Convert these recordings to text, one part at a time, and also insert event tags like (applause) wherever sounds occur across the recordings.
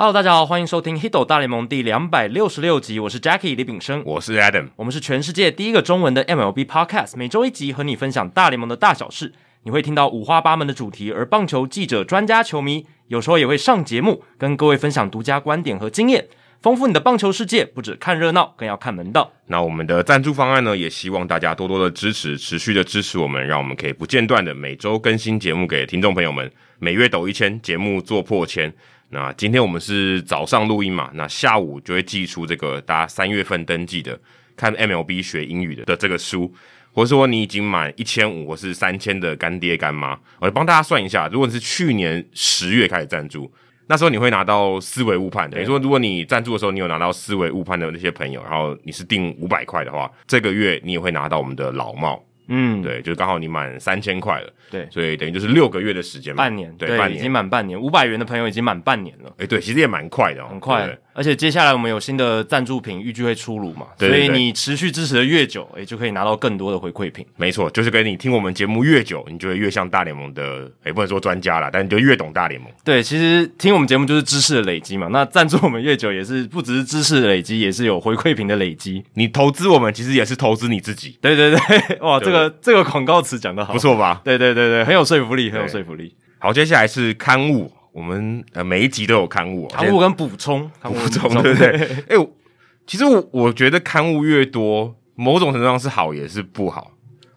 Hello，大家好，欢迎收听《Hito 大联盟》第两百六十六集，我是 Jackie 李炳生，我是 Adam，我们是全世界第一个中文的 MLB Podcast，每周一集和你分享大联盟的大小事，你会听到五花八门的主题，而棒球记者、专家、球迷有时候也会上节目，跟各位分享独家观点和经验，丰富你的棒球世界。不止看热闹，更要看门道。那我们的赞助方案呢，也希望大家多多的支持，持续的支持我们，让我们可以不间断的每周更新节目给听众朋友们，每月抖一千，节目做破千。那今天我们是早上录音嘛，那下午就会寄出这个大家三月份登记的看 MLB 学英语的的这个书，或者说你已经满一千五或是三千的干爹干妈，我就帮大家算一下，如果你是去年十月开始赞助，那时候你会拿到思维误判，等于说如果你赞助的时候你有拿到思维误判的那些朋友，然后你是订五百块的话，这个月你也会拿到我们的老帽。嗯，对，就是刚好你满三千块了，对，所以等于就是六个月的时间，半年，对，对半年。已经满半年，五百元的朋友已经满半年了，诶，对，其实也蛮快的哦，很快。对而且接下来我们有新的赞助品预计会出炉嘛，对对对，所以你持续支持的越久，也，就可以拿到更多的回馈品。没错，就是跟你听我们节目越久，你就会越像大联盟的，也，不能说专家啦，但你就越懂大联盟。对，其实听我们节目就是知识的累积嘛，那赞助我们越久也是不只是知识的累积，也是有回馈品的累积。你投资我们，其实也是投资你自己。对对对，(laughs) 哇，这个这个广告词讲的好，不错吧？对对对对，很有说服力，很有说服力。好，接下来是刊物。我们呃每一集都有刊物，刊物跟补充，补充对不对？(laughs) 哎、欸，其实我我觉得刊物越多，某种程度上是好也是不好。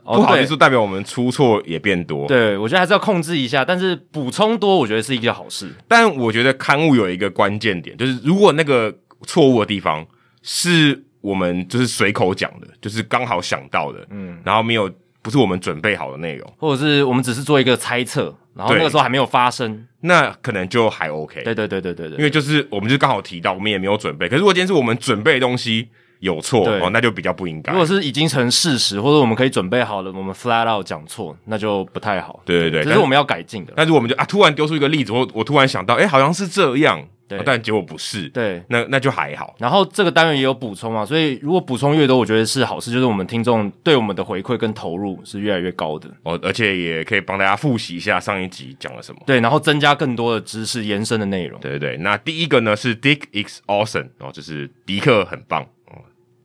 哦、不好意思，代表我们出错也变多。对，我觉得还是要控制一下，但是补充多，我觉得是一个好事。但我觉得刊物有一个关键点，就是如果那个错误的地方是我们就是随口讲的，就是刚好想到的，嗯，然后没有不是我们准备好的内容，或者是我们只是做一个猜测。然后那个时候还没有发生，那可能就还 OK。对对对对对对，因为就是我们就刚好提到，我们也没有准备。可是如果今天是我们准备的东西有错哦，那就比较不应该。如果是已经成事实，或者我们可以准备好了，我们 flat out 讲错，那就不太好。对对对，这是我们要改进的。但是我们就啊，突然丢出一个例子，我我突然想到，哎，好像是这样。对，但结果不是，对，那那就还好。然后这个单元也有补充嘛，所以如果补充越多，我觉得是好事，就是我们听众对我们的回馈跟投入是越来越高的哦，而且也可以帮大家复习一下上一集讲了什么，对，然后增加更多的知识延伸的内容。对对对，那第一个呢是 Dick is awesome 哦，就是迪克很棒哦，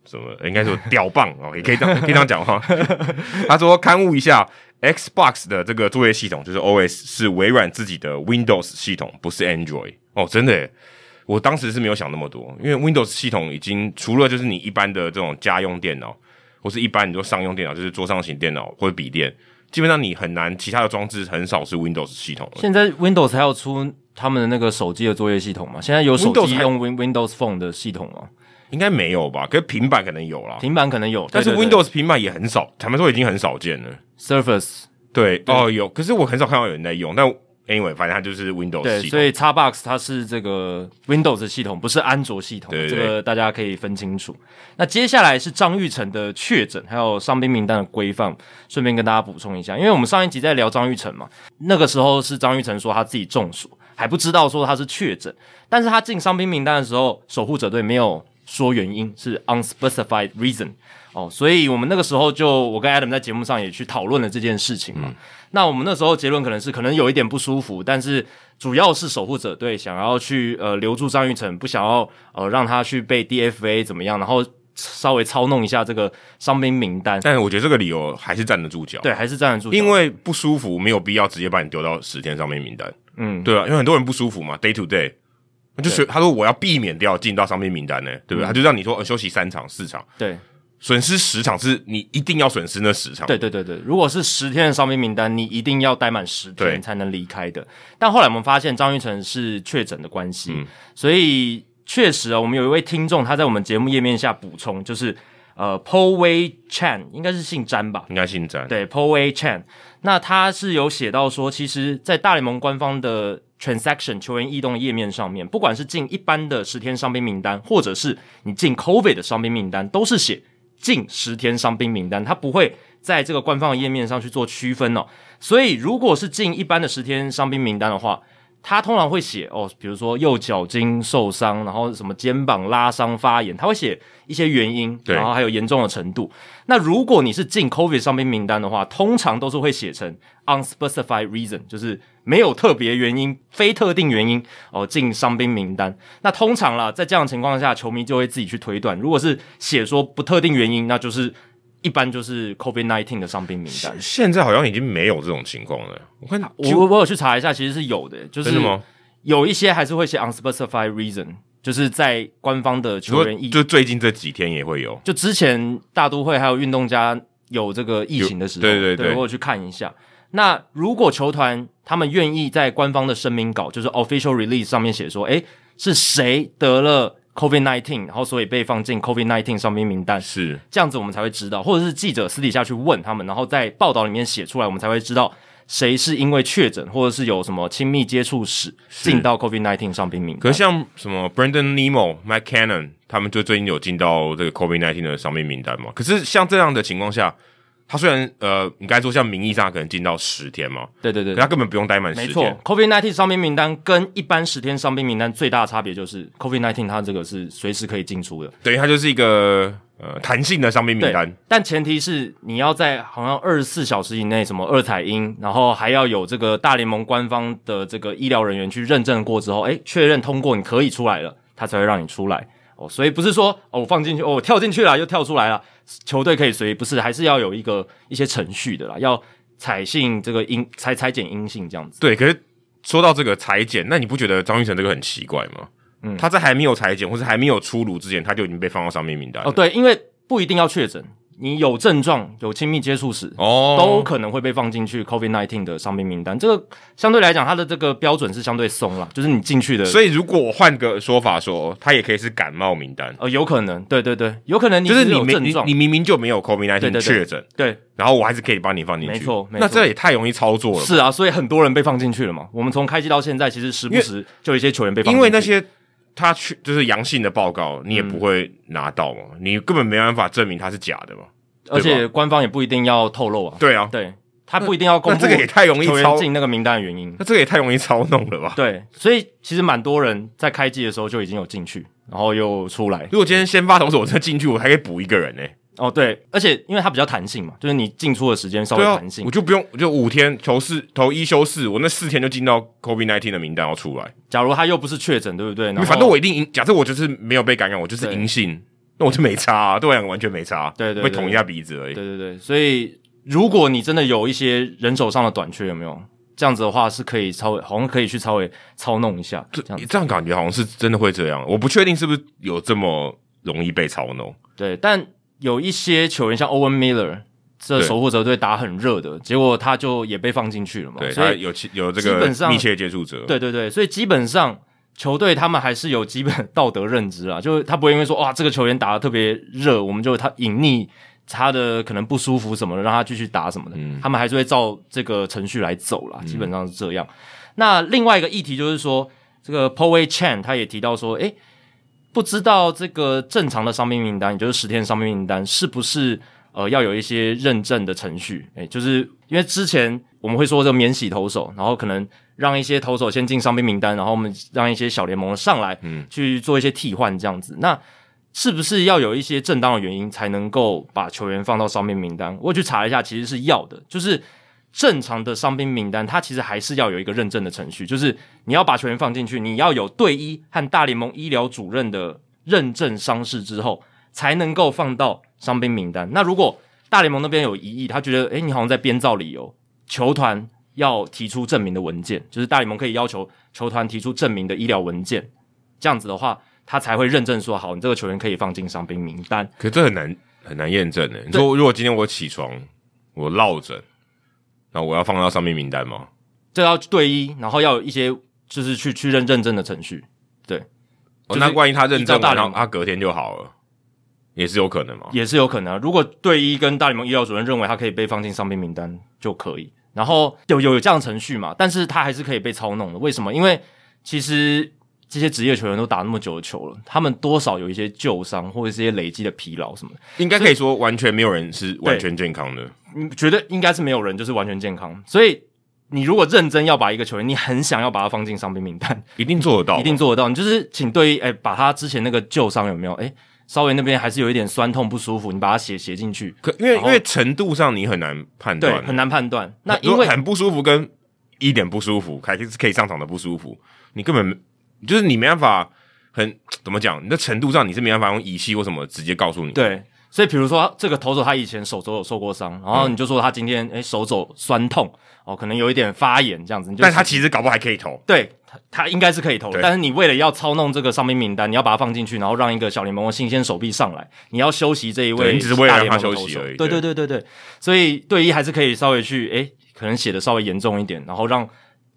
什么应该说屌棒哦，也可以这样可以这样讲话。(laughs) 他说刊物一下，Xbox 的这个作业系统就是 OS 是微软自己的 Windows 系统，不是 Android。哦，真的耶，我当时是没有想那么多，因为 Windows 系统已经除了就是你一般的这种家用电脑，或是一般你说商用电脑，就是桌上型电脑或者笔电，基本上你很难其他的装置很少是 Windows 系统。现在 Windows 还要出他们的那个手机的作业系统吗？现在有手机用 Win Windows Phone 的系统吗？应该没有吧？可是平板可能有啦，平板可能有，但是 Windows 平板也很少，坦白说已经很少见了。Surface 对，对哦有，可是我很少看到有人在用，但。Anyway，反正它就是 Windows 系统。对，所以 Xbox 它是这个 Windows 系统，不是安卓系统。对，对，对，这个大家可以分清楚。那接下来是张玉成的确诊，还有伤兵名单的规范，顺便跟大家补充一下。因为我们上一集在聊张玉成嘛，那个时候是张玉成说他自己中暑，还不知道说他是确诊，但是他进伤兵名单的时候，守护者队没有说原因，是 unspecified reason。哦，所以我们那个时候就我跟 Adam 在节目上也去讨论了这件事情嘛。嗯那我们那时候结论可能是可能有一点不舒服，但是主要是守护者队想要去呃留住张玉成，不想要呃让他去被 DFA 怎么样，然后稍微操弄一下这个伤兵名单。但是我觉得这个理由还是站得住脚，对，还是站得住脚。因为不舒服没有必要直接把你丢到十天伤兵名单。嗯，对啊，因为很多人不舒服嘛，day to day，就是他说我要避免掉进到伤兵名单呢，对不对？嗯、他就让你说、呃、休息三场四场，对。损失十场是你一定要损失那十场。对对对对，如果是十天的伤兵名单，你一定要待满十天才能离开的。但后来我们发现张玉成是确诊的关系，嗯、所以确实啊，我们有一位听众他在我们节目页面下补充，就是呃，Paul Wei Chan 应该是姓詹吧？应该姓詹。对，Paul Wei Chan，那他是有写到说，其实，在大联盟官方的 Transaction 球员异动页面上面，不管是进一般的十天伤兵名单，或者是你进 COVID 的伤兵名单，都是写。进十天伤兵名单，它不会在这个官方的页面上去做区分哦。所以，如果是进一般的十天伤兵名单的话，他通常会写哦，比如说右脚筋受伤，然后什么肩膀拉伤发炎，他会写一些原因，然后还有严重的程度。那如果你是进 COVID 伤兵名单的话，通常都是会写成 unspecified reason，就是没有特别原因、非特定原因哦进伤兵名单。那通常啦，在这样的情况下，球迷就会自己去推断，如果是写说不特定原因，那就是。一般就是 COVID nineteen 的伤病名单，现在好像已经没有这种情况了。我看我我有去查一下，其实是有的，就是有一些还是会写 unspecified reason，就是在官方的球员疫，就最近这几天也会有。就之前大都会还有运动家有这个疫情的时候，对对对，对，我有去看一下。那如果球团他们愿意在官方的声明稿，就是 official release 上面写说，诶，是谁得了？COVID nineteen，然后所以被放进 COVID nineteen 伤兵名单，是这样子，我们才会知道，或者是记者私底下去问他们，然后在报道里面写出来，我们才会知道谁是因为确诊或者是有什么亲密接触史进到 COVID nineteen 伤兵名单。可是像什么 Brandon Nimmo、Mike Cannon，他们就最近有进到这个 COVID nineteen 的伤兵名单嘛？可是像这样的情况下。他虽然呃，你刚才说像名义上可能进到十天嘛，对对对，可他根本不用待满十天。没错，COVID nineteen 伤兵名单跟一般十天伤兵名单最大的差别就是，COVID nineteen 它这个是随时可以进出的，等于它就是一个呃弹性的伤兵名单。但前提是你要在好像二十四小时以内什么二彩阴，然后还要有这个大联盟官方的这个医疗人员去认证过之后，诶，确认通过你可以出来了，他才会让你出来。哦，所以不是说哦，我放进去，哦，我跳进去了又跳出来了，球队可以随意，不是，还是要有一个一些程序的啦，要采信这个阴采采检阴性这样子。对，可是说到这个裁剪，那你不觉得张玉成这个很奇怪吗？嗯，他在还没有裁剪或是还没有出炉之前，他就已经被放到上面名单。哦，对，因为不一定要确诊。你有症状、有亲密接触史，哦，都可能会被放进去 COVID nineteen 的伤病名单。这个相对来讲，它的这个标准是相对松了，就是你进去的。所以，如果我换个说法说，它也可以是感冒名单。呃，有可能，对对对，有可能你是有症状，就是你你明明就没有 COVID-19 确诊，对，然后我还是可以把你放进去。没错，那这也太容易操作了。是啊，所以很多人被放进去了嘛。我们从开机到现在，其实时不时就有一些球员被放进去。因为那些他去就是阳性的报告，你也不会拿到嘛，嗯、你根本没办法证明他是假的嘛。而且官方也不一定要透露啊。对啊，对，他不一定要公布。这个也太容易操进那个名单的原因。那这个也太容易操弄了吧？对，所以其实蛮多人在开机的时候就已经有进去，然后又出来。如果今天先发投手我再进去，我还可以补一个人呢、欸。哦，对，而且因为它比较弹性嘛，就是你进出的时间稍微弹性、啊，我就不用，我就五天投四投一休四，我那四天就进到 COVID-19 的名单要出来。假如他又不是确诊，对不对？反正我一定阴，假设我就是没有被感染，我就是阴性。那我就没差、啊，对我完全没差，对对，对，会捅一下鼻子而已。对对对，所以如果你真的有一些人手上的短缺，有没有这样子的话，是可以稍微好像可以去稍微操弄一下。这样这样感觉好像是真的会这样，我不确定是不是有这么容易被操弄。对，但有一些球员像 Owen Miller 这守护者队打很热的，结果他就也被放进去了嘛。对，所以有有这个密切接触者。对对对，所以基本上。球队他们还是有基本道德认知啊，就是他不会因为说哇这个球员打的特别热，我们就他隐匿他的可能不舒服什么的，让他继续打什么的，嗯、他们还是会照这个程序来走啦，基本上是这样。嗯、那另外一个议题就是说，这个 Po-Wei Chan 他也提到说，诶，不知道这个正常的伤病名单，也就是十天伤病名单，是不是呃要有一些认证的程序？诶，就是因为之前我们会说这个免洗投手，然后可能。让一些投手先进伤病名单，然后我们让一些小联盟上来，嗯，去做一些替换，这样子。那是不是要有一些正当的原因才能够把球员放到伤病名单？我去查一下，其实是要的。就是正常的伤兵名单，它其实还是要有一个认证的程序，就是你要把球员放进去，你要有队医和大联盟医疗主任的认证伤势之后，才能够放到伤兵名单。那如果大联盟那边有疑义，他觉得，诶，你好像在编造理由，球团。要提出证明的文件，就是大联盟可以要求球团提出证明的医疗文件，这样子的话，他才会认证说好，你这个球员可以放进伤兵名单。可是这很难很难验证诶。你说如果今天我起床我落枕，那我要放到上面名单吗？这要对一，然后要有一些就是去去认认证的程序。对，哦，那万一他认证，然后他隔天就好了，也是有可能吗？也是有可能。如果对一跟大联盟医疗主任认为他可以被放进伤兵名单，就可以。然后有有有这样的程序嘛？但是他还是可以被操弄的。为什么？因为其实这些职业球员都打那么久的球了，他们多少有一些旧伤或者是一些累积的疲劳什么的。应该可以说，完全没有人是完全健康的。嗯，觉得应该是没有人就是完全健康。所以你如果认真要把一个球员，你很想要把他放进伤兵名单，一定做得到，一定做得到。你就是请队医，哎、欸，把他之前那个旧伤有没有？哎、欸，稍微那边还是有一点酸痛不舒服，你把它写写进去。可因为因为程度上你很难判断，很难判断。那因为很不舒服跟一点不舒服，还是可以上场的不舒服，你根本就是你没办法很 (tsk) 怎么讲，你的程度上你是没办法用仪器或什么直接告诉你。对。所以，比如说这个投手他以前手肘有受过伤，然后你就说他今天诶、欸、手肘酸痛哦，可能有一点发炎这样子。但他其实搞不好还可以投，对，他他应该是可以投的。但是你为了要操弄这个伤兵名单，你要把它放进去，然后让一个小联盟的新鲜手臂上来，你要休息这一位，你只是为了让他休息而已。对对对对对，所以队医还是可以稍微去诶、欸，可能写的稍微严重一点，然后让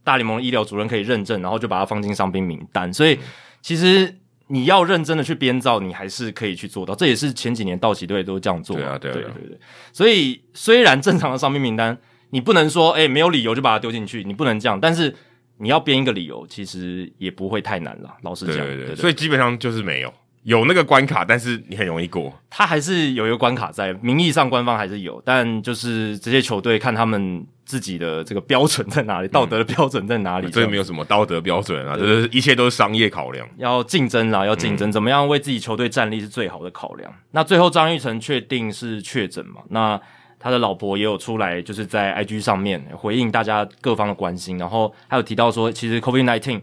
大联盟的医疗主任可以认证，然后就把它放进伤兵名单。所以其实。你要认真的去编造，你还是可以去做到。这也是前几年道奇队都这样做。对啊，对啊，对对对。所以虽然正常的伤兵名单，你不能说诶、欸、没有理由就把它丢进去，你不能这样。但是你要编一个理由，其实也不会太难了。老实讲，对对对，对对对。所以基本上就是没有。有那个关卡，但是你很容易过。他还是有一个关卡在，名义上官方还是有，但就是这些球队看他们自己的这个标准在哪里，道德的标准在哪里。这个没有什么道德标准啊，就是一切都是商业考量。要竞争啦，要竞争，嗯、怎么样为自己球队战力是最好的考量。那最后张玉成确定是确诊嘛？那他的老婆也有出来，就是在 IG 上面回应大家各方的关心，然后还有提到说，其实 COVID-19。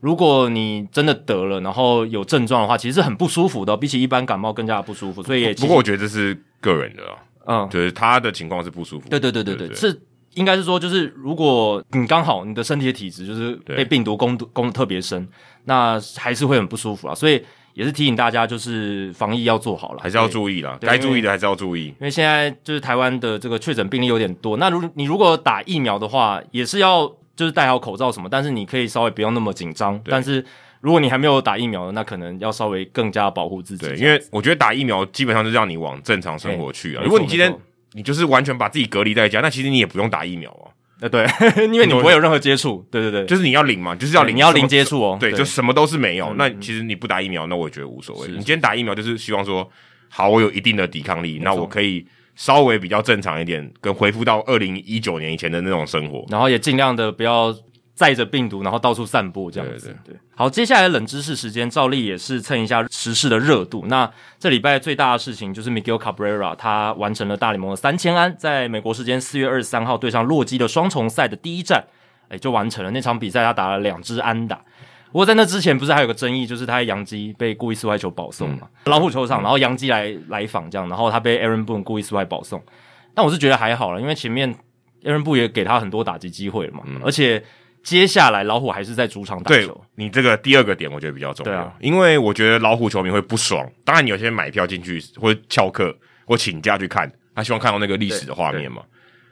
如果你真的得了，然后有症状的话，其实是很不舒服的，比起一般感冒更加不舒服。所以也不过我觉得这是个人的，啊嗯，就是他的情况是不舒服。对对对对对，对对对是应该是说，就是如果你刚好你的身体的体质就是被病毒攻攻的特别深，那还是会很不舒服啊。所以也是提醒大家，就是防疫要做好了，还是要注意啦。该注意的还是要注意，因为现在就是台湾的这个确诊病例有点多。那如你如果打疫苗的话，也是要。就是戴好口罩什么，但是你可以稍微不用那么紧张。但是如果你还没有打疫苗的，那可能要稍微更加保护自己。对，因为我觉得打疫苗基本上就让你往正常生活去啊。如果你今天你就是完全把自己隔离在家，那其实你也不用打疫苗啊。呃，对，(laughs) 因为你不会有任何接触。对对对，就是你要零嘛，就是要零，你要零接触哦。对，就什么都是没有。那其实你不打疫苗，那我也觉得无所谓。你今天打疫苗，就是希望说，好，我有一定的抵抗力，那我可以。稍微比较正常一点，跟恢复到二零一九年以前的那种生活，然后也尽量的不要载着病毒，然后到处散播这样子。对，对，对，对，好，接下来冷知识时间，照例也是蹭一下时事的热度。那这礼拜最大的事情就是 Miguel Cabrera 他完成了大联盟的三千安，在美国时间四月二十三号对上洛基的双重赛的第一战，哎，就完成了那场比赛，他打了两支安打。不过在那之前，不是还有个争议，就是他在洋基被故意四坏球保送嘛？嗯、老虎球场，然后洋基来来访这样，然后他被 Aaron Boone 故意四坏保送。但我是觉得还好了，因为前面 Aaron Boone 也给他很多打击机会了嘛。嗯、而且接下来老虎还是在主场打球。对，你这个第二个点我觉得比较重要，啊，因为我觉得老虎球迷会不爽。当然，你有些人买票进去或者翘课或请假去看，他希望看到那个历史的画面嘛。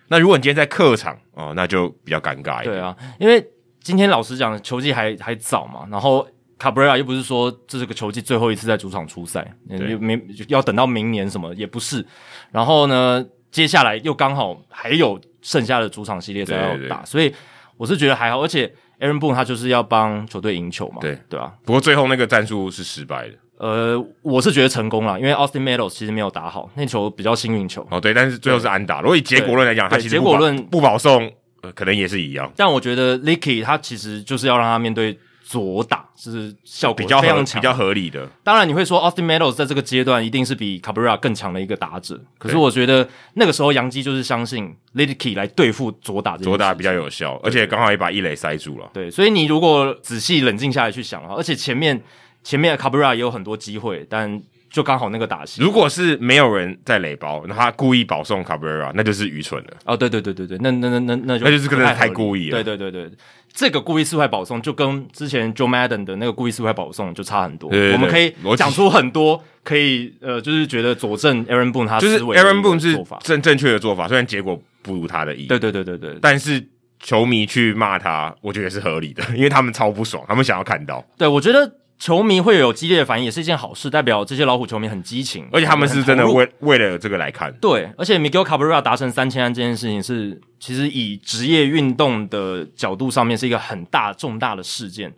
那如果你今天在客场哦，那就比较尴尬一点。对啊，因为。今天老实讲，球季还还早嘛，然后卡布瑞拉又不是说这是个球季最后一次在主场出赛，又没要等到明年什么也不是。然后呢，接下来又刚好还有剩下的主场系列赛要打，对对对，所以我是觉得还好。而且 Aaron Boone 他就是要帮球队赢球嘛，对对啊。不过最后那个战术是失败的。呃，我是觉得成功了，因为 Austin Meadows 其实没有打好那球，比较幸运球。哦，对，但是最后是安打。如果以结果论来讲，他其实结果论不保送。呃可能也是一样，但我觉得 Licky 他其实就是要让他面对左打，就是效果非常强，比较合理的。当然你会说 Austin Meadows 在这个阶段一定是比 Cabrera 更强的一个打者，可是我觉得那个时候杨基就是相信 Licky 来对付左打，左打比较有效，而且刚好也把一垒塞住了。对，所以你如果仔细冷静下来去想的话，而且前面前面的 Cabrera 也有很多机会，但。就刚好那个打戏，如果是没有人在垒包，那他故意保送卡布雷拉，那就是愚蠢的。哦，对对对对对，那那那那那就那就是可能太故意了。对对对对，这个故意四坏保送就跟之前 Joe Madden 的那个故意四坏保送就差很多。对对对，我们可以讲出很多可以呃，就是觉得佐证 Aaron Boone 他就是 Aaron Boone 是正正确的做法，虽然结果不如他的意。对对对对对，但是球迷去骂他，我觉得也是合理的，因为他们超不爽，他们想要看到。对，我觉得。球迷会有激烈的反应，也是一件好事，代表这些老虎球迷很激情，而且他们是真的为为了这个来看。对，而且 Miguel Cabrera 达成三千安这件事情是，其实以职业运动的角度上面是一个很大重大的事件。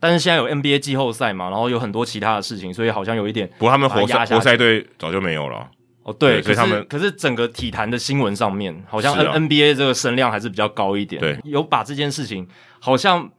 但是现在有 NBA 季后赛嘛，然后有很多其他的事情，所以好像有一点。不过他们活塞活塞队早就没有了。哦，对，所以他们可是整个体坛的新闻上面，好像 N、啊、NBA 这个声量还是比较高一点，对，有把这件事情好像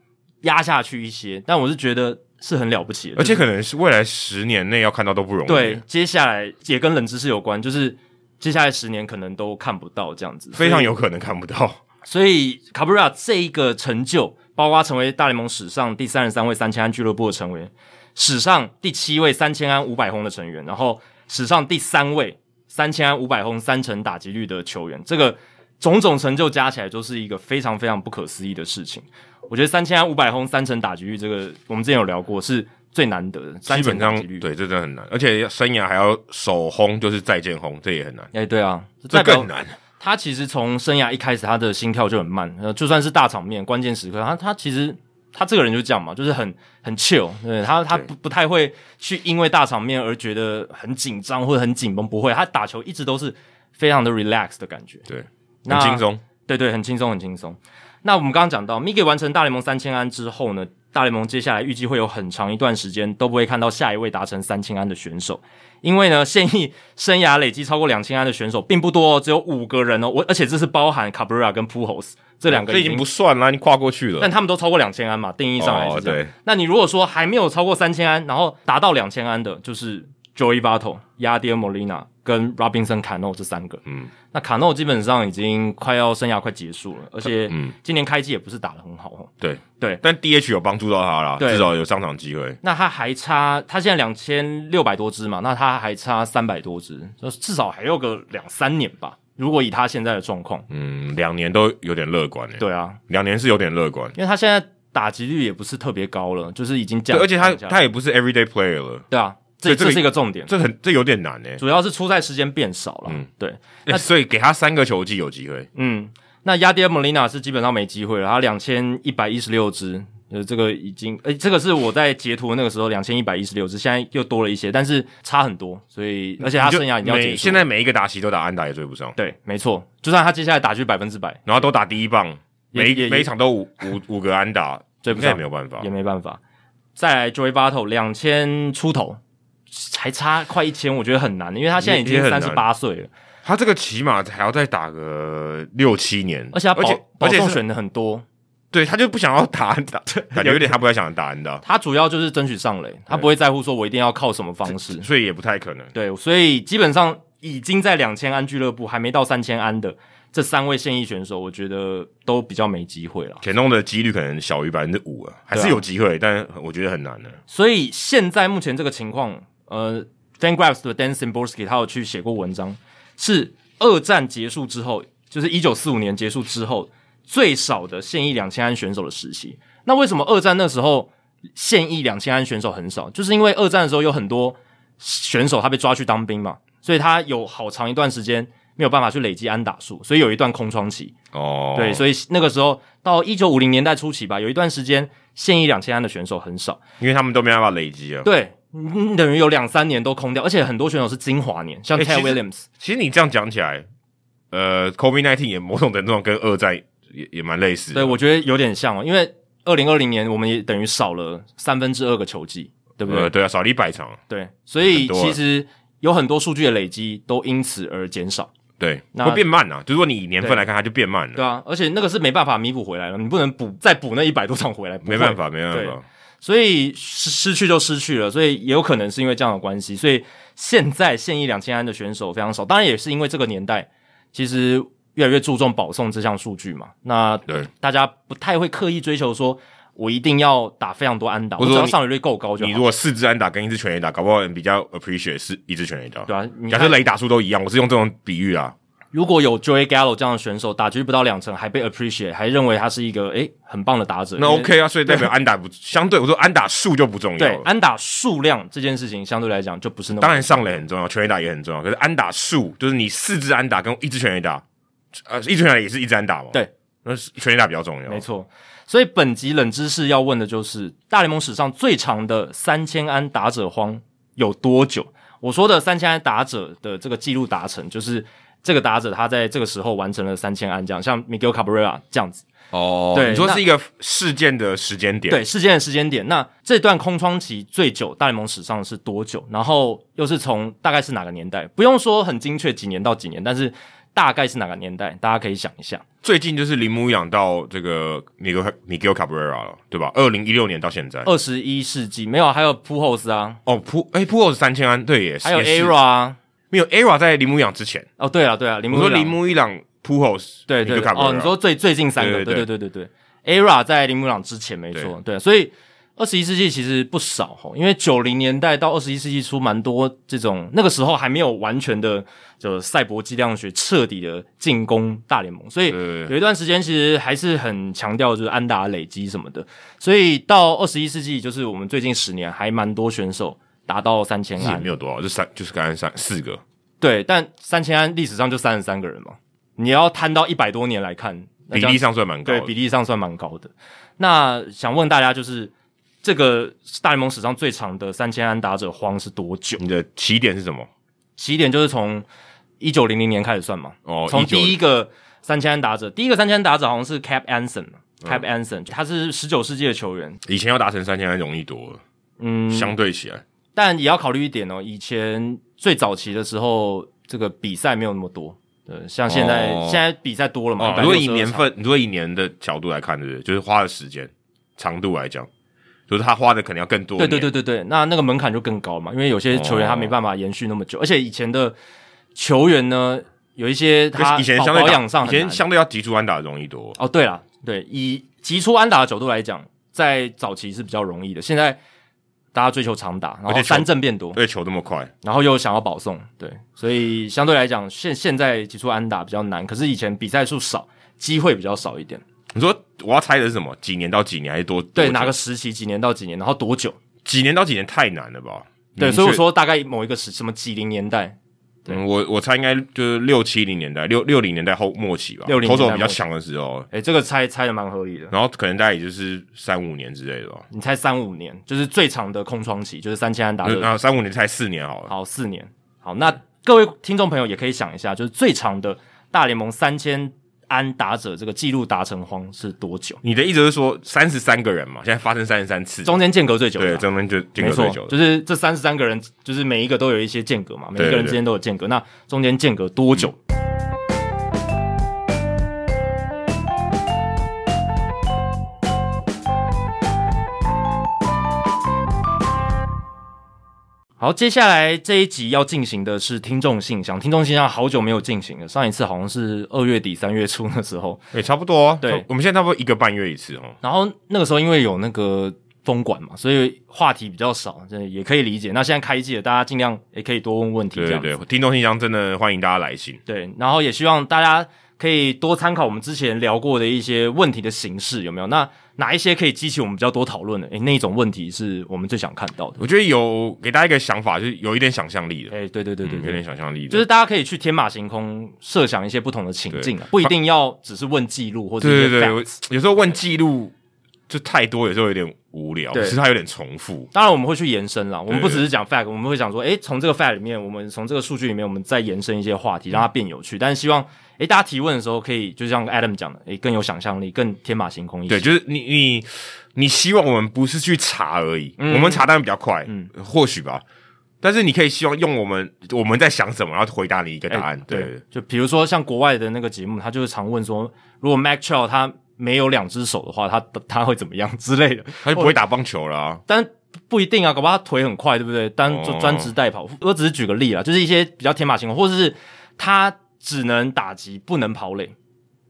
压下去一些，但我是觉得是很了不起的，而且可能是未来十年内要看到都不容易。对，接下来也跟冷知识有关，就是接下来十年可能都看不到这样子，非常有可能看不到。所以卡布瑞拉这一个成就，包括成为大联盟史上第三十三位三千安俱乐部的成员，史上第七位三千安五百轰的成员，然后史上第三位。三千安五百轰三成打击率的球员，这个种种成就加起来，就是一个非常非常不可思议的事情。我觉得三千安五百轰三成打击率，这个我们之前有聊过，是最难得的。三成打击率，对，这真的很难，而且生涯还要首轰，就是再见轰，这也很难。哎、欸，对啊，这更难。他其实从生涯一开始，他的心跳就很慢，呃，就算是大场面、关键时刻，他他其实。他这个人就这样嘛，就是很很 chill，对，他他不不太会去因为大场面而觉得很紧张或者很紧绷，不会，他打球一直都是非常的 relax 的感觉，对，很轻松，对对，很轻松很轻松。那我们刚刚讲到，Miggy 完成大联盟三千安之后呢，大联盟接下来预计会有很长一段时间都不会看到下一位达成三千安的选手，因为呢，现役 (laughs) 生涯累积超过两千安的选手并不多哦，只有五个人哦，我而且这是包含 Cabrera 跟 Pujols。这两个已经，已经不算啦，你跨过去了。但他们都超过两千安嘛，定义上来是这样。哦、对，那你如果说还没有超过三千安，然后达到两千安的，就是 Joey Votto、Yadier Molina 跟 Robinson Cano 这三个。嗯，那 Cano 基本上已经快要生涯快结束了，而且今年开季也不是打得很好哦。对对，但 DH 有帮助到他啦，至少有上场机会。那他还差，他现在两千六百多支嘛，那他还差三百多支，就至少还有个两三年吧。如果以他现在的状况，嗯，两年都有点乐观诶。对啊，两年是有点乐观，因为他现在打击率也不是特别高了，就是已经降。而且他他也不是 everyday player 了。对啊，这这是一个重点，这很这有点难诶。主要是出赛时间变少了。嗯，对。那所以给他三个球季有机会。嗯，那 Yadier Molina 是基本上没机会了，他两千一百一十六支。呃，这个已经，诶、欸，这个是我在截图的那个时候两千一百一十六支，现在又多了一些，但是差很多，所以而且他生涯已经要结束，现在每一个打席都打安打也追不上。对，没错，就算他接下来打去百分之百，然后都打第一棒，每每一场都五五 (laughs) 五个安打，追不上也没有办法，也没办法。再来 Joey Votto 两千出头，还差快一千，我觉得很难，因为他现在已经三十八岁了，他这个起码还要再打个六七年，而且他保保送选的很多。对，他就不想要打安打，(laughs) 感觉有点他不太想打你知道。他主要就是争取上垒，他不会在乎说我一定要靠什么方式，所以也不太可能。对，所以基本上已经在两千安俱乐部还没到三千安的这三位现役选手，我觉得都比较没机会了。填洞的几率可能小于百分之五啊，还是有机会，但我觉得很难的。所以现在目前这个情况，呃，FanGraphs 的 Dan Szymborski 他有去写过文章，是二战结束之后，就是一九四五年结束之后。最少的现役两千安选手的时期，那为什么二战那时候现役两千安选手很少？就是因为二战的时候有很多选手他被抓去当兵嘛，所以他有好长一段时间没有办法去累积安打数，所以有一段空窗期。哦，对，所以那个时候到一九五零年代初期吧，有一段时间现役两千安的选手很少，因为他们都没办法累积啊。对，等于有两三年都空掉，而且很多选手是精华年，像 Ted Williams。其实你这样讲起来，呃，COVID-19 也某种程度上跟二战。也也蛮类似的，对，我觉得有点像哦，因为二零二零年我们也等于少了三分之二个球季，对不对？呃、对啊，少了一百场，对，所以其实有很多数据的累积都因此而减少，对，会变慢啊。就是说你以年份来看，它就变慢了，对啊，而且那个是没办法弥补回来了，你不能补再补那一百多场回来，没办法，没办法，所以失失去就失去了，所以也有可能是因为这样的关系，所以现在现役两千安的选手非常少，当然也是因为这个年代其实。越来越注重保送这项数据嘛，那对大家不太会刻意追求说，我一定要打非常多安打，我只要上垒率够高就好。你如果四支安打跟一支全垒打，搞不好人比较 appreciate 是一支全垒打。对啊，假设雷打数都一样，我是用这种比喻啊。如果有 Joey Gallo 这样的选手，打局不到两成还被 appreciate，还认为他是一个诶很棒的打者，那 OK 啊，所以代表安打不相对我说安打数就不重要。对，(laughs) 安打数量这件事情相对来讲就不是那么。当然上垒很重要，全垒打也很重要，可是安打数就是你四支安打跟一支全垒打。呃，一拳打也是一支安打嘛？对，那全垒打比较重要。没错，所以本集冷知识要问的就是大联盟史上最长的三千安打者荒有多久？我说的三千安打者的这个记录达成，就是这个打者他在这个时候完成了三千安，这样像 Miguel Cabrera 这样子。哦，对，你说是一个事件的时间点，对，事件的时间点。那这段空窗期最久，大联盟史上是多久？然后又是从大概是哪个年代？不用说很精确几年到几年，但是大概是哪个年代？大家可以想一下。最近就是铃木养到这个 Miguel Miguel Cabrera 了，对吧？二零一六年到现在，二十一世纪没有，还有 Pujols 啊，哦，Pu 哎 Pujols 三千安，对也是，还有 Era 啊，没有 Era 在铃木一朗之前。哦，对啊对啊，铃木我说铃木一朗 Pujols 对对哦，你说最最近三个，对对对对。对。ERA 在铃木朗之前没错，对，对，所以二十一世纪其实不少哈，因为九零年代到二十一世纪初蛮多这种，那个时候还没有完全的就赛博计量学彻底的进攻大联盟，所以有一段时间其实还是很强调就是安打累积什么的，所以到二十一世纪就是我们最近十年还蛮多选手达到三千安，也没有多少，就三就是刚才三四个，对，但三千安历史上就三十三个人嘛，你要摊到一百多年来看。比例上算蛮高的，对，比例上算蛮高的。那想问大家，就是这个大联盟史上最长的三千安打者荒是多久？你的起点是什么？起点就是从一九零零年开始算嘛。哦，从第一个三千安打者，第一个三千安打者好像是 Cap Anson，Cap Anson，他是十九世纪的球员。以前要达成三千安容易多了，嗯，相对起来，但也要考虑一点哦。以前最早期的时候，这个比赛没有那么多。对，像现在、哦、现在比赛多了嘛？哦、如果以年份，如果以年的角度来看，对不对？就是花的时间长度来讲，就是他花的可能要更多。对对对对对，那那个门槛就更高嘛，因为有些球员他没办法延续那么久，哦、而且以前的球员呢，有一些他以前相对保养上，以前相对要急出安打容易多。哦，对了，对，以急出安打的角度来讲，在早期是比较容易的，现在。大家追求长打，然后三振变多，对，球那么快，然后又想要保送，对，所以相对来讲，现现在提出安打比较难。可是以前比赛数少，机会比较少一点。你说我要猜的是什么？几年到几年还是多？对，哪个时期？几年到几年？然后多久？几年到几年太难了吧？对，所以我说大概某一个时什么几零年代。嗯，我我猜应该就是六七零年代，六六零年代后末期吧，六零投手比较强的时候。哎、欸，这个猜猜的蛮合理的。然后可能大概也就是三五年之类的吧。你猜三五年，就是最长的空窗期，就是三千安打。那三五年猜四年好了。好，四年。好，那各位听众朋友也可以想一下，就是最长的大联盟三千。安打者这个记录达成荒是多久？你的意思是说三十三个人嘛？现在发生三十三次，中间间隔最久的。对，中间就间隔最久的，就是这三十三个人，就是每一个都有一些间隔嘛，每一个人之间都有间隔。那中间间隔多久？嗯好，接下来这一集要进行的是听众信箱。听众信箱好久没有进行了，上一次好像是二月底三月初的时候，也、欸、差不多、啊。对，我们现在差不多一个半月一次哦。然后那个时候因为有那个封管嘛，所以话题比较少，这也可以理解。那现在开季了，大家尽量也可以多问问题。这样对对，听众信箱真的欢迎大家来信。对，然后也希望大家可以多参考我们之前聊过的一些问题的形式，有没有？那哪一些可以激起我们比较多讨论的？诶，那一种问题是我们最想看到的。我觉得有给大家一个想法，就是有一点想象力的。诶，对对对对，有点想象力的，就是大家可以去天马行空设想一些不同的情境啊，不一定要只是问记录或者对对对，有时候问记录就太多，有时候有点无聊，其实它有点重复。当然我们会去延伸啦，我们不只是讲 fact，我们会讲说，诶，从这个 fact 里面，我们从这个数据里面，我们再延伸一些话题，让它变有趣。嗯、但是希望。诶，大家提问的时候可以，就像 Adam 讲的，诶，更有想象力，更天马行空一些。对，就是你你你希望我们不是去查而已，嗯、我们查当然比较快，嗯，或许吧。但是你可以希望用我们我们在想什么，然后回答你一个答案。对，对，就比如说像国外的那个节目，他就是常问说，如果 Mike Trout 他没有两只手的话，他他会怎么样之类的，(laughs) 他就不会打棒球了啊。但不一定啊，搞不好他腿很快，对不对？单就专职代跑，我只是举个例啦，就是一些比较天马行空，或者是他。只能打击，不能跑垒。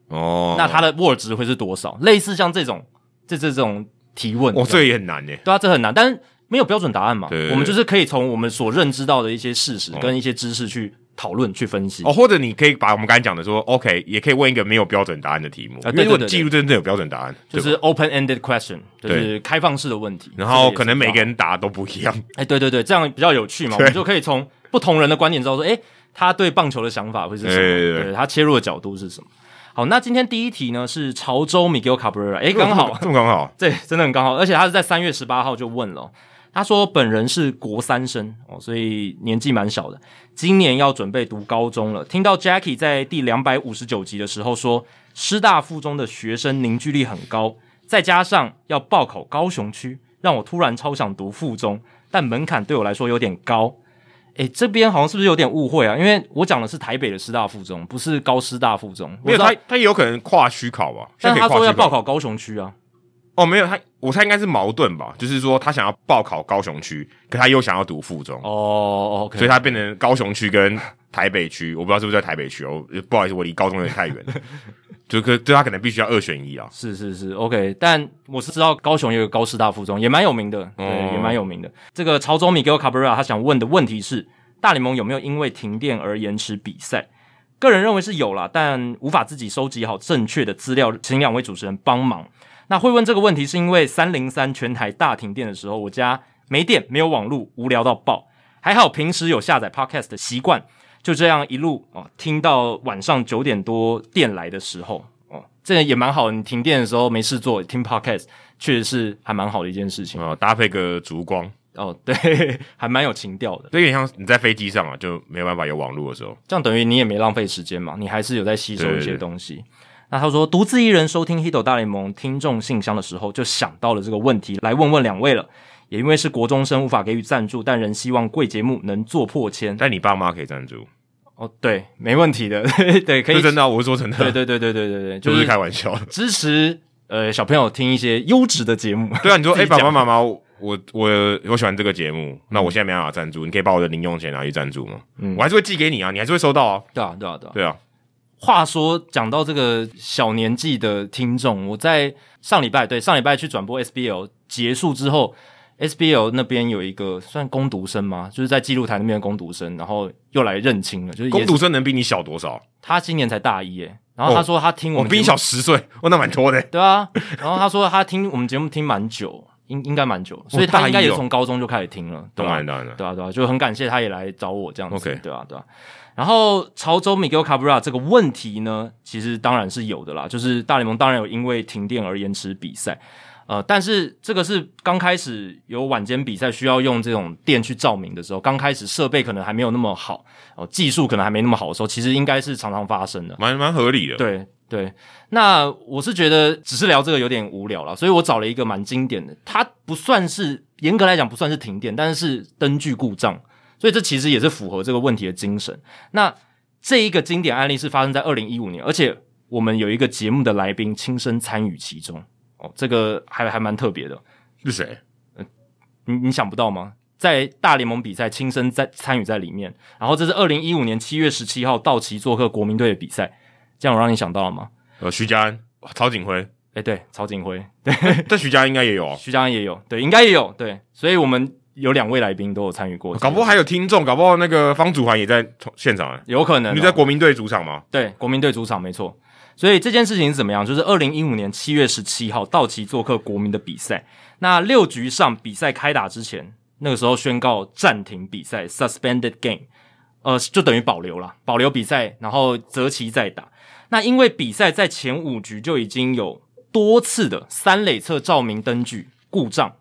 哦，那他的 WAR 值会是多少？类似像这种，这这种提问，哦，这也很难诶。对啊，这很难，但是没有标准答案嘛。对，对，对，我们就是可以从我们所认知到的一些事实跟一些知识去讨论、去分析。哦，或者你可以把我们刚才讲的说，OK，也可以问一个没有标准答案的题目。啊，对，对，对，对，因为我记录真正有标准答案，就是 open-ended question，就是开放式的问题。然后可能每个人答都不一样。(laughs) 哎，对对对，这样比较有趣嘛。(laughs) 我们就可以从不同人的观点知道说，哎。他对棒球的想法会是什么？对，对，对，对，他切入的角度是什么？好，那今天第一题呢是潮州 Miguel Cabrera，诶，刚好，这么刚好，(laughs) 对，真的很刚好，而且他是在三月十八号就问了。他说本人是国三生哦，所以年纪蛮小的，今年要准备读高中了。听到 Jackie 在第两百五十九集的时候说，师大附中的学生凝聚力很高，再加上要报考高雄区，让我突然超想读附中，但门槛对我来说有点高。诶，这边好像是不是有点误会啊？因为我讲的是台北的师大附中，不是高师大附中。没有，他他也有可能跨区考吧？但他说要报考高雄区啊。哦，没有，他我猜应该是矛盾吧，就是说他想要报考高雄区，可他又想要读附中哦所以他变成高雄区跟台北区，我不知道是不是在台北区哦，不好意思，我离高中有点太远了，就可对他可能必须要二选一啊，是是是，OK，但我是知道高雄有个高师大附中，也蛮有名的，对，哦、也蛮有名的。这个潮州米给我卡布拉他想问的问题是，大联盟有没有因为停电而延迟比赛？个人认为是有啦，但无法自己收集好正确的资料，请两位主持人帮忙。那会问这个问题，是因为三零三全台大停电的时候，我家没电，没有网络，无聊到爆。还好平时有下载 Podcast 的习惯，就这样一路哦，听到晚上九点多电来的时候哦，这个也蛮好。你停电的时候没事做，听 Podcast 确实是还蛮好的一件事情哦。搭配个烛光哦，对，(laughs) 还蛮有情调的。这有点像你在飞机上啊，就没有办法有网络的时候，这样等于你也没浪费时间嘛，你还是有在吸收一些东西。对对对那他说，独自一人收听《Hito 大联盟》听众信箱的时候，就想到了这个问题，来问问两位了。也因为是国中生，无法给予赞助，但仍希望贵节目能做破千。但你爸妈可以赞助哦，对，没问题的，(laughs) 对，可以。真的、啊，我是说真的。对对对对对对对，就是、是开玩笑，支持呃小朋友听一些优质的节目。(laughs) 对啊，你说，(laughs) 哎、欸，爸爸妈妈，我我我我喜欢这个节目，那我现在没办法赞助，你可以把我的零用钱拿去赞助吗？嗯，我还是会寄给你啊，你还是会收到啊。对啊，对啊，对啊，对啊。话说，讲到这个小年纪的听众，我在上礼拜对上礼拜去转播 SBL 结束之后，SBL 那边有一个算工读生吗？就是在记录台那边的工读生，然后又来认亲了。就是工读生能比你小多少？他今年才大一耶。然后他说他听我们、比你小十岁，哦，那蛮多的。对啊，然后他说他听我们节目听蛮久，应应该蛮久，所以他应该也从高中就开始听了。当然当然，对啊对啊，就很感谢他也来找我这样子。对啊对啊。然后潮州 Miguel Cabrera 这个问题呢，其实当然是有的啦，就是大联盟当然有因为停电而延迟比赛，呃，但是这个是刚开始有晚间比赛需要用这种电去照明的时候，刚开始设备可能还没有那么好，哦、呃，技术可能还没那么好的时候，其实应该是常常发生的，蛮蛮合理的。对对，那我是觉得只是聊这个有点无聊了，所以我找了一个蛮经典的，它不算是严格来讲不算是停电，但是是灯具故障。所以这其实也是符合这个问题的精神。那这一个经典案例是发生在二零一五年，而且我们有一个节目的来宾亲身参与其中。哦，这个还还蛮特别的。是谁？嗯，你你想不到吗？在大联盟比赛亲身在参与在里面。然后这是二零一五年七月十七号道奇做客国民队的比赛。这样我让你想到了吗？呃，徐嘉恩、曹景辉。诶，对，曹景辉。(laughs) 对，但徐嘉恩应该也有啊。徐嘉安也有，对，应该也有。对，所以我们。有两位来宾都有参与过，搞不好还有听众，搞不好那个方祖涵也在现场啊，有可能、哦。你在国民队主场吗？对，国民队主场没错。所以这件事情是怎么样？就是二零一五年七月十七号，道奇做客国民的比赛。那六局上比赛开打之前，那个时候宣告暂停比赛 （suspended game），呃，就等于保留了，保留比赛，然后择期再打。那因为比赛在前五局就已经有多次的三垒侧照明灯具故障。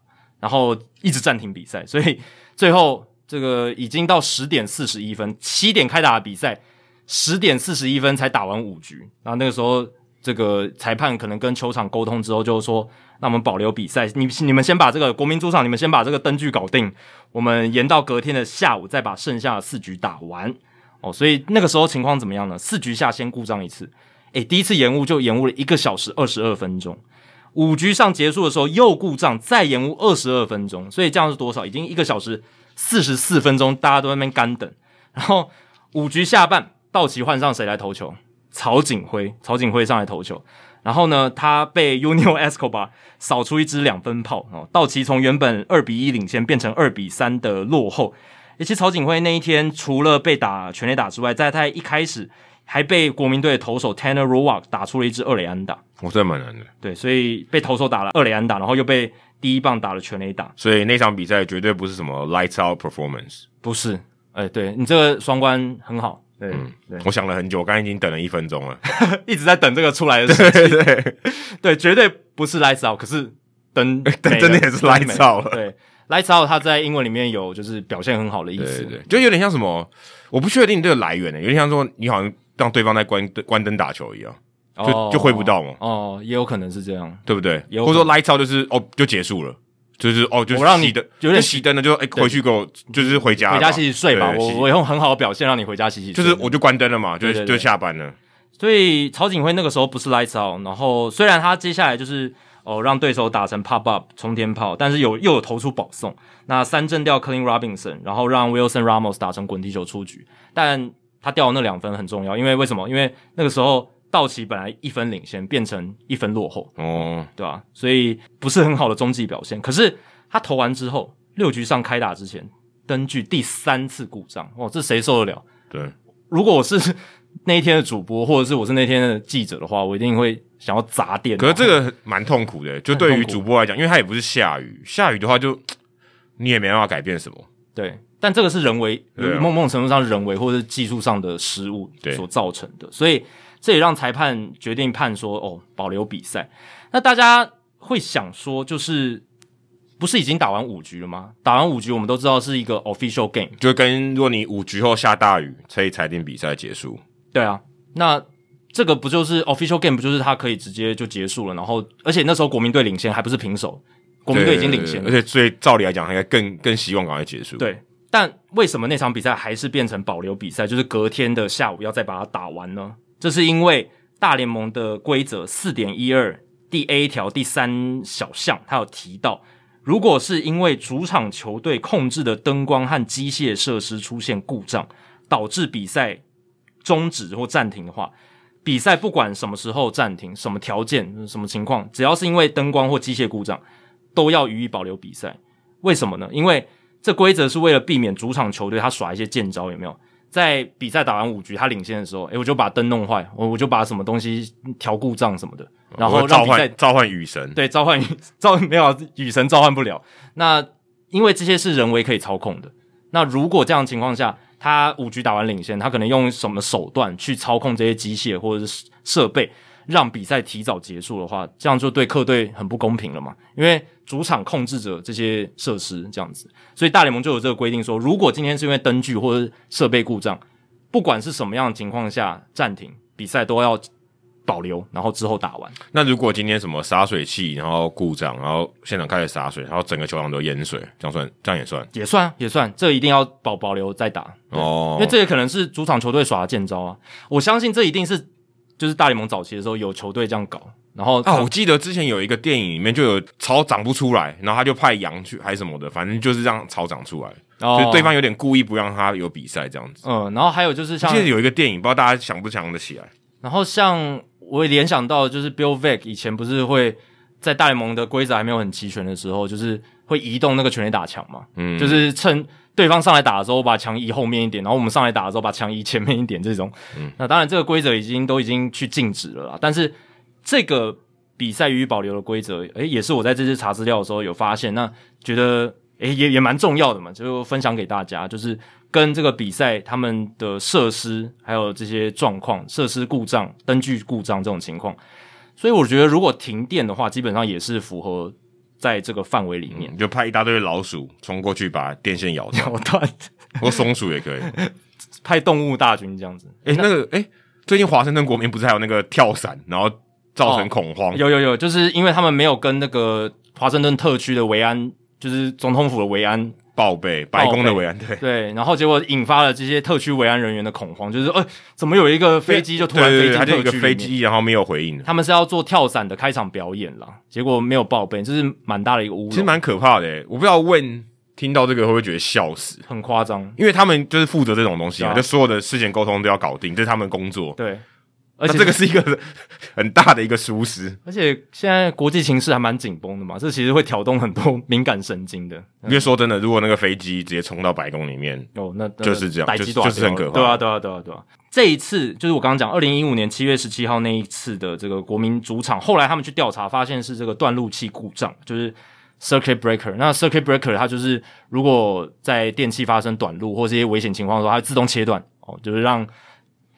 然后一直暂停比赛，所以最后这个已经到十点四十一分，七点开打的比赛，十点四十一分才打完五局。然后那个时候，这个裁判可能跟球场沟通之后，就说：“那我们保留比赛，你你们先把这个国民主场，你们先把这个灯具搞定，我们延到隔天的下午再把剩下的四局打完。”哦，所以那个时候情况怎么样呢？四局下先故障一次，诶，第一次延误就延误了一个小时二十二分钟。五局上结束的时候又故障，再延误二十二分钟，所以这样是多少？已经一个小时四十四分钟，大家都在那边干等。然后五局下半，道奇换上谁来投球？曹锦辉，曹锦辉上来投球。然后呢，他被 Yunior Escobar 扫出一支两分炮哦。道奇从原本二比一领先变成二比三的落后。而且曹锦辉那一天除了被打全垒打之外，在他一开始。还被国民队的投手 Tanner Roark 打出了一支二垒安打，我真的蛮难的。对，所以被投手打了二垒安打，然后又被第一棒打了全垒打，所以那场比赛绝对不是什么 lights out performance，不是。哎、欸，对你这个双关很好。对，嗯、对，我想了很久，我刚才已经等了一分钟了，(laughs) 一直在等这个出来的。对 (laughs) 对对，对，绝对不是 lights out，可是等 (laughs) 等真的也是 lights out 了。对，Lights Out 它在英文里面有就是表现很好的意思，对对对，就有点像什么，我不确定这个来源呢，有点像说你好像让对方在关灯关灯打球一样，就、哦、就挥不到嘛。哦，也有可能是这样，对不对？或者说 Lights Out 就是哦就结束了，就是哦就是我让你的有点熄灯了，就哎回去给我就是回家回家洗洗睡吧，我我用很好的表现让你回家洗洗睡，就是我就关灯了嘛，就就下班了。所以曹景辉那个时候不是 Lights Out，然后虽然他接下来就是。哦，让对手打成 pop up 冲天炮，但是有又有投出保送，那三振掉 Clean Robinson，然后让 Wilson Ramos 打成滚地球出局，但他掉的那两分很重要，因为为什么？因为那个时候道奇本来一分领先，变成一分落后，哦，对吧？所以不是很好的中继表现。可是他投完之后，六局上开打之前，登具第三次故障，哦，这谁受得了？对，如果我是那一天的主播，或者是我是那天的记者的话，我一定会。想要砸店，可是这个蛮痛苦的，就对于主播来讲，因为他也不是下雨，下雨的话就你也没办法改变什么。对，但这个是人为，某某种程度上是人为或者是技术上的失误所造成的，所以这也让裁判决定判说哦，保留比赛。那大家会想说，就是不是已经打完五局了吗？打完五局，我们都知道是一个 official game，就跟如果你五局后下大雨，可以裁定比赛结束。对啊，那。这个不就是 official game？不就是他可以直接就结束了？然后，而且那时候国民队领先，还不是平手，国民队已经领先了。而且，所以照理来讲，应该更更希望赶快结束。对，但为什么那场比赛还是变成保留比赛？就是隔天的下午要再把它打完呢？这是因为大联盟的规则四点一二第 A 条第三小项，它有提到，如果是因为主场球队控制的灯光和机械设施出现故障，导致比赛终止或暂停的话。比赛不管什么时候暂停，什么条件、什么情况，只要是因为灯光或机械故障，都要予以保留比赛。为什么呢？因为这规则是为了避免主场球队他耍一些贱招，有没有？在比赛打完五局他领先的时候，诶，我就把灯弄坏，我我就把什么东西调故障什么的，然后让比赛召唤雨神，对，召唤雨召没有雨神召唤不了。那因为这些是人为可以操控的。那如果这样的情况下，他五局打完领先，他可能用什么手段去操控这些机械或者是设备，让比赛提早结束的话，这样就对客队很不公平了嘛？因为主场控制着这些设施，这样子，所以大联盟就有这个规定说，如果今天是因为灯具或者设备故障，不管是什么样的情况下暂停比赛，都要。保留，然后之后打完。那如果今天什么洒水器，然后故障，然后现场开始洒水，然后整个球场都淹水，这样算？这样也算？也算，也算。这一定要保保留再打哦，因为这也可能是主场球队耍的贱招啊。我相信这一定是就是大联盟早期的时候有球队这样搞。然后啊，我记得之前有一个电影里面就有草长不出来，然后他就派羊去还是什么的，反正就是让草长出来。哦，就对方有点故意不让他有比赛这样子。嗯，然后还有就是像，记得有一个电影，不知道大家想不想得起来。然后像。我也联想到，就是 Bill Veeck 以前不是会在大联盟的规则还没有很齐全的时候，就是会移动那个全垒打墙嘛，嗯，就是趁对方上来打的时候，把墙移后面一点，然后我们上来打的时候，把墙移前面一点，这种。嗯，那当然这个规则已经都已经去禁止了啦，但是这个比赛予以保留的规则，诶，也是我在这次查资料的时候有发现，那觉得诶也也蛮重要的嘛，就分享给大家，就是。跟这个比赛他们的设施还有这些状况，设施故障、灯具故障这种情况，所以我觉得如果停电的话，基本上也是符合在这个范围里面。嗯、就派一大堆老鼠冲过去把电线咬 (laughs) 咬断，(laughs) 或松鼠也可以，(laughs) 派动物大军这样子。哎、欸、那个诶最近华盛顿国民不是还有那个跳伞，然后造成恐慌？哦、有有有，就是因为他们没有跟那个华盛顿特区的维安，就是总统府的维安。报备白宫的维安队，对，然后结果引发了这些特区维安人员的恐慌，就是说，呃，怎么有一个飞机就突然飞进特区飞机，然后没有回应。他们是要做跳伞的开场表演啦，结果没有报备，这是蛮大的一个误。其实蛮可怕的，我不知道问听到这个会不会觉得笑死？很夸张，因为他们就是负责这种东西嘛，啊、就所有的事前沟通都要搞定，这是他们工作。对。而且这个是一个很大的一个疏失，而且现在国际形势还蛮紧绷的嘛，这其实会挑动很多敏感神经的。因为说真的，如果那个飞机直接冲到白宫里面，哦，那就是这样，就，就是很可怕。对啊，对啊，对啊，对啊。这一次就是我刚刚讲，二零一五年七月十七号那一次的这个国民主场，后来他们去调查，发现是这个断路器故障，就是 circuit breaker。那 circuit breaker 它就是如果在电器发生短路或是一些危险情况的时候，它会自动切断哦，就是让。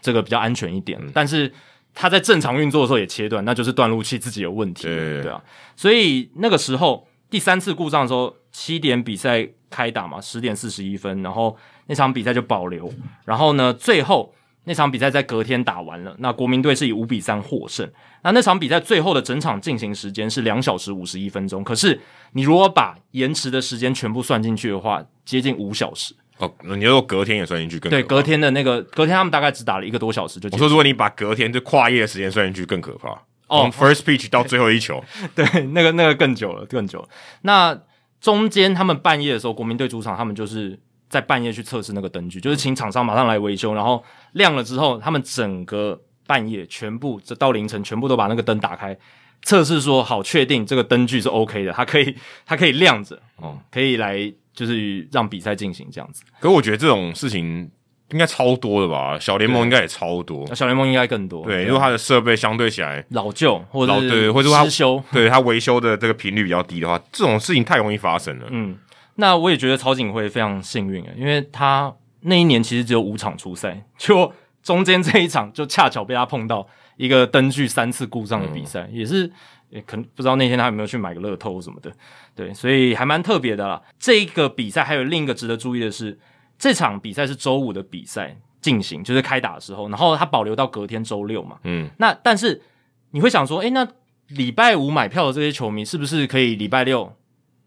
这个比较安全一点，但是它在正常运作的时候也切断，那就是断路器自己有问题，对，对啊。所以那个时候第三次故障的时候，七点比赛开打嘛，十点四十一分，然后那场比赛就保留，然后呢，最后那场比赛在隔天打完了，那国民队是以五比三获胜。那那场比赛最后的整场进行时间是两小时五十一分钟，可是你如果把延迟的时间全部算进去的话，接近五小时。哦，你要说隔天也算进去更可怕。对，隔天的那个隔天他们大概只打了一个多小时就。我说如果你把隔天就跨夜的时间算进去更可怕。哦，first pitch 到最后一球，(laughs) 对，那个那个更久了，更久了。那中间他们半夜的时候，国民队主场他们就是在半夜去测试那个灯具，就是请厂商马上来维修，然后亮了之后，他们整个半夜全部这到凌晨全部都把那个灯打开，测试说好确定这个灯具是 OK 的，它可以它可以亮着哦，可以来。就是让比赛进行这样子，可是我觉得这种事情应该超多的吧？小联盟应该也超多，小联盟应该更多。对，因为它的设备相对起来老旧，或者老对，或者说它修，对它维修的这个频率比较低的话，这种事情太容易发生了。嗯，那我也觉得曹锦辉非常幸运啊，因为他那一年其实只有五场出赛，(laughs) 就中间这一场就恰巧被他碰到一个灯具三次故障的比赛，嗯、也是。也可能不知道那天他有没有去买个乐透什么的，对，所以还蛮特别的啦。这一个比赛还有另一个值得注意的是，这场比赛是周五的比赛进行，就是开打的时候，然后他保留到隔天周六嘛。嗯，那但是你会想说，诶，那礼拜五买票的这些球迷是不是可以礼拜六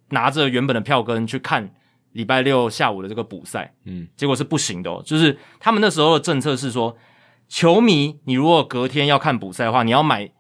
拿着原本的票根去看礼拜六下午的这个补赛？嗯，结果是不行的哦，就是他们那时候的政策是说，球迷你如果隔天要看补赛的话，你要买。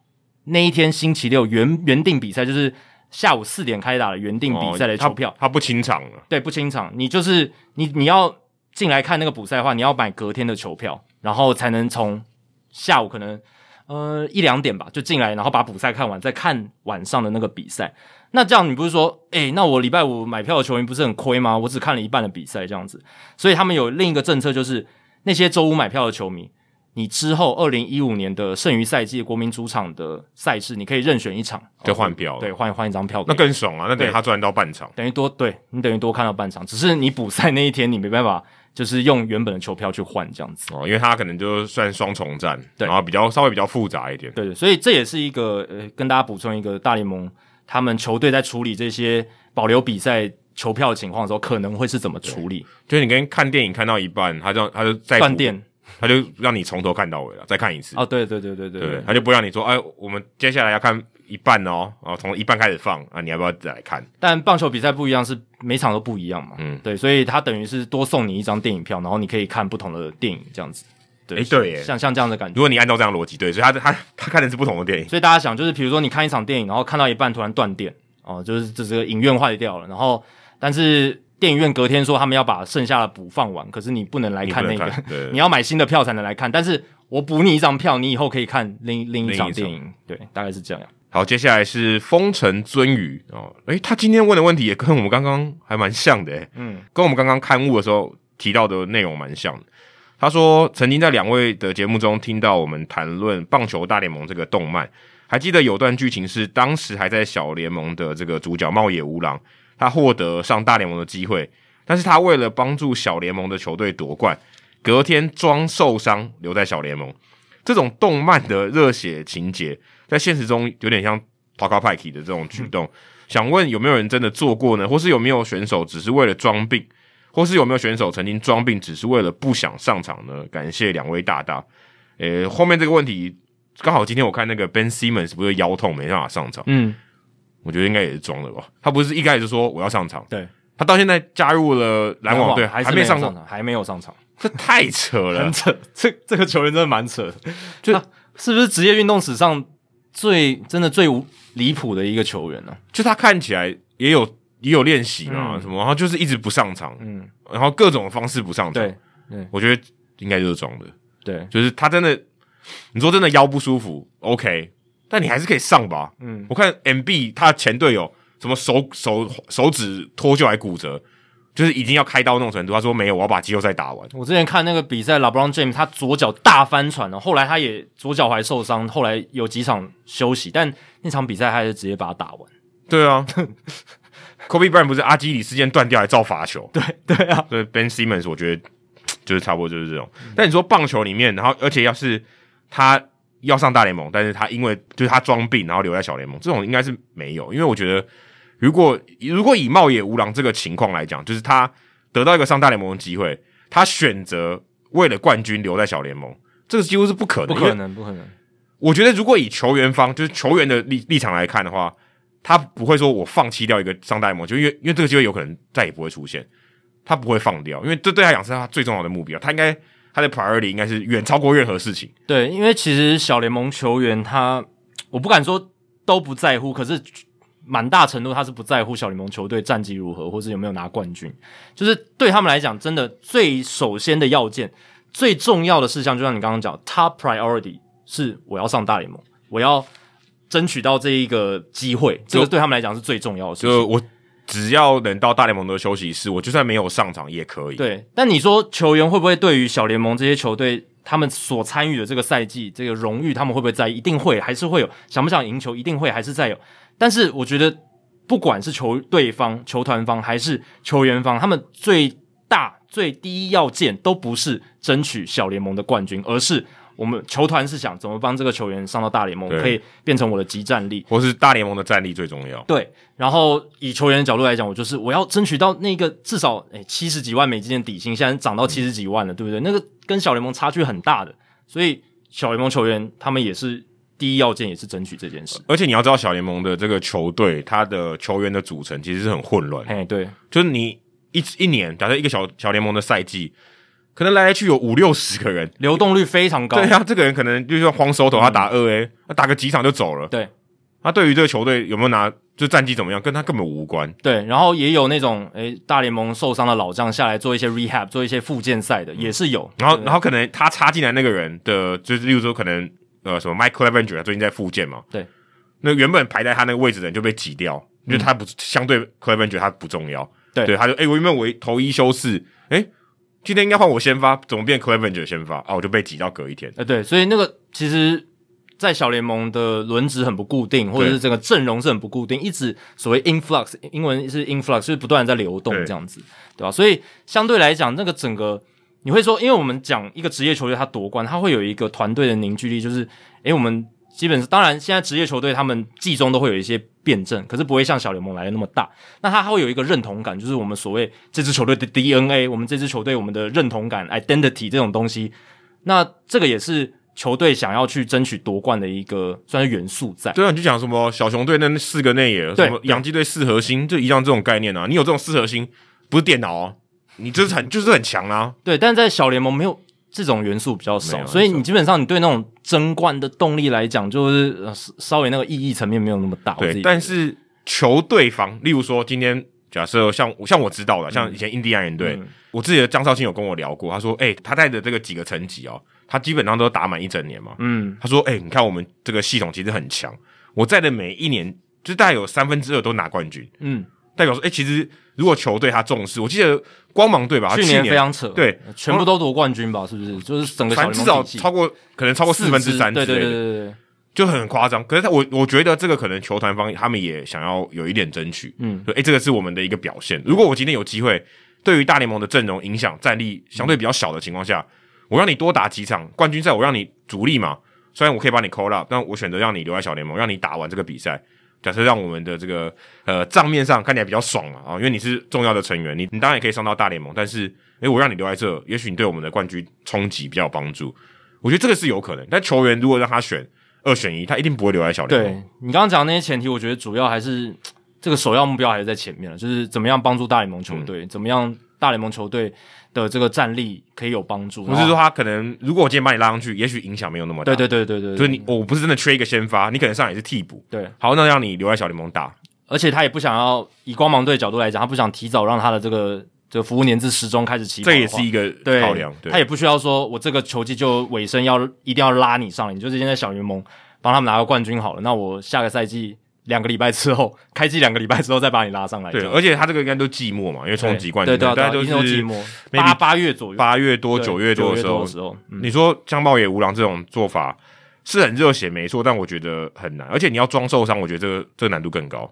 那一天星期六原原定比赛就是下午四点开打的原定比赛的球票，哦、他，他不清场了。对，不清场。你就是你你要进来看那个补赛的话，你要买隔天的球票，然后才能从下午可能呃一两点吧就进来，然后把补赛看完，再看晚上的那个比赛。那这样你不是说，诶、欸，那我礼拜五买票的球员不是很亏吗？我只看了一半的比赛这样子。所以他们有另一个政策，就是那些周五买票的球迷。你之后二零一五年的剩余赛季国民主场的赛事，你可以任选一场就换票，对，换换一张票，那更爽啊！那等于他赚到半场，等于多，对，你等于多看到半场。只是你补赛那一天你没办法，就是用原本的球票去换这样子哦，因为他可能就算双重战，对，然后比较稍微比较复杂一点，对对，所以这也是一个呃，跟大家补充一个大联盟他们球队在处理这些保留比赛球票的情况的时候，可能会是怎么处理？就是你跟看电影看到一半，他就他就再断电。他就让你从头看到尾了，再看一次。哦，对对对对对，对，他就不让你说，哎，我们接下来要看一半哦，然后从一半开始放啊，你要不要再来看？但棒球比赛不一样，是每场都不一样嘛。嗯，对，所以他等于是多送你一张电影票，然后你可以看不同的电影这样子。对，诶对耶，像像这样的感觉。如果你按照这样逻辑，对，所以他他他看的是不同的电影。所以大家想，就是比如说你看一场电影，然后看到一半突然断电，哦，就是这这个影院坏掉了，然后但是。电影院隔天说他们要把剩下的补放完，可是你不能来看那个，你，(laughs) 你要买新的票才能来看。但是我补你一张票，你以后可以看另另一场电影。对，大概是这样。好，接下来是风城尊宇哦，诶，他今天问的问题也跟我们刚刚还蛮像的，诶，嗯，跟我们刚刚刊物的时候提到的内容蛮像的。他说曾经在两位的节目中听到我们谈论棒球大联盟这个动漫，还记得有段剧情是当时还在小联盟的这个主角茂野无郎。他获得上大联盟的机会，但是他为了帮助小联盟的球队夺冠，隔天装受伤留在小联盟。这种动漫的热血情节，在现实中有点像 Toka Piki 的这种举动。想问有没有人真的做过呢？或是有没有选手只是为了装病？或是有没有选手曾经装病只是为了不想上场呢？感谢两位大大。诶，后面这个问题刚好今天我看那个 Ben Simmons 不是腰痛没办法上场，嗯。我觉得应该也是装的吧，他不是一开始就说我要上场，对，他到现在加入了篮网队，还没上场，还没有上场，(laughs) 这太扯了，很扯，这这个球员真的蛮扯的，(laughs) 就是不是职业运动史上最真的最离谱的一个球员呢？就他看起来也有也有练习嘛，什么，然后就是一直不上场，嗯，然后各种方式不上场，对，我觉得应该就是装的，对，就是他真的，你说真的腰不舒服，OK。但你还是可以上吧，嗯，我看 MB 他前队友什么手手手指脱臼还骨折，就是已经要开刀那种程度。他说没有，我要把季后赛打完。我之前看那个比赛，LeBron James 他左脚大翻船了，后来他也左脚踝受伤，后来有几场休息，但那场比赛他还是直接把它打完。对啊，(laughs) Kobe Bryant 不是阿基里斯腱断掉还造罚球？(laughs) 对对啊，所以 Ben Simmons 我觉得就是差不多就是这种。嗯、但你说棒球里面，然后而且要是他。要上大联盟，但是他因为就是他装病，然后留在小联盟，这种应该是没有，因为我觉得如果如果以茂野无郎这个情况来讲，就是他得到一个上大联盟的机会，他选择为了冠军留在小联盟，这个几乎是不可能，不可能，不可能。我觉得如果以球员方就是球员的立立场来看的话，他不会说我放弃掉一个上大联盟，就因为因为这个机会有可能再也不会出现，他不会放掉，因为这对他讲是他最重要的目标，他应该他的 priority 应该是远超过任何事情。对，因为其实小联盟球员他，我不敢说都不在乎，可是蛮大程度他是不在乎小联盟球队战绩如何，或是有没有拿冠军，就是对他们来讲，真的最首先的要件、最重要的事项，就像你刚刚讲，top priority。是我要上大联盟，我要争取到这一个机会，这个对他们来讲是最重要的事情。就我只要能到大联盟的休息室，我就算没有上场也可以。对，但你说球员会不会对于小联盟这些球队他们所参与的这个赛季这个荣誉，他们会不会在意？一定会，还是会有。想不想赢球，一定会，还是在有。但是我觉得，不管是球队方、球团方还是球员方，他们最大最第一要件都不是争取小联盟的冠军，而是。我们球团是想怎么帮这个球员上到大联盟，可以变成我的集战力，或是大联盟的战力最重要。对，然后以球员的角度来讲，我就是我要争取到那个至少诶七十几万美金的底薪，现在涨到七十几万了，嗯、对不对？那个跟小联盟差距很大的，所以小联盟球员他们也是第一要件，也是争取这件事。而且你要知道，小联盟的这个球队，他的球员的组成其实是很混乱。哎，对，就是你一一年，假设一个小小联盟的赛季。可能来来去有五六十个人，流动率非常高。对啊，这个人可能就是慌收头，他打二 A，他打个几场就走了。对，他对于这个球队有没有拿，就战绩怎么样，跟他根本无关。对，然后也有那种诶大联盟受伤的老将下来做一些 rehab，做一些复健赛的，也是有。然后，然后可能他插进来那个人的，就是例如说可能呃什么 Mike Clevenger，他最近在复健嘛。对，那原本排在他那个位置的人就被挤掉，因为他不相对 Clevenger 他不重要。对，对，他就诶我原本我投一休四，诶今天应该换我先发，怎么变 Clevenger 先发啊？我就被挤到隔一天。呃，对，所以那个其实，在小联盟的轮值很不固定，或者是整个阵容是很不固定，一直所谓 influx，英文是 influx，是不断在流动这样子，对吧？所以相对来讲，那个整个你会说，因为我们讲一个职业球队他夺冠，他会有一个团队的凝聚力，就是诶，我们。基本上，当然，现在职业球队他们季中都会有一些辩证，可是不会像小联盟来的那么大。那他还会有一个认同感，就是我们所谓这支球队的 DNA，我们这支球队我们的认同感 identity 这种东西。那这个也是球队想要去争取夺冠的一个算是元素在。对啊，你就讲什么小熊队那四个内野，什么洋基队四核心，就一样这种概念啊。你有这种四核心，不是电脑啊，你这是很就是很强啊。对，但在小联盟没有。这种元素比较少，所以你基本上你对那种争冠的动力来讲，就是稍微那个意义层面没有那么大。对，但是球队方，例如说今天假设像像我知道的，像以前印第安人队，嗯、我自己的张少卿有跟我聊过，他说：“哎、欸，他带的这个几个层级哦，他基本上都打满一整年嘛。”嗯，他说：“哎、欸，你看我们这个系统其实很强，我在的每一年就大概有三分之二都拿冠军。”嗯。代表说，哎、欸，其实如果球队他重视，我记得光芒队吧，去年非常扯，对，全部都夺冠军吧，是不是？就是整个小联盟至少超过，可能超过四分之三之类的，对对对对对，就很夸张。可是他，我我觉得这个可能球团方他们也想要有一点争取，嗯，说，哎、欸，这个是我们的一个表现。如果我今天有机会，对于大联盟的阵容影响战力相对比较小的情况下，我让你多打几场冠军赛，我让你主力嘛，虽然我可以把你 call up，但我选择让你留在小联盟，让你打完这个比赛。假设让我们的这个呃账面上看起来比较爽嘛啊，因为你是重要的成员，你你当然也可以上到大联盟，但是诶，我让你留在这，也许你对我们的冠军冲击比较有帮助。我觉得这个是有可能，但球员如果让他选二选一，他一定不会留在小联盟。对，你刚刚讲的那些前提，我觉得主要还是这个首要目标还是在前面了，就是怎么样帮助大联盟球队，嗯、怎么样大联盟球队。的这个战力可以有帮助，不是说他可能，如果我今天把你拉上去，也许影响没有那么大。对对对对对，就是你，我不是真的缺一个先发，你可能上来是替补。对，好，那让你留在小联盟打，而且他也不想要以光芒队角度来讲，他不想提早让他的这个这个服务年资时钟开始起跑，这也是一个考量。对，他也不需要说我这个球季就尾声要一定要拉你上来，你就现在小联盟帮他们拿个冠军好了，那我下个赛季。两个礼拜之后，开季两个礼拜之后再把你拉上来。对，而且他这个应该都季末嘛，因为冲击冠军，大概都是季末八八月左右，八月多九月多的时候。时候嗯、你说江茂野无郎这种做法是很热血，没错，但我觉得很难，而且你要装受伤，我觉得这个这个难度更高。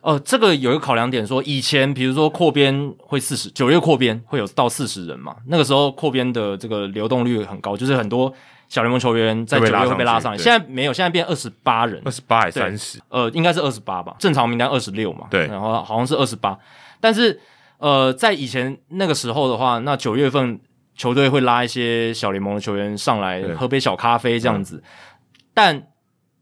哦、呃，这个有一个考量点说，以前比如说扩编会四十九月扩编会有到四十人嘛，那个时候扩编的这个流动率很高，就是很多。小联盟球员在九月会被拉上来。现在没有，现在变二十八人，二十八还是三十？呃，应该是二十八吧。正常名单二十六嘛，对，然后好像是二十八。但是呃，在以前那个时候的话，那九月份球队会拉一些小联盟的球员上来喝杯小咖啡这样子，但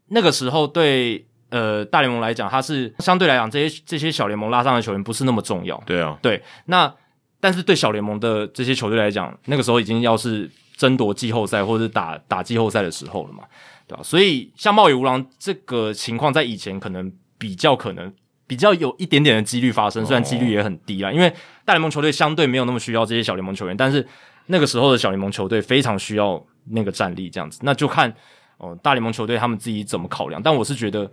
那个时候对。呃，大联盟来讲，它是相对来讲，这些这些小联盟拉上的球员不是那么重要。对啊，对。那但是对小联盟的这些球队来讲，那个时候已经要是争夺季后赛或者是打打季后赛的时候了嘛，对吧？所以像茂野无郎这个情况，在以前可能比较可能比较有一点点的几率发生，虽然几率也很低啦，因为大联盟球队相对没有那么需要这些小联盟球员，但是那个时候的小联盟球队非常需要那个战力，这样子，那就看哦、呃，大联盟球队他们自己怎么考量。但我是觉得。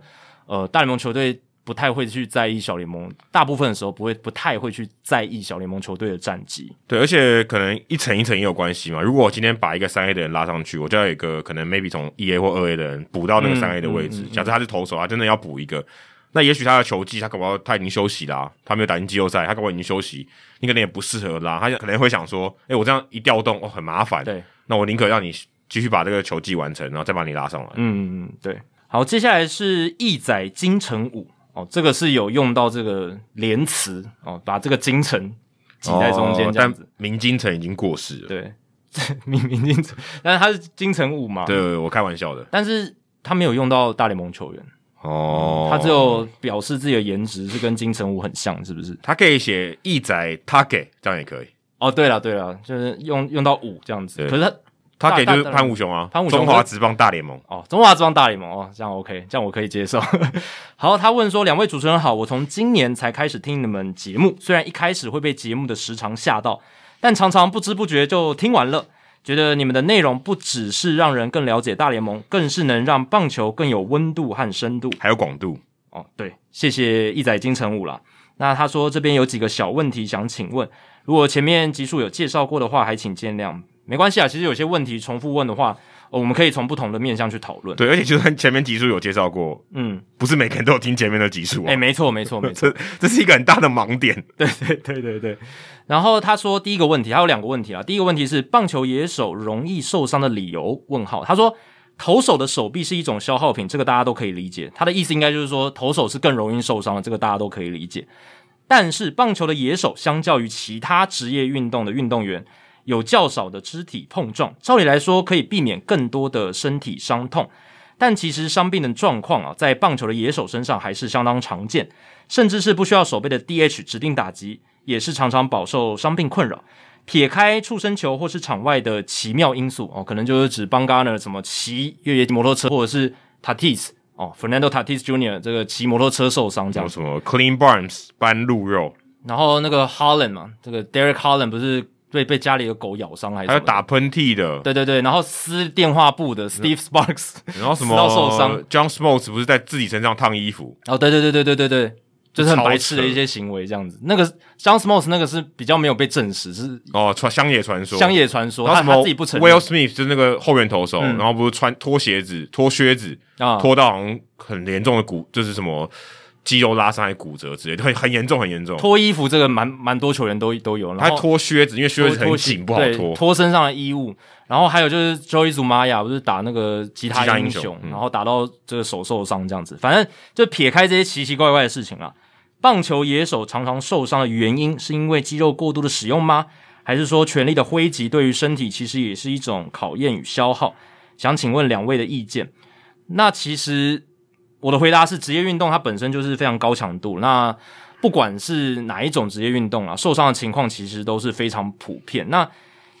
呃，大联盟球队不太会去在意小联盟，大部分的时候不会不太会去在意小联盟球队的战绩。对，而且可能一层一层也有关系嘛。如果我今天把一个三 A 的人拉上去，我就要有一个可能 maybe 从一 A 或二 A 的人补到那个三 A 的位置。嗯嗯嗯、假设他是投手，他真的要补一个，那也许他的球技他可能他已经休息啦、啊，他没有打进季后赛，他可能已经休息，你可能也不适合拉。他可能会想说，哎、欸，我这样一调动哦，很麻烦。对，那我宁可让你继续把这个球技完成，然后再把你拉上来。嗯嗯，对。好，接下来是义仔金城武哦，这个是有用到这个连词哦，把这个金城挤在中间这样子。哦、但明金城已经过世了，对，(laughs) 明明金城，但是他是金城武嘛？对，我开玩笑的。但是他没有用到大联盟球员哦、嗯，他只有表示自己的颜值是跟金城武很像，是不是？他可以写义仔他给这样也可以。哦，对了对了，就是用用到五这样子，可是他。他给就是潘武雄啊，潘武雄，中华职棒大联盟哦，中华职棒大联盟哦，这样 OK，这样我可以接受。(laughs) 好，他问说：两位主持人好，我从今年才开始听你们节目，虽然一开始会被节目的时长吓到，但常常不知不觉就听完了，觉得你们的内容不只是让人更了解大联盟，更是能让棒球更有温度和深度，还有广度哦。对，谢谢义仔金城武啦。那他说这边有几个小问题想请问，如果前面集数有介绍过的话，还请见谅。没关系啊，其实有些问题重复问的话，哦、我们可以从不同的面向去讨论。对，而且就算前面集数有介绍过，嗯，不是每个人都有听前面的集数啊。哎，没错，没错，没错，(laughs) 这这是一个很大的盲点。(laughs) 对，对，对，对，对。然后他说第一个问题，他有两个问题啊。第一个问题是棒球野手容易受伤的理由？问号。他说投手的手臂是一种消耗品，这个大家都可以理解。他的意思应该就是说投手是更容易受伤的，这个大家都可以理解。但是棒球的野手相较于其他职业运动的运动员。有较少的肢体碰撞，照理来说可以避免更多的身体伤痛，但其实伤病的状况啊，在棒球的野手身上还是相当常见，甚至是不需要手背的 DH 指定打击，也是常常饱受伤病困扰。撇开触身球或是场外的奇妙因素哦，可能就是指 Bumgarner 什么骑越野摩托车，或者是 Tatis 哦，Fernando Tatis Jr. 这个骑摩托车受伤这样。什么 Clean Barnes 搬鹿肉，然后那个 Holland 嘛，这个 Derek Holland 不是。被被家里的狗咬伤还是？还有打喷嚏的，对对对，然后撕电话簿的 Steve Sparks，(laughs) 然后什么到受伤？John Smoltz 不是在自己身上烫衣服？哦，对对对对对对对，就是很白痴的一些行为这样子。那个 John Smoltz 那个是比较没有被证实，是哦传乡野传说，乡野传说，他他自己不承认。Will Smith 就是那个后援投手，嗯、然后不是穿脱鞋子、脱靴子啊，脱到好像很严重的骨，就是什么。肌肉拉伤还骨折之类的，很很严重，很严重。脱衣服这个蛮蛮多球员都都有，然后还脱靴子，因为靴子很紧不好脱。脱身上的衣物，然后还有就是 Joey Zumaya 不是打那个吉他英雄，英雄嗯、然后打到这个手受伤这样子。反正就撇开这些奇奇怪怪的事情啦。棒球野手常常受伤的原因，是因为肌肉过度的使用吗？还是说全力的挥击对于身体其实也是一种考验与消耗？想请问两位的意见。那其实。我的回答是，职业运动它本身就是非常高强度。那不管是哪一种职业运动啊，受伤的情况其实都是非常普遍。那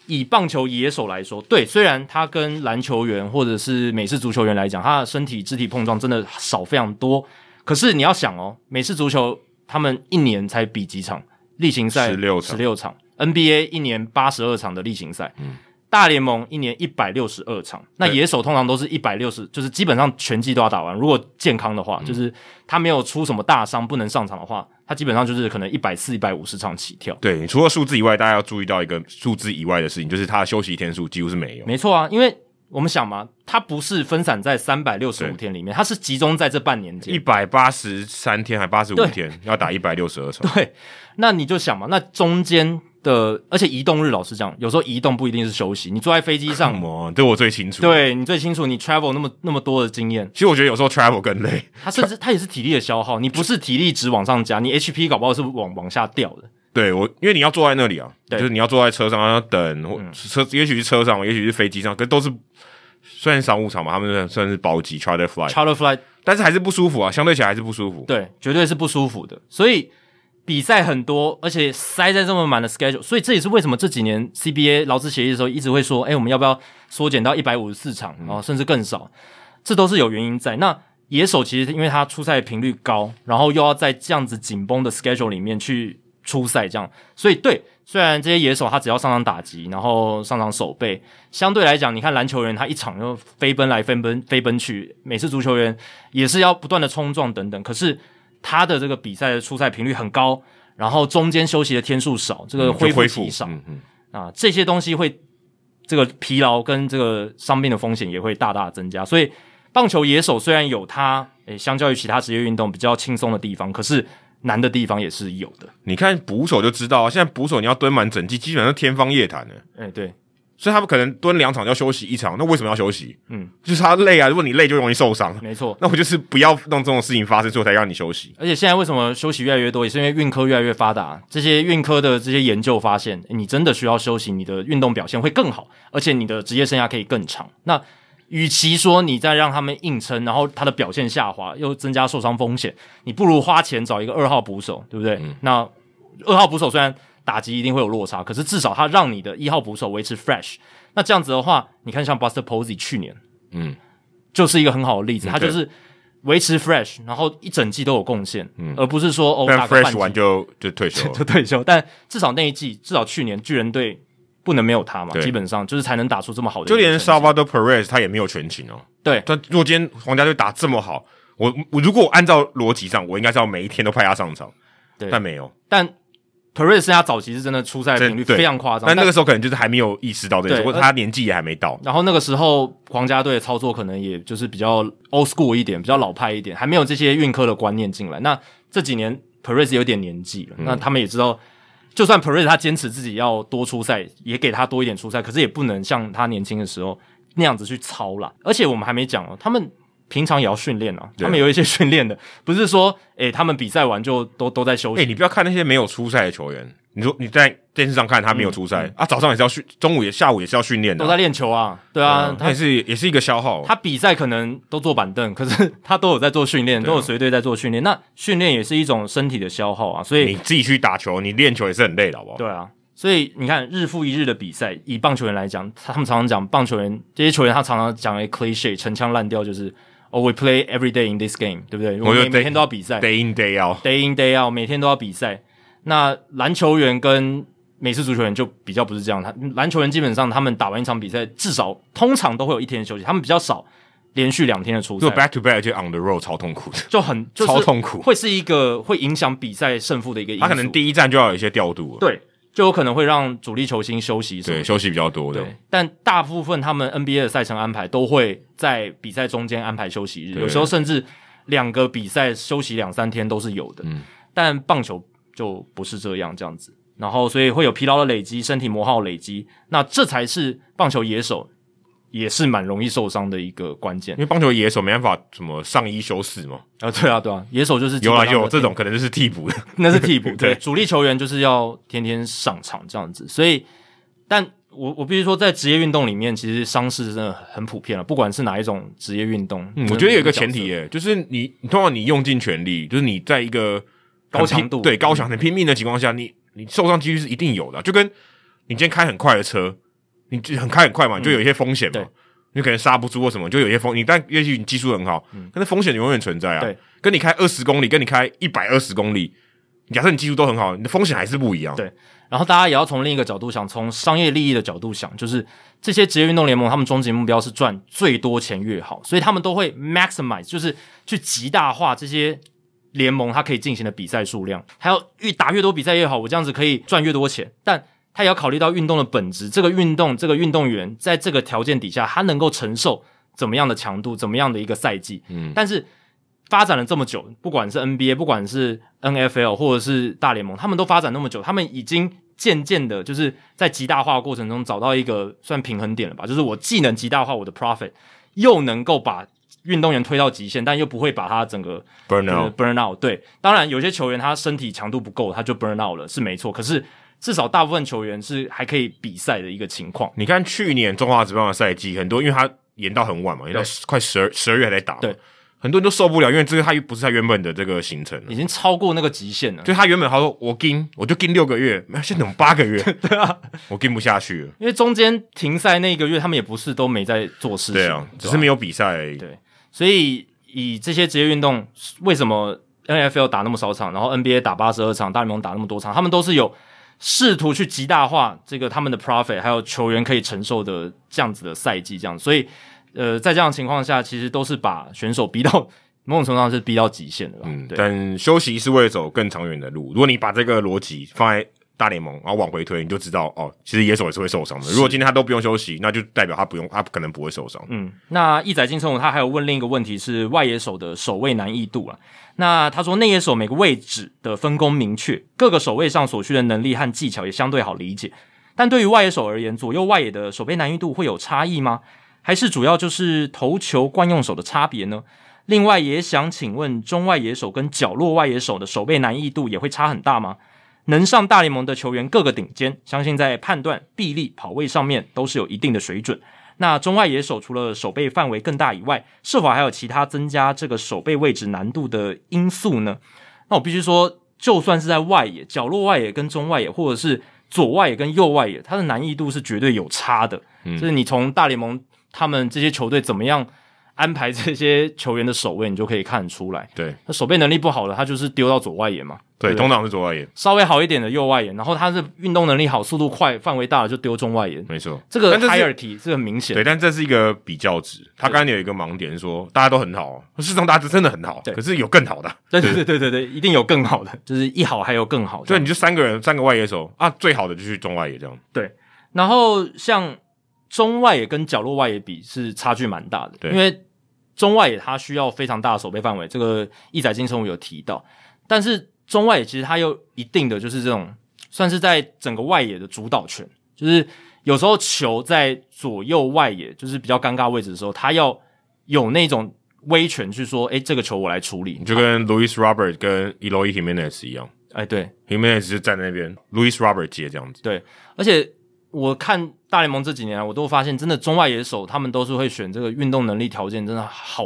以棒球野手来说，对，虽然他跟篮球员或者是美式足球员来讲，他的身体肢体碰撞真的少非常多。可是你要想哦，美式足球他们一年才比几场例行赛，十六场，十六场，NBA 一年八十二场的例行赛。嗯大联盟一年一百六十二场，那野手通常都是一百六十，就是基本上全季都要打完。如果健康的话，嗯、就是他没有出什么大伤不能上场的话，他基本上就是可能一百四、一百五十场起跳。对，除了数字以外，大家要注意到一个数字以外的事情，就是他的休息天数几乎是没有。没错啊，因为我们想嘛，他不是分散在三百六十五天里面，他是集中在这半年间，一百八十三天还八十五天要打一百六十二场。(laughs) 对，那你就想嘛，那中间。的，而且移动日，老实讲，有时候移动不一定是休息。你坐在飞机上，对我最清楚。对你最清楚，你 travel 那么那么多的经验。其实我觉得有时候 travel 更累，它甚至它也是体力的消耗。你不是体力值往上加，你 HP 搞不好是往往下掉的。对我，因为你要坐在那里啊，就是你要坐在车上要等，或车也许是车上，也许是飞机上，可是都是虽然商务舱嘛，他们算是包机 charter flight，charter flight，但是还是不舒服啊，相对起来还是不舒服。对，绝对是不舒服的，所以。比赛很多，而且塞在这么满的 schedule，所以这也是为什么这几年 CBA 劳资协议的时候一直会说，哎、欸，我们要不要缩减到一百五十四场，然后甚至更少？这都是有原因在。那野手其实因为他出赛频率高，然后又要在这样子紧绷的 schedule 里面去出赛，这样，所以对，虽然这些野手他只要上场打击，然后上场守备，相对来讲，你看篮球员他一场就飞奔来飞奔飞奔去，美式足球员也是要不断的冲撞等等，可是。他的这个比赛的出赛频率很高，然后中间休息的天数少，这个恢复期少，嗯嗯嗯、啊，这些东西会这个疲劳跟这个伤病的风险也会大大增加。所以，棒球野手虽然有他诶，相较于其他职业运动比较轻松的地方，可是难的地方也是有的。你看捕手就知道啊，现在捕手你要蹲满整季，基本上天方夜谭的。诶，对。所以他们可能蹲两场就要休息一场，那为什么要休息？嗯，就是他累啊。如果你累，就容易受伤。没错，那我就是不要让这种事情发生，所以我才让你休息。而且现在为什么休息越来越多，也是因为运科越来越发达。这些运科的这些研究发现，你真的需要休息，你的运动表现会更好，而且你的职业生涯可以更长。那与其说你再让他们硬撑，然后他的表现下滑，又增加受伤风险，你不如花钱找一个二号捕手，对不对？嗯、那二号捕手虽然打击一定会有落差，可是至少他让你的一号捕手维持 fresh。那这样子的话，你看像 Buster Posey 去年，嗯，就是一个很好的例子，嗯、他就是维持 fresh，然后一整季都有贡献，嗯，而不是说哦 fresh 完就就退休 (laughs) 就退休。但至少那一季，至少去年巨人队不能没有他嘛，基本上就是才能打出这么好的。就连 Salvador Perez 他也没有全勤哦。对，但如果今天皇家队打这么好，我我如果按照逻辑上，我应该是要每一天都派他上场，对，但没有，但。Perez 他早期是真的出赛频率非常夸张，但那个时候可能就是还没有意识到这个，或者他年纪也还没到。然后那个时候皇家队的操作可能也就是比较 old school 一点，比较老派一点，还没有这些运科的观念进来。那这几年 Perez 有点年纪了，嗯、那他们也知道，就算 Perez 他坚持自己要多出赛，也给他多一点出赛，可是也不能像他年轻的时候那样子去操啦。而且我们还没讲哦，他们。平常也要训练啊，他们有一些训练的，(laughs) 不是说，诶、欸，他们比赛完就都都在休息。诶、欸，你不要看那些没有出赛的球员，你说你在电视上看他没有出赛、嗯、啊，早上也是要训，中午也下午也是要训练的，都在练球啊，对啊，他也是也是一个消耗。他比赛可能都坐板凳，可是 (laughs) 他都有在做训练，都有随队在做训练。那训练也是一种身体的消耗啊，所以你自己去打球，你练球也是很累的，好不好？对啊，所以你看日复一日的比赛，以棒球员来讲，他们常常讲棒球员这些球员，他常常讲一 cliche，陈腔滥调就是。哦、oh,，We play every day in this game，对不对？我每每天都要比赛，day in day out，day in day out，每天都要比赛。那篮球员跟美式足球员就比较不是这样，他篮球员基本上他们打完一场比赛，至少通常都会有一天的休息，他们比较少连续两天的出赛。就 back to back 就 on the road 超痛苦的，就很、就是、超痛苦，会是一个会影响比赛胜负的一个因素。他可能第一站就要有一些调度了，对。就有可能会让主力球星休息，对，休息比较多的。对，但大部分他们 NBA 的赛程安排都会在比赛中间安排休息日，有时候甚至两个比赛休息两三天都是有的。嗯，但棒球就不是这样这样子，然后所以会有疲劳的累积，身体磨耗累积，那这才是棒球野手。也是蛮容易受伤的一个关键，因为棒球野手没办法什么上衣休四嘛。啊，对啊，对啊，野手就是有啊有这种可能就是替补的，(laughs) 那是替补。(laughs) 对，主力球员就是要天天上场这样子。所以，但我我必须说，在职业运动里面，其实伤势真的很普遍了，不管是哪一种职业运动。嗯，我觉得有一个前提耶，就是你，你通常你用尽全力，就是你在一个高强度、对高强很拼命的情况下，你你受伤几率是一定有的。就跟你今天开很快的车。你就很开很快嘛，就有一些风险嘛，嗯、你可能刹不住或什么，就有一些风。你但也许你技术很好，嗯，但是风险永远存在啊。对，跟你开二十公里，跟你开一百二十公里，假设你技术都很好，你的风险还是不一样。对，然后大家也要从另一个角度想，从商业利益的角度想，就是这些职业运动联盟，他们终极目标是赚最多钱越好，所以他们都会 maximize，就是去极大化这些联盟它可以进行的比赛数量，还要越打越多比赛越好，我这样子可以赚越多钱，但。他也要考虑到运动的本质，这个运动，这个运动员在这个条件底下，他能够承受怎么样的强度，怎么样的一个赛季。嗯，但是发展了这么久，不管是 NBA，不管是 NFL，或者是大联盟，他们都发展那么久，他们已经渐渐的，就是在极大化的过程中找到一个算平衡点了吧？就是我既能极大化我的 profit，又能够把运动员推到极限，但又不会把他整个 burn out burn out。对，当然有些球员他身体强度不够，他就 burn out 了，是没错。可是至少大部分球员是还可以比赛的一个情况。你看去年中华职棒的赛季，很多因为他延到很晚嘛，延到快十二十二月还在打，对。很多人都受不了，因为这个他又不是他原本的这个行程，已经超过那个极限了。就他原本他说我跟，我就跟六个月，现在等八个月，(laughs) 对啊，我跟不下去了。因为中间停赛那一个月，他们也不是都没在做事情，对啊，只是没有比赛而已。对，所以以这些职业运动，为什么 NFL 打那么少场，然后 NBA 打八十二场，大联盟打那么多场，他们都是有试图去极大化这个他们的 profit，还有球员可以承受的这样子的赛季，这样。所以，呃，在这样的情况下，其实都是把选手逼到。某种程度上是逼到极限的，嗯，但休息是为了走更长远的路。如果你把这个逻辑放在大联盟，然后往回推，你就知道哦，其实野手也是会受伤的。如果今天他都不用休息，那就代表他不用，他可能不会受伤。嗯，那一载金城武他还有问另一个问题是外野手的守卫难易度啊。那他说内野手每个位置的分工明确，各个守卫上所需的能力和技巧也相对好理解。但对于外野手而言，左右外野的守备难易度会有差异吗？还是主要就是投球惯用手的差别呢？另外也想请问，中外野手跟角落外野手的守备难易度也会差很大吗？能上大联盟的球员各个顶尖，相信在判断、臂力、跑位上面都是有一定的水准。那中外野手除了守备范围更大以外，是否还有其他增加这个守备位置难度的因素呢？那我必须说，就算是在外野、角落外野跟中外野，或者是左外野跟右外野，它的难易度是绝对有差的。嗯，就是你从大联盟他们这些球队怎么样。安排这些球员的守卫，你就可以看得出来。对，那守备能力不好的，他就是丢到左外野嘛。对，对对通常是左外野。稍微好一点的右外野，然后他是运动能力好、速度快、范围大的就丢中外野。没错，这个 hierarchy 是很明显。对，但这是一个比较值。他刚刚有一个盲点是说，大家都很好，事实上大家真的很好。对，可是有更好的。对对对对对对，一定有更好的，就是一好还有更好的。对，你就三个人，三个外野手啊，最好的就去中外野这样。对，然后像中外野跟角落外野比是差距蛮大的，对，因为。中外野他需要非常大的守备范围，这个一载金城武有提到，但是中外野其实他有一定的就是这种算是在整个外野的主导权，就是有时候球在左右外野就是比较尴尬位置的时候，他要有那种威权去说，诶，这个球我来处理，就跟 Louis Robert 跟 Eloy Jimenez 一样，诶，对，Jimenez 就站在那边，Louis Robert 接这样子，对，而且。我看大联盟这几年，我都发现，真的中外野手他们都是会选这个运动能力条件真的好，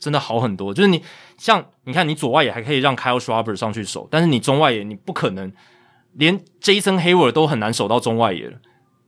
真的好很多。就是你像你看，你左外野还可以让 Kyle Schwarber 上去守，但是你中外野你不可能，连 Jason Hayward 都很难守到中外野了。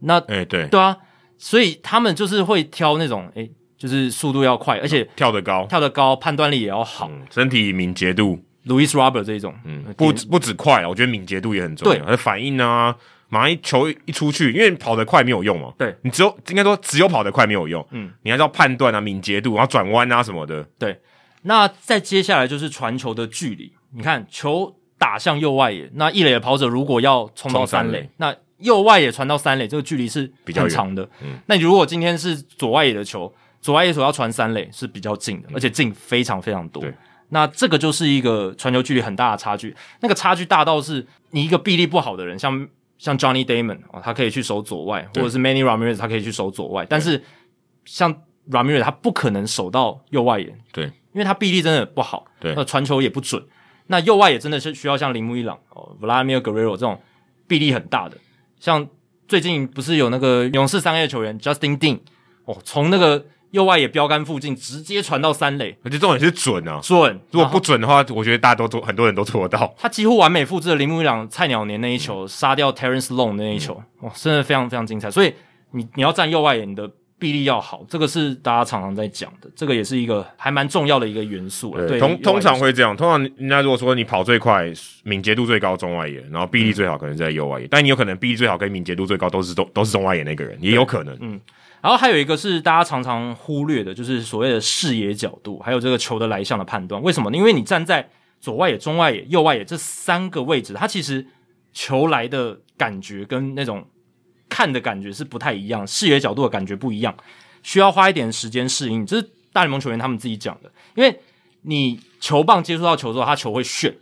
那哎、欸、对对啊，所以他们就是会挑那种哎、欸，就是速度要快，而且跳得高，跳得高，判断力也要好，嗯、身体敏捷度。Louis Robert 这一种，嗯，不不止快啊，我觉得敏捷度也很重要，他的反应啊。马上一球一出去，因为跑得快没有用嘛。对，你只有应该说只有跑得快没有用。嗯，你还是要判断啊、敏捷度，然后转弯啊什么的。对，那再接下来就是传球的距离。你看，球打向右外野，那一垒的跑者如果要冲到三垒，那右外野传到三垒，这个距离是比较长的。嗯，那你如果今天是左外野的球，左外野手要传三垒是比较近的，嗯、而且近非常非常多。对，那这个就是一个传球距离很大的差距。那个差距大到是你一个臂力不好的人，像。像 Johnny Damon 哦，他可以去守左外，或者是 Manny Ramirez，他可以去守左外。但是像 Ramirez，他不可能守到右外野，对，因为他臂力真的不好，对，那传球也不准。那右外也真的是需要像铃木一朗哦，Vladimir Guerrero 这种臂力很大的。像最近不是有那个勇士三 A 球员 Justin Dean 哦，从那个。右外野标杆附近直接传到三垒，而且重点是准啊！准，如果不准的话，我觉得大家都做，很多人都做得到。他几乎完美复制了铃木一朗菜鸟年那一球，杀、嗯、掉 Terrence Long 那一球，哇、嗯，真的非常非常精彩。所以你你要站右外野，你的臂力要好，这个是大家常常在讲的，这个也是一个还蛮重要的一个元素。对，对通通常会这样，通常人家如果说你跑最快、敏捷度最高中外野，然后臂力最好可能在右外野，嗯、但你有可能臂力最好跟敏捷度最高都是都都是中外野那个人，也有可能，嗯。然后还有一个是大家常常忽略的，就是所谓的视野角度，还有这个球的来向的判断。为什么呢？因为你站在左外野、中外野、右外野这三个位置，它其实球来的感觉跟那种看的感觉是不太一样，视野角度的感觉不一样，需要花一点时间适应。这是大联盟球员他们自己讲的，因为你球棒接触到球之后，它球会旋，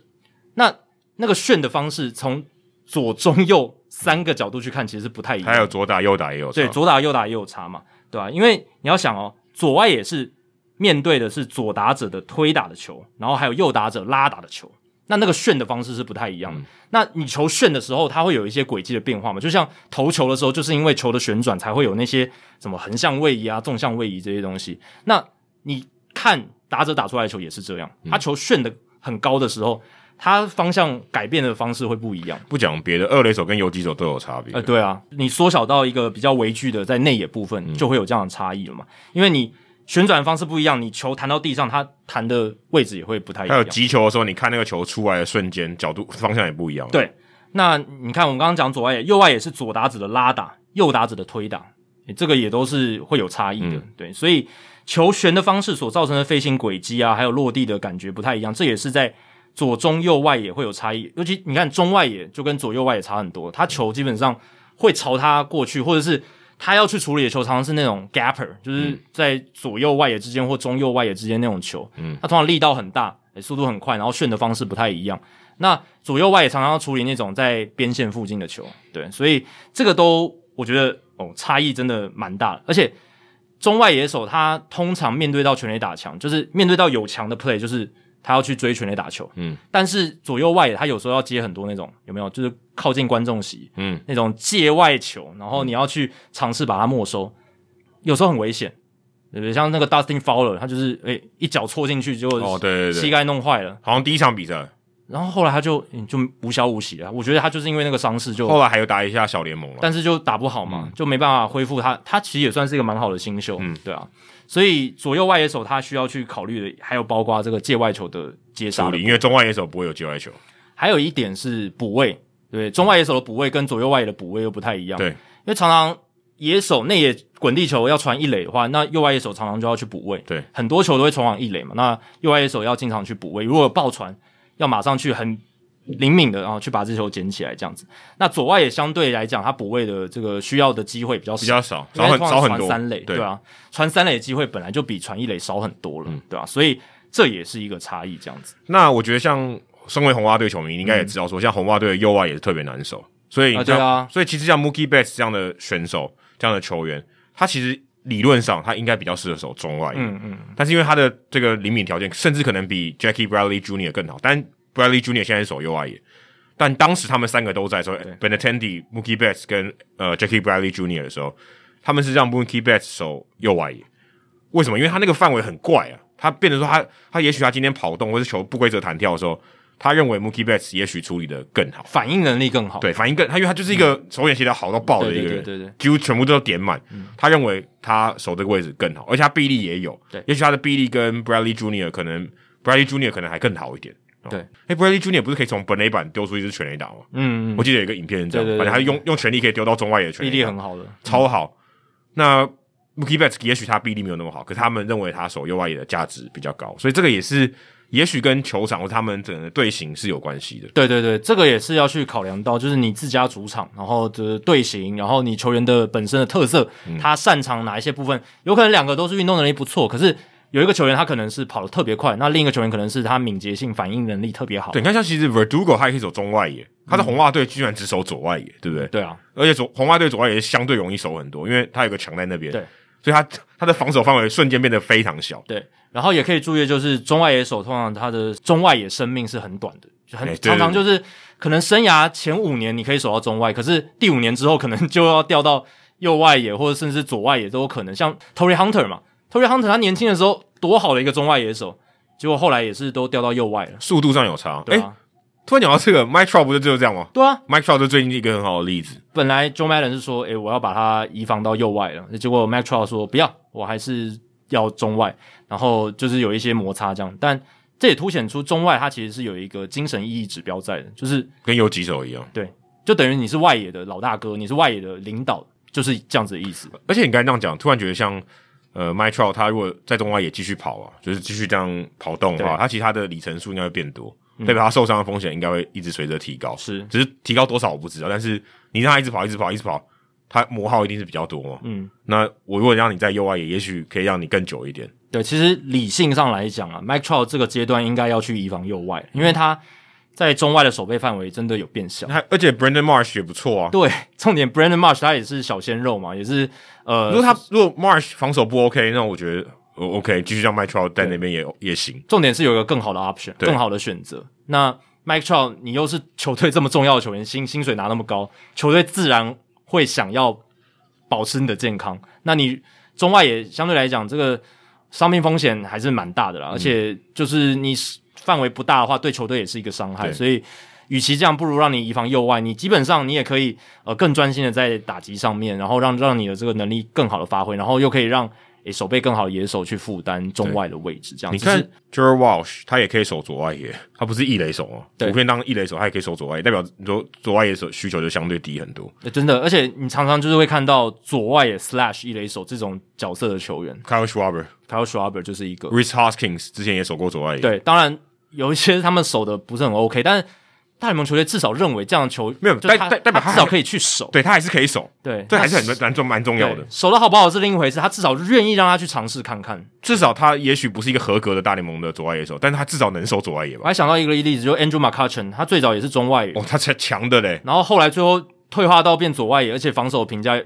那那个旋的方式从 (laughs) 左中右三个角度去看，其实是不太一样。还有左打右打也有差，对，左打右打也有差嘛，对吧、啊？因为你要想哦，左外也是面对的是左打者的推打的球，然后还有右打者拉打的球，那那个旋的方式是不太一样的。嗯、那你球旋的时候，它会有一些轨迹的变化嘛？就像投球的时候，就是因为球的旋转才会有那些什么横向位移啊、纵向位移这些东西。那你看打者打出来的球也是这样，他球旋的很高的时候。它方向改变的方式会不一样。不讲别的，二垒手跟游击手都有差别。呃，对啊，你缩小到一个比较微距的在内野部分，就会有这样的差异了嘛？嗯、因为你旋转方式不一样，你球弹到地上，它弹的位置也会不太一样。还有击球的时候，你看那个球出来的瞬间，角度方向也不一样。对，那你看我们刚刚讲左外野，右外野是左打者的拉打，右打者的推打，这个也都是会有差异的。嗯、对，所以球旋的方式所造成的飞行轨迹啊，还有落地的感觉不太一样，这也是在。左中右外野会有差异，尤其你看中外野就跟左右外野差很多，他球基本上会朝他过去，或者是他要去处理的球，常常是那种 gapper，就是在左右外野之间或中右外野之间那种球，嗯，他通常力道很大，速度很快，然后旋的方式不太一样。那左右外野常常要处理那种在边线附近的球，对，所以这个都我觉得哦差异真的蛮大的，而且中外野手他通常面对到全垒打墙，就是面对到有墙的 play，就是。他要去追全垒打球，嗯，但是左右外野他有时候要接很多那种有没有？就是靠近观众席，嗯，那种界外球，然后你要去尝试把它没收，有时候很危险，对不对？像那个 Dustin Fowler，他就是诶、欸、一脚戳进去就哦，对对对，膝盖弄坏了，好像第一场比赛。然后后来他就就无消无息了。我觉得他就是因为那个伤势，就后来还有打一下小联盟了，但是就打不好嘛，嗯、就没办法恢复他。他其实也算是一个蛮好的新秀，嗯，对啊。所以左右外野手他需要去考虑的，还有包括这个界外球的接杀，因为中外野手不会有界外球。还有一点是补位，对，中外野手的补位跟左右外野的补位又不太一样，对，因为常常野手内野滚地球要传一垒的话，那右外野手常常就要去补位，对，很多球都会传往一垒嘛，那右外野手要经常去补位，如果有爆传，要马上去很。灵敏的，然后去把这球捡起来，这样子。那左外也相对来讲，他补位的这个需要的机会比较少，比较少，少很少很多。三垒，对啊，传三垒的机会本来就比传一垒少很多了，嗯、对吧、啊？所以这也是一个差异，这样子。那我觉得，像身为红袜队球迷，你应该也知道说，嗯、像红袜队的右外也是特别难守，所以、啊、对啊，所以其实像 Mookie Betts 这样的选手，这样的球员，他其实理论上他应该比较适合守中外，嗯嗯。但是因为他的这个灵敏条件，甚至可能比 Jackie Bradley Jr. 更好，但 Bradley Junior 现在是守右外野。但当时他们三个都在说，Benintendi、Mookie Betts 跟呃 Jackie Bradley Junior 的时候，他们是让 Mookie Betts 守右外野。为什么？因为他那个范围很怪啊，他变得说他他也许他今天跑动或是球不规则弹跳的时候，他认为 Mookie Betts 也许处理的更好，反应能力更好。对，反应更他因为他就是一个手眼协调好到爆的一个人，对对对，几乎全部都点满。他认为他守这个位置更好，而且他臂力也有。对，也许他的臂力跟 Bradley Junior 可能 Bradley Junior 可能还更好一点。对，哎、欸、，Bradley Junior 不是可以从本垒板丢出一支全垒打吗？嗯，嗯，我记得有一个影片是这样，反正他用用全力可以丢到中外野全垒打，臂力很好的，超好。那 Mookie Betts 也许他臂力没有那么好，可是他们认为他守右外野的价值比较高，所以这个也是也许跟球场或他们整个队形是有关系的。对对对，这个也是要去考量到，就是你自家主场，然后的队形，然后你球员的本身的特色，嗯、他擅长哪一些部分，有可能两个都是运动能力不错，可是。有一个球员，他可能是跑得特别快，那另一个球员可能是他敏捷性、反应能力特别好。对，你看，像其实 Verdugo 他也可以走中外野，他在红袜队居然只守左外野，对不对？对啊，而且左红袜队左外野相对容易守很多，因为他有个墙在那边，对，所以他他的防守范围瞬间变得非常小。对，然后也可以注意，就是中外野手通常他的中外野生命是很短的，就很常常就是可能生涯前五年你可以守到中外，可是第五年之后可能就要调到右外野或者甚至左外野都有可能，像 Torii Hunter 嘛。Torii Hunter 他年轻的时候多好的一个中外野手，结果后来也是都掉到右外了，速度上有差。对突然讲到这个，Mike Trout 不就就是这样吗？对啊，Mike Trout 是最近一个很好的例子。本来 Joe Madden 是说，诶、欸，我要把他移防到右外了，结果 Mike Trout 说不要，我还是要中外，然后就是有一些摩擦这样。但这也凸显出中外他其实是有一个精神意义指标在的，就是跟游击手一样，对，就等于你是外野的老大哥，你是外野的领导，就是这样子的意思。而且你刚才这样讲，突然觉得像。呃 Trout 他如果在中外也继续跑啊，就是继续这样跑动的话，对他其实他的里程数应该会变多，代表、嗯、他受伤的风险应该会一直随着提高。是，只是提高多少我不知道，但是你让他一直跑，一直跑，一直跑，他磨耗一定是比较多嘛。嗯，那我如果让你在右外野，也许可以让你更久一点。对，其实理性上来讲啊 Trout 这个阶段应该要去移防右外，因为他在中外的守备范围真的有变小。而且 Brandon Marsh 也不错啊。对，重点 Brandon Marsh 他也是小鲜肉嘛，也是呃，如果他如果 Marsh 防守不 OK，那我觉得 OK，继续让 Mike Trout 在那边也也行。重点是有一个更好的 option，更好的选择。那 Mike Trout，你又是球队这么重要的球员，薪薪水拿那么高，球队自然会想要保持你的健康。那你中外也相对来讲，这个伤病风险还是蛮大的啦，嗯、而且就是你范围不大的话，对球队也是一个伤害。所以，与其这样，不如让你移防右外，你基本上你也可以呃更专心的在打击上面，然后让让你的这个能力更好的发挥，然后又可以让。诶，守备更好的野手去负担中外的位置，这样子。你看 Jared Walsh 他也可以守左外野，他不是一垒手哦。普遍当一垒手，他也可以守左外野，代表你说左外野手需求就相对低很多。真的，而且你常常就是会看到左外野 slash 一垒手这种角色的球员。Kyle Schwarber，Kyle Schwarber 就是一个。Rhys Hoskins 之前也守过左外野。对，当然有一些他们守的不是很 OK，但是。大联盟球队至少认为这样的球没有代代代表他至少可以去守，对他还是可以守，对，这还是很蛮重蛮重要的。守的好不好是另一回事，他至少愿意让他去尝试看看。至少他也许不是一个合格的大联盟的左外野手，但是他至少能守左外野吧。我还想到一个例子，就是 Andrew McCutchen，他最早也是中外野，哦，他才强的嘞。然后后来最后退化到变左外野，而且防守评价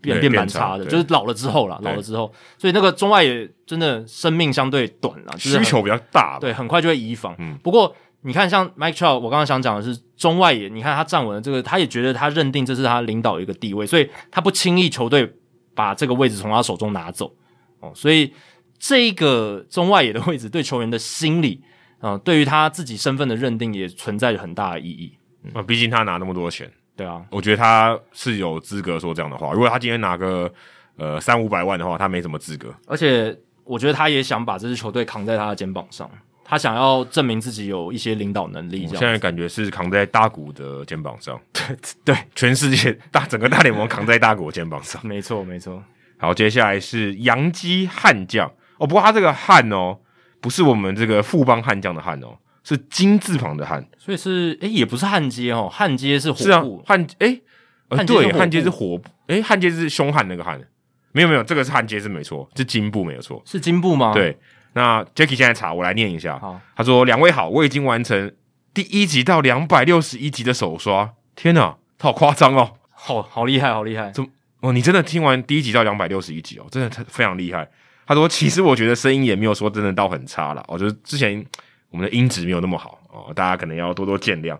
变变蛮差的，就是老了之后了，老了之后，所以那个中外野真的生命相对短了，需求比较大，对，很快就会移防。嗯，不过。你看，像 Mike Trout，我刚刚想讲的是中外野。你看他站稳了这个，他也觉得他认定这是他领导一个地位，所以他不轻易球队把这个位置从他手中拿走哦。所以这个中外野的位置对球员的心理啊、呃，对于他自己身份的认定也存在着很大的意义。啊、嗯，毕竟他拿那么多钱，对啊，我觉得他是有资格说这样的话。如果他今天拿个呃三五百万的话，他没什么资格。而且我觉得他也想把这支球队扛在他的肩膀上。他想要证明自己有一些领导能力，这样。现在感觉是扛在大谷的肩膀上，(laughs) 对对，全世界大整个大联盟扛在大谷的肩膀上，(laughs) 没错没错。好，接下来是洋基悍将哦，不过他这个悍哦，不是我们这个富邦悍将的悍哦，是金字旁的悍，所以是诶、欸，也不是焊接哦，焊接是火部，悍诶、啊，欸呃、对，悍接是火部，诶，悍接是凶悍那个悍，没有没有，这个是悍接是没错，是金部没有错，是金部吗？对。那 Jacky 现在查，我来念一下。好，他说：“两位好，我已经完成第一集到两百六十一集的手刷。天哪，他好夸张哦，好好厉害，好厉害！怎么哦？你真的听完第一集到两百六十一集哦，真的非常厉害。”他说：“其实我觉得声音也没有说真的到很差了，我觉得之前我们的音质没有那么好哦，大家可能要多多见谅。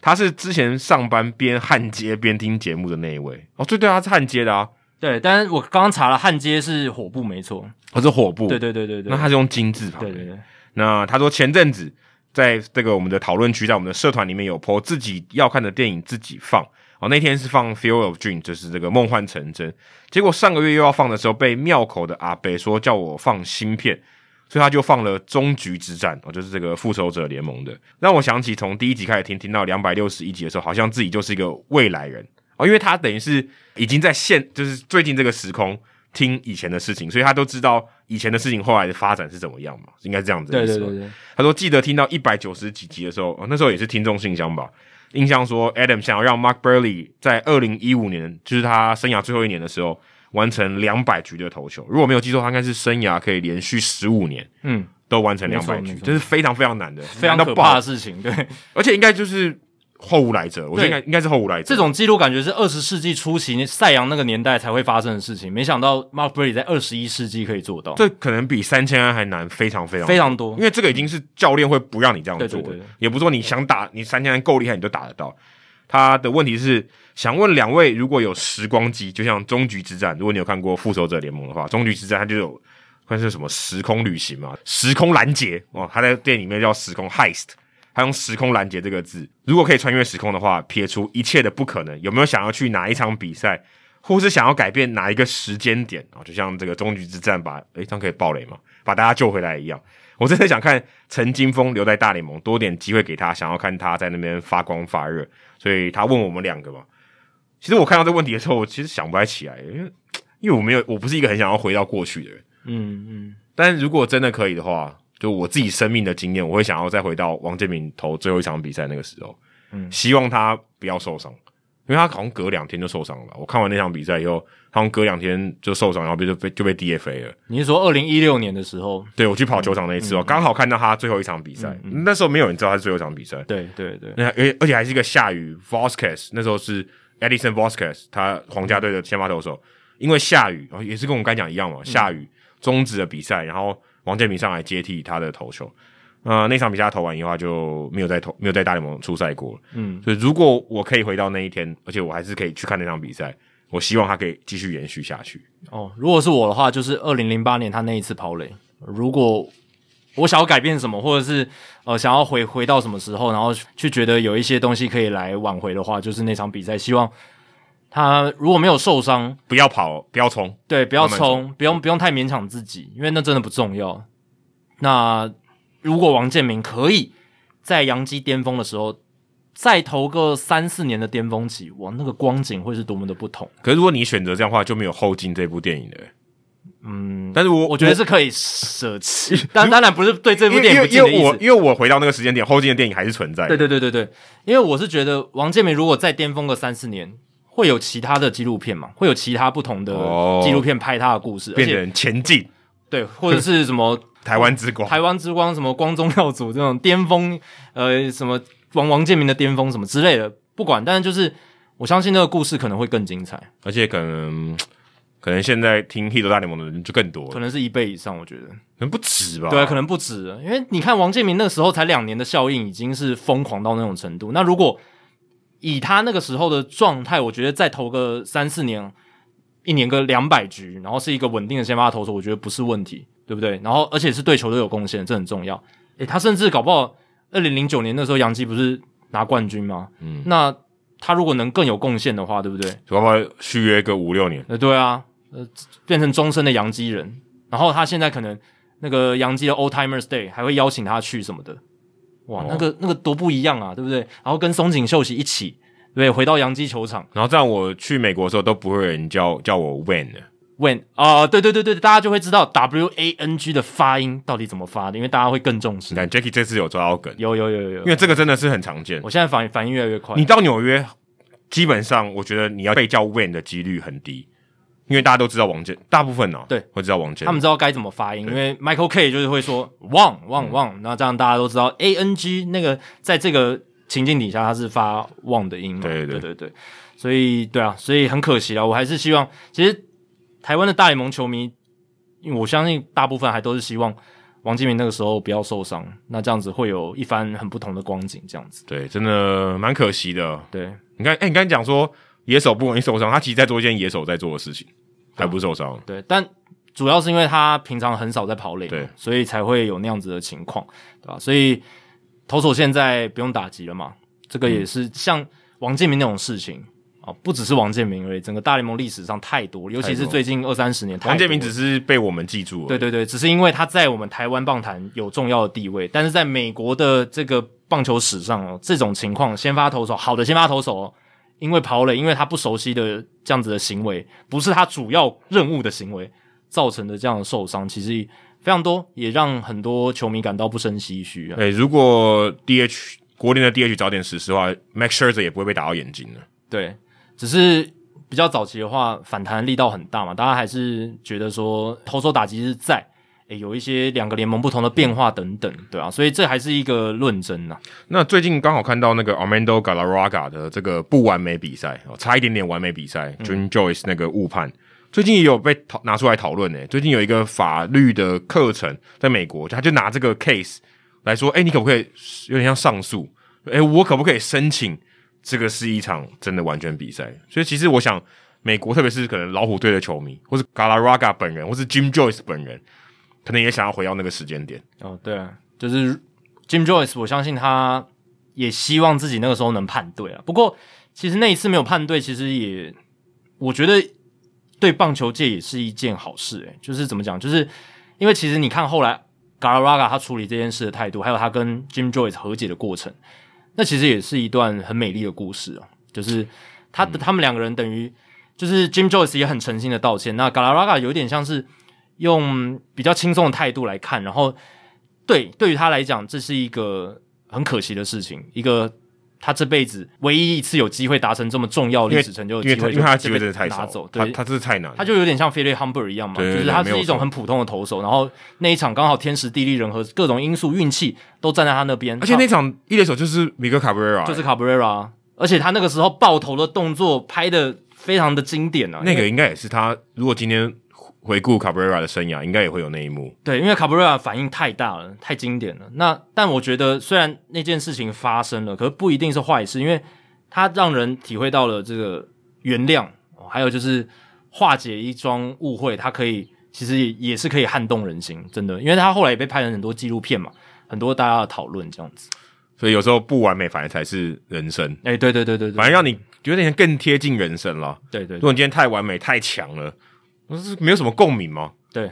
他是之前上班边焊接边听节目的那一位哦，对对，他是焊接的啊。”对，但是我刚刚查了，焊接是火部没错，哦，是火部。对对对对对，那他是用金字旁。对对对。那他说前阵子在这个我们的讨论区，在我们的社团里面有 po 自己要看的电影自己放。哦，那天是放《Field of Dreams》，就是这个梦幻成真。结果上个月又要放的时候，被庙口的阿北说叫我放新片，所以他就放了《终局之战》，哦，就是这个复仇者联盟的。让我想起从第一集开始听，听到两百六十一集的时候，好像自己就是一个未来人。哦，因为他等于是已经在现，就是最近这个时空听以前的事情，所以他都知道以前的事情后来的发展是怎么样嘛，应该这样子。对对对对。他说记得听到一百九十几集的时候，哦，那时候也是听众信箱吧，印象说 Adam 想要让 Mark Buehrle 在二零一五年，就是他生涯最后一年的时候，完成两百局的投球。如果没有记错，他应该是生涯可以连续十五年，嗯，都完成两百局，这是非常非常难的，非常可怕的事情。对，而且应该就是。后无来者，我觉得应该应该是后无来者。这种记录感觉是二十世纪初期赛扬那个年代才会发生的事情，没想到 Mark Buehrle 在二十一世纪可以做到。这可能比三千安还难，非常非常非常多。因为这个已经是教练会不让你这样做，对对对对，也不是说你想打你三千安够厉害你就打得到。他的问题是想问两位，如果有时光机，就像终局之战，如果你有看过复仇者联盟的话，终局之战它就有算是什么时空旅行嘛，时空拦截哦，他在电影里面叫时空 heist。他用“时空拦截”这个字，如果可以穿越时空的话，撇除一切的不可能，有没有想要去哪一场比赛，或是想要改变哪一个时间点啊？就像这个终局之战把，诶这样可以爆雷吗？把大家救回来一样。我真的想看陈金峰留在大联盟，多点机会给他，想要看他在那边发光发热。所以他问我们两个嘛。其实我看到这个问题的时候，我其实想不太起来，因为因为我没有，我不是一个很想要回到过去的人。嗯嗯。但如果真的可以的话。就我自己生命的经验，我会想要再回到王建民投最后一场比赛那个时候，嗯，希望他不要受伤，因为他好像隔两天就受伤了。我看完那场比赛以后，好像隔两天就受伤，然后被就被就被 DFA 了。你是说二零一六年的时候？对，我去跑球场那一次哦，刚、嗯、好看到他最后一场比赛、嗯嗯。那时候没有人知道他是最后一场比赛。对对对。那而而且还是一个下雨，Vosquez 那时候是 Edison Vosquez，他皇家队的先发投手，因为下雨，也是跟我们刚讲一样嘛，下雨终止了比赛，然后王建民上来接替他的投球。呃，那场比赛投完以后，他就没有再投，没有在大联盟出赛过了。嗯，所以如果我可以回到那一天，而且我还是可以去看那场比赛，我希望他可以继续延续下去。哦，如果是我的话，就是二零零八年他那一次跑垒。如果我想要改变什么，或者是呃想要回回到什么时候，然后去觉得有一些东西可以来挽回的话，就是那场比赛。希望他如果没有受伤，不要跑，不要冲，对，不要冲，不用不用太勉强自己，因为那真的不重要。那。如果王建民可以在洋基巅峰的时候再投个三四年的巅峰期，哇，那个光景会是多么的不同。可是如果你选择这样的话，就没有后进这部电影了。嗯，但是我我觉得是可以舍弃，(laughs) 但当然不是对这部电影不敬的意思。因为我因为我回到那个时间点，后进的电影还是存在。对对对对对，因为我是觉得王建民如果再巅峰个三四年，会有其他的纪录片嘛，会有其他不同的纪录片拍他的故事，变成前进，(laughs) 对，或者是什么。(laughs) 台湾之光，台湾之光，什么光宗耀祖这种巅峰，呃，什么王王建民的巅峰什么之类的，不管，但是就是我相信那个故事可能会更精彩，而且可能可能现在听《Hit 大联盟》的人就更多，可能是一倍以上，我觉得可能不止吧？对，可能不止，因为你看王建民那个时候才两年的效应已经是疯狂到那种程度，那如果以他那个时候的状态，我觉得再投个三四年，一年个两百局，然后是一个稳定的先发投手，我觉得不是问题。对不对？然后，而且是对球队有贡献，这很重要。诶，他甚至搞不好，二零零九年那时候，洋基不是拿冠军吗？嗯，那他如果能更有贡献的话，对不对？要不要续约个五六年。呃，对啊，呃，变成终身的洋基人。然后他现在可能那个洋基的 Old Timers Day 还会邀请他去什么的。哇，哦、那个那个多不一样啊，对不对？然后跟松井秀喜一起，对对？回到洋基球场，然后这样我去美国的时候都不会有人叫叫我 Wang 的。When 啊、呃，对对对对，大家就会知道 W A N G 的发音到底怎么发的，因为大家会更重视。你看 Jackie 这次有抓到梗，有有有有有，因为这个真的是很常见。我现在反应反应越来越快。你到纽约，基本上我觉得你要被叫 When 的几率很低，因为大家都知道王健，大部分哦、喔，对，会知道王健，他们知道该怎么发音，因为 Michael K 就是会说 Wang Wang Wang，那这样大家都知道 A N G 那个在这个情境底下它是发 Wang 的音嘛，对对对对对，所以对啊，所以很可惜啊，我还是希望其实。台湾的大联盟球迷，因为我相信大部分还都是希望王建民那个时候不要受伤，那这样子会有一番很不同的光景。这样子，对，真的蛮可惜的。对，你看，哎、欸，你刚才讲说野手不容易受伤，他其实在做一件野手在做的事情，还不受伤。对，但主要是因为他平常很少在跑垒，对，所以才会有那样子的情况，对吧？所以投手现在不用打击了嘛，这个也是像王建民那种事情。哦，不只是王建民而已，整个大联盟历史上太多，尤其是最近二三十年，王建民只是被我们记住了。对对对，只是因为他在我们台湾棒坛有重要的地位，但是在美国的这个棒球史上哦，这种情况，先发投手好的先发投手哦，因为跑垒，因为他不熟悉的这样子的行为，不是他主要任务的行为造成的这样的受伤，其实非常多，也让很多球迷感到不胜唏嘘啊。哎，如果 DH 国联的 DH 早点实施的话，Max Scherzer 也不会被打到眼睛了。对。只是比较早期的话，反弹力道很大嘛，大家还是觉得说投手打击是在，诶、欸，有一些两个联盟不同的变化等等，对啊，所以这还是一个论争呐。那最近刚好看到那个 Armando Galarraga 的这个不完美比赛，哦差一点点完美比赛，Jim Joyce 那个误判，最近也有被讨拿出来讨论诶。最近有一个法律的课程在美国，他就拿这个 case 来说，诶、欸，你可不可以有点像上诉？诶、欸，我可不可以申请？这个是一场真的完全比赛，所以其实我想，美国特别是可能老虎队的球迷，或是 Galarraga 本人，或是 Jim Joyce 本人，可能也想要回到那个时间点。哦，对啊，就是 Jim Joyce，我相信他也希望自己那个时候能判对啊。不过，其实那一次没有判对，其实也我觉得对棒球界也是一件好事。诶，就是怎么讲，就是因为其实你看后来 Galarraga 他处理这件事的态度，还有他跟 Jim Joyce 和解的过程。那其实也是一段很美丽的故事啊，就是他、嗯、他们两个人等于就是 Jim Joyce 也很诚心的道歉，那 Galarraga 有点像是用比较轻松的态度来看，然后对对于他来讲，这是一个很可惜的事情，一个他这辈子唯一一次有机会达成这么重要历史成就的机会，因为他机会真的太拿走，对，他这是太难，他就有点像 Philip Humber 一样嘛，就是他是一种很普通的投手，然后那一场刚好天时地利人和各种因素运气都站在他那边，而且那场一垒手就是米格卡布瑞拉，就是 Cabrera，而且他那个时候爆头的动作拍的非常的经典啊，那个应该也是他如果今天。回顾卡布瑞拉的生涯，应该也会有那一幕。对，因为卡布瑞拉反应太大了，太经典了。那但我觉得，虽然那件事情发生了，可是不一定是坏事，因为它让人体会到了这个原谅，还有就是化解一桩误会。它可以其实也，也是可以撼动人心，真的。因为他后来也被拍成很多纪录片嘛，很多大家的讨论这样子。所以有时候不完美反而才是人生。哎、欸，对对对对对，反而让你觉得更贴近人生了。对，对对，如果你今天太完美太强了。不是没有什么共鸣吗？对，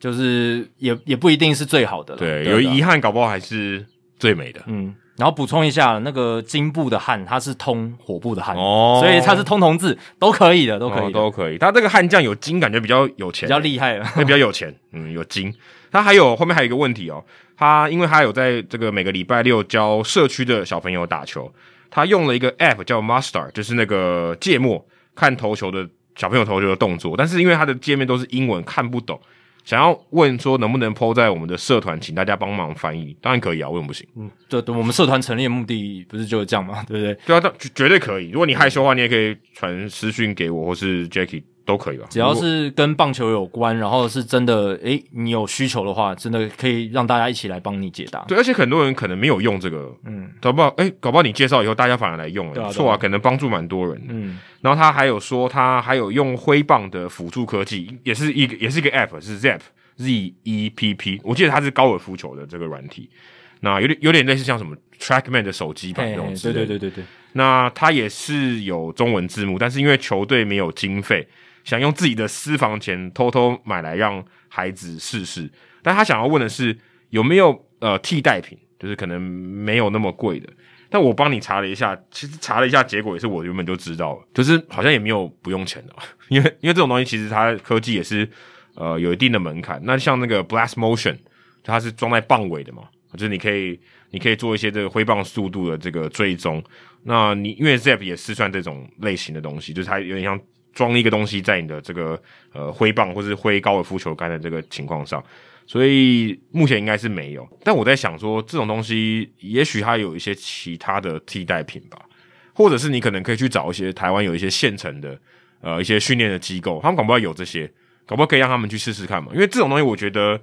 就是也也不一定是最好的。对，有遗憾，搞不好还是最美的。嗯，然后补充一下，那个金部的汉，它是通火部的汉哦，所以它是通同字，都可以的，都可以、哦，都可以。他这个悍将有金，感觉比较有钱，比较厉害了，会 (laughs) 比较有钱。嗯，有金。他还有后面还有一个问题哦，他因为他有在这个每个礼拜六教社区的小朋友打球，他用了一个 app 叫 Master，就是那个芥末看投球的。小朋友投球的动作，但是因为他的界面都是英文，看不懂。想要问说能不能 po 在我们的社团，请大家帮忙翻译，当然可以啊，为什么不行？嗯，对，我们社团成立的目的不是就是这样吗？对不对？对啊，绝对可以。如果你害羞的话，你也可以传私讯给我，或是 Jacky。都可以吧，只要是跟棒球有关，然后是真的，诶，你有需求的话，真的可以让大家一起来帮你解答。对，而且很多人可能没有用这个，嗯，搞不好，诶，搞不好你介绍以后，大家反而来用了，没错啊，啊，可能帮助蛮多人的。嗯，然后他还有说，他还有用挥棒的辅助科技，也是一个，也是一个 app，是 Zepp Z E P P，我记得它是高尔夫球的这个软体，那有点有点类似像什么 Trackman 的手机版那种之类的。对对对对对。那它也是有中文字幕，但是因为球队没有经费。想用自己的私房钱偷偷买来让孩子试试，但他想要问的是有没有呃替代品，就是可能没有那么贵的。但我帮你查了一下，其实查了一下，结果也是我原本就知道了，就是好像也没有不用钱的，(laughs) 因为因为这种东西其实它科技也是呃有一定的门槛。那像那个 Blast Motion，它是装在棒尾的嘛，就是你可以你可以做一些这个挥棒速度的这个追踪。那你因为 ZEP 也是算这种类型的东西，就是它有点像。装一个东西在你的这个呃挥棒或是挥高尔夫球杆的这个情况上，所以目前应该是没有。但我在想说，这种东西也许它有一些其他的替代品吧，或者是你可能可以去找一些台湾有一些现成的呃一些训练的机构，他们搞不好有这些，搞不好可以让他们去试试看嘛。因为这种东西我觉得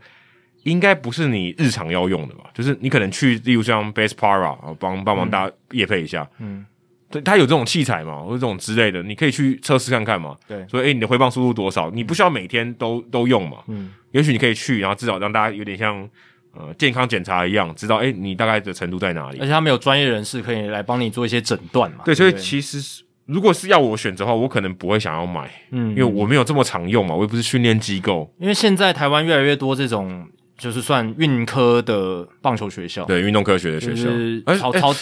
应该不是你日常要用的吧，就是你可能去，例如像 Base Para 帮帮忙大家夜配一下，嗯。嗯对，他有这种器材嘛，或者这种之类的，你可以去测试看看嘛。对，所以诶，你的挥棒速度多少？你不需要每天都都用嘛。嗯，也许你可以去，然后至少让大家有点像呃健康检查一样，知道诶你大概的程度在哪里。而且他们有专业人士可以来帮你做一些诊断嘛。对，所以其实如果是要我选择的话，我可能不会想要买，嗯，因为我没有这么常用嘛，我又不是训练机构。因为现在台湾越来越多这种就是算运科的棒球学校，对，运动科学的学校，就是超超。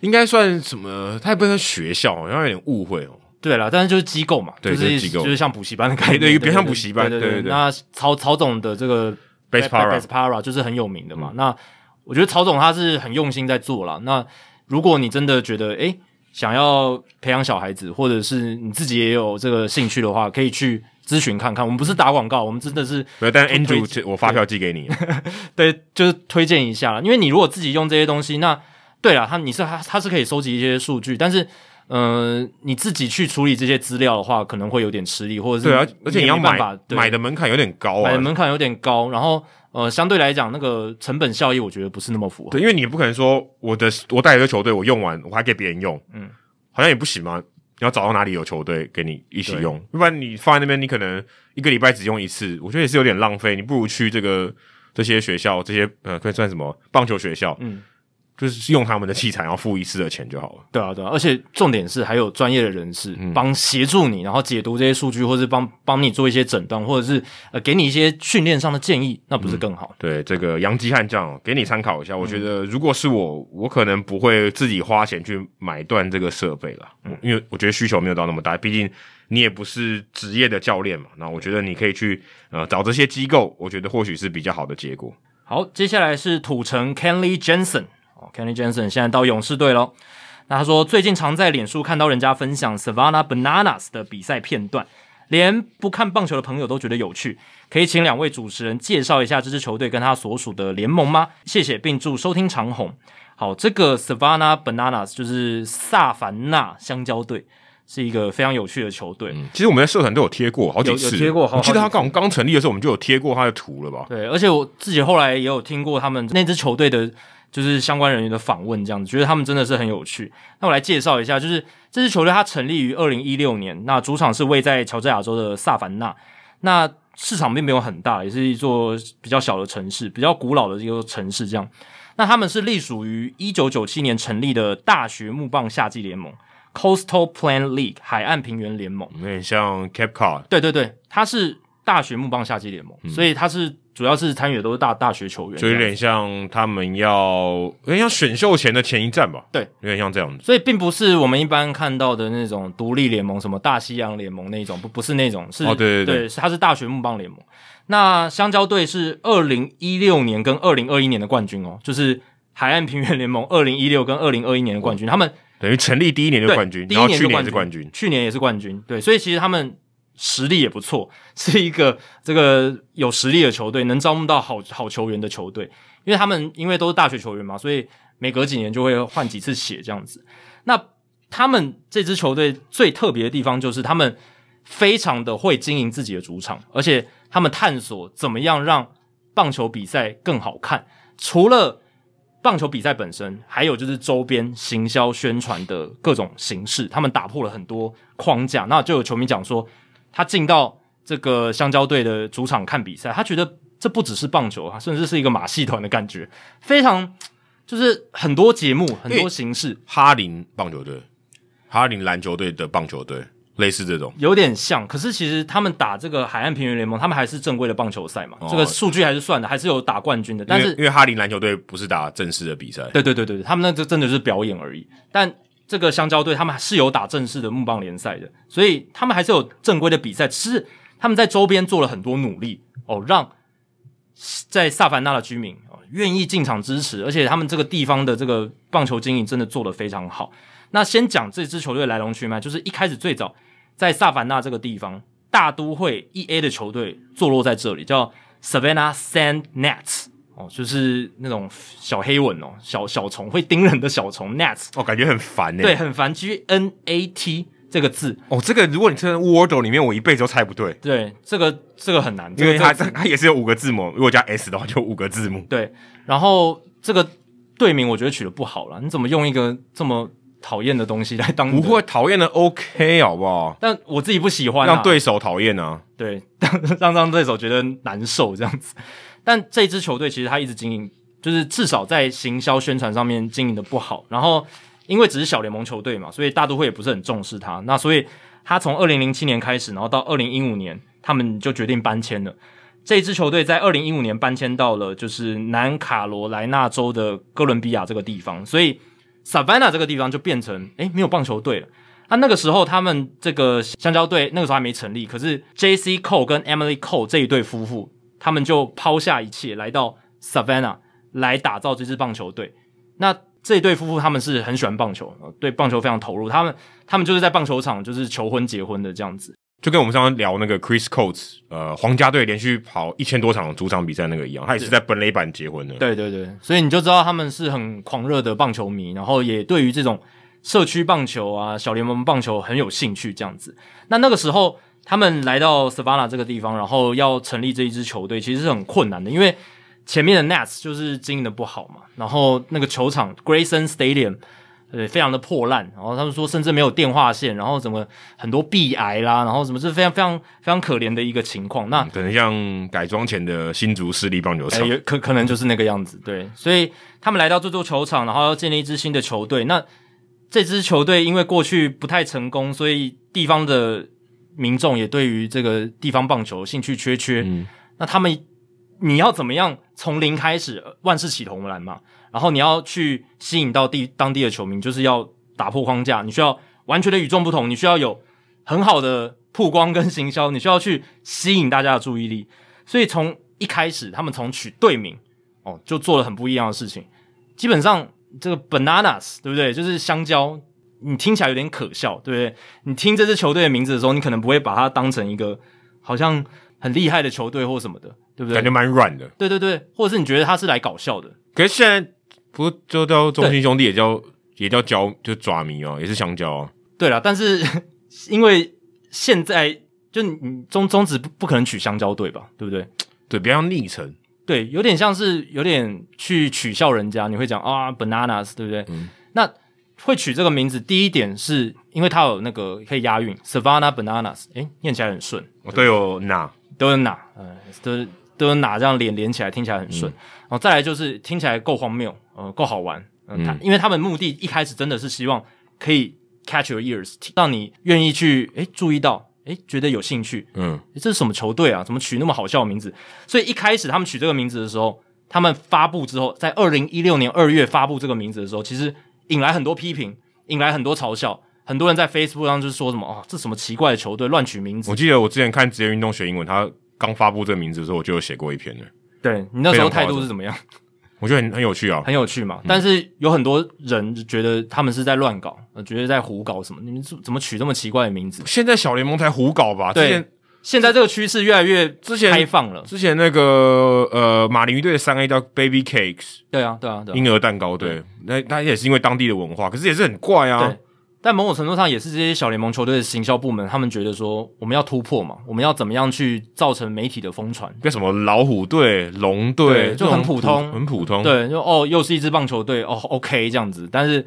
应该算什么？它也不是学校，好像有点误会哦。对了，但是就是机构嘛，对，就是机构，就是像补习班的概念，对，比较像补习班。对对对。那曹曹总的这个 Base Para，Base Para 就是很有名的嘛。那我觉得曹总他是很用心在做了。那如果你真的觉得诶想要培养小孩子，或者是你自己也有这个兴趣的话，可以去咨询看看。我们不是打广告，我们真的是。对，但 Andrew，我发票寄给你。(laughs) 对，就是推荐一下了。因为你如果自己用这些东西，那。对了，他你是他他是可以收集一些数据，但是，嗯、呃，你自己去处理这些资料的话，可能会有点吃力，或者是对啊，而且你要买对买的门槛有点高啊，买的门槛有点高，然后呃，相对来讲，那个成本效益，我觉得不是那么符合。对，因为你不可能说我的我带一个球队，我用完我还给别人用，嗯，好像也不行嘛。你要找到哪里有球队给你一起用，要不然你放在那边，你可能一个礼拜只用一次，我觉得也是有点浪费。你不如去这个这些学校，这些呃，可以算什么棒球学校，嗯。就是用他们的器材，然后付一次的钱就好了。对啊，对啊，而且重点是还有专业的人士帮协助你，然后解读这些数据，或是帮帮你做一些诊断，或者是呃给你一些训练上的建议，那不是更好？嗯、对，这个杨基悍将给你参考一下。我觉得如果是我，我可能不会自己花钱去买断这个设备了，嗯、因为我觉得需求没有到那么大。毕竟你也不是职业的教练嘛。那我觉得你可以去呃找这些机构，我觉得或许是比较好的结果。好，接下来是土城 Kenley Jansen。Kenley Jensen 现在到勇士队了。那他说最近常在脸书看到人家分享 Savannah Bananas 的比赛片段，连不看棒球的朋友都觉得有趣。可以请两位主持人介绍一下这支球队跟他所属的联盟吗？谢谢，并祝收听长虹。好，这个 Savannah Bananas 就是萨凡纳香蕉队。是一个非常有趣的球队。嗯，其实我们在社团都有贴过好几次，贴过好。我记得他刚刚成立的时候，我们就有贴过他的图了吧？对，而且我自己后来也有听过他们那支球队的，就是相关人员的访问，这样子觉得他们真的是很有趣。那我来介绍一下，就是这支球队它成立于二零一六年，那主场是位在乔治亚州的萨凡纳，那市场并没有很大，也是一座比较小的城市，比较古老的一个城市。这样，那他们是隶属于一九九七年成立的大学木棒夏季联盟。Coastal Plain League 海岸平原联盟，有点像 Cape Cod。对对对，它是大学木棒夏季联盟，嗯、所以它是主要是参与的都是大大学球员，就有点像他们要有点像选秀前的前一站吧？对，有点像这样子。所以并不是我们一般看到的那种独立联盟，什么大西洋联盟那种，不不是那种，是，哦、对对对，是，它是大学木棒联盟。那香蕉队是二零一六年跟二零二一年的冠军哦，就是海岸平原联盟二零一六跟二零二一年的冠军，哦、他们。等于成立第一年就冠军，第一年就冠军，去年是冠军，去年也是冠军，对，所以其实他们实力也不错，(laughs) 是一个这个有实力的球队，能招募到好好球员的球队，因为他们因为都是大学球员嘛，所以每隔几年就会换几次血这样子。那他们这支球队最特别的地方就是他们非常的会经营自己的主场，而且他们探索怎么样让棒球比赛更好看，除了。棒球比赛本身，还有就是周边行销宣传的各种形式，他们打破了很多框架。那就有球迷讲说，他进到这个香蕉队的主场看比赛，他觉得这不只是棒球，甚至是一个马戏团的感觉，非常就是很多节目、很多形式。哈林棒球队、哈林篮球队的棒球队。类似这种有点像，可是其实他们打这个海岸平原联盟，他们还是正规的棒球赛嘛，哦、这个数据还是算的，还是有打冠军的。但是因为哈林篮球队不是打正式的比赛，对对对对，他们那就真的是表演而已。但这个香蕉队他们是有打正式的木棒联赛的，所以他们还是有正规的比赛，只是他们在周边做了很多努力哦，让在萨凡纳的居民哦愿意进场支持，而且他们这个地方的这个棒球经营真的做得非常好。那先讲这支球队来龙去脉，就是一开始最早。在萨凡纳这个地方，大都会 E A 的球队坐落在这里，叫 Savannah Sand Gnats 哦，就是那种小黑蚊哦，小小虫会叮人的小虫 Gnats 哦，感觉很烦呢。对，很烦。G N A T 这个字哦，这个如果你猜 Wordle 里面，我一辈子都猜不对。对，这个这个很难，因为它它也是有五个字母，如果加 S 的话，就五个字母。对，然后这个队名我觉得取得不好了，你怎么用一个这么？讨厌的东西来当，不会讨厌的 OK 好不好？但我自己不喜欢、啊，让对手讨厌啊。对，(laughs) 让让对手觉得难受这样子。但这支球队其实他一直经营，就是至少在行销宣传上面经营的不好。然后因为只是小联盟球队嘛，所以大都会也不是很重视他。那所以他从二零零七年开始，然后到二零一五年，他们就决定搬迁了。这支球队在二零一五年搬迁到了就是南卡罗来纳州的哥伦比亚这个地方，所以。sabana 这个地方就变成诶没有棒球队了。那、那个时候他们这个香蕉队那个时候还没成立，可是 J.C. Cole 跟 Emily Cole 这一对夫妇，他们就抛下一切来到 Savannah 来打造这支棒球队。那这一对夫妇他们是很喜欢棒球，对棒球非常投入。他们他们就是在棒球场就是求婚结婚的这样子。就跟我们刚刚聊那个 Chris Coates，呃，皇家队连续跑一千多场主场比赛那个一样，他也是在本垒板结婚的。对对对，所以你就知道他们是很狂热的棒球迷，然后也对于这种社区棒球啊、小联盟棒球很有兴趣这样子。那那个时候他们来到 Savannah 这个地方，然后要成立这一支球队，其实是很困难的，因为前面的 Nets 就是经营的不好嘛，然后那个球场 Grayson Stadium。对，非常的破烂，然后他们说甚至没有电话线，然后怎么很多壁癌啦，然后什么是非常非常非常可怜的一个情况。那、嗯、可能像改装前的新竹市立棒球场，欸、可可能就是那个样子。对，所以他们来到这座球场，然后要建立一支新的球队。那这支球队因为过去不太成功，所以地方的民众也对于这个地方棒球兴趣缺缺。嗯，那他们你要怎么样从零开始，万事起头难嘛？然后你要去吸引到地当地的球迷，就是要打破框架，你需要完全的与众不同，你需要有很好的曝光跟行销，你需要去吸引大家的注意力。所以从一开始，他们从取队名哦，就做了很不一样的事情。基本上这个 bananas 对不对？就是香蕉，你听起来有点可笑，对不对？你听这支球队的名字的时候，你可能不会把它当成一个好像很厉害的球队或什么的，对不对？感觉蛮软的。对对对，或者是你觉得他是来搞笑的？可是现在不是就叫中心兄弟也叫也叫蕉，就爪迷哦，也是香蕉啊。对啦，但是因为现在就你中中职不不可能取香蕉队吧？对不对？对，比较昵称。对，有点像是有点去取笑人家，你会讲啊，bananas，对不对？嗯。那会取这个名字，第一点是因为它有那个可以押韵，Savannah Bananas，诶，念起来很顺。哦，都有哪，都有哪，嗯，都都有哪这样连连起来听起来很顺。嗯。然后再来就是听起来够荒谬，呃，够好玩。嗯。他因为他们目的一开始真的是希望可以 catch your ears，让你愿意去诶注意到。诶，觉得有兴趣，嗯，这是什么球队啊？怎么取那么好笑的名字？所以一开始他们取这个名字的时候，他们发布之后，在二零一六年二月发布这个名字的时候，其实引来很多批评，引来很多嘲笑。很多人在 Facebook 上就是说什么哦，这什么奇怪的球队，乱取名字。我记得我之前看职业运动学英文，他刚发布这个名字的时候，我就有写过一篇了。对，你那时候态度是怎么样？我觉得很很有趣啊，很有趣嘛。嗯、但是有很多人就觉得他们是在乱搞，觉得在胡搞什么？你们怎么取这么奇怪的名字？现在小联盟才胡搞吧？对，之前现在这个趋势越来越之前开放了。之前那个呃马林鱼队的三 A 叫 Baby Cakes，对啊对啊，对啊，婴儿蛋糕，对，那那也是因为当地的文化，可是也是很怪啊。对但某种程度上，也是这些小联盟球队的行销部门，他们觉得说，我们要突破嘛，我们要怎么样去造成媒体的疯传？跟什么老虎队、龙队就很普通，很普通。对，就哦，又是一支棒球队，哦，OK 这样子，但是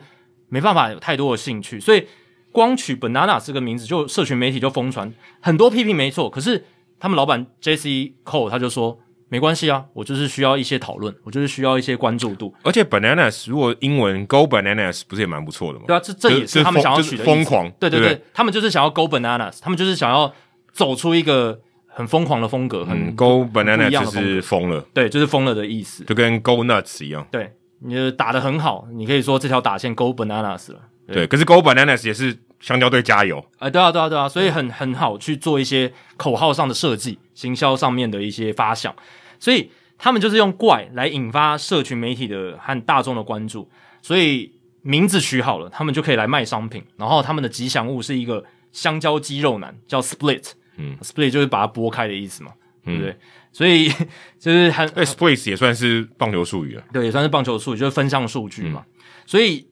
没办法有太多的兴趣，所以光取 Banana 这个名字，就社群媒体就疯传，很多批评没错。可是他们老板 J.C. Cole 他就说。没关系啊，我就是需要一些讨论，我就是需要一些关注度。而且 bananas 如果英文 go bananas 不是也蛮不错的吗？对啊，这这也是他们想要取的疯狂。对对对，对对他们就是想要 go bananas，他们就是想要走出一个很疯狂的风格，很、嗯、go bananas 就是疯了，对，就是疯了的意思，就跟 go nuts 一样。对，你打得很好，你可以说这条打线 go bananas 了。对，可是 go bananas 也是香蕉队加油。啊、呃，对啊，对啊，对啊，所以很很好去做一些口号上的设计，行销上面的一些发想，所以。他们就是用怪来引发社群媒体的和大众的关注，所以名字取好了，他们就可以来卖商品。然后他们的吉祥物是一个香蕉肌肉男，叫 Split，嗯，Split 就是把它剥开的意思嘛，嗯、对不对？所以 (laughs) 就是很，对，Split 也算是棒球术语了，对，也算是棒球术语，就是分项数据嘛，嗯、所以。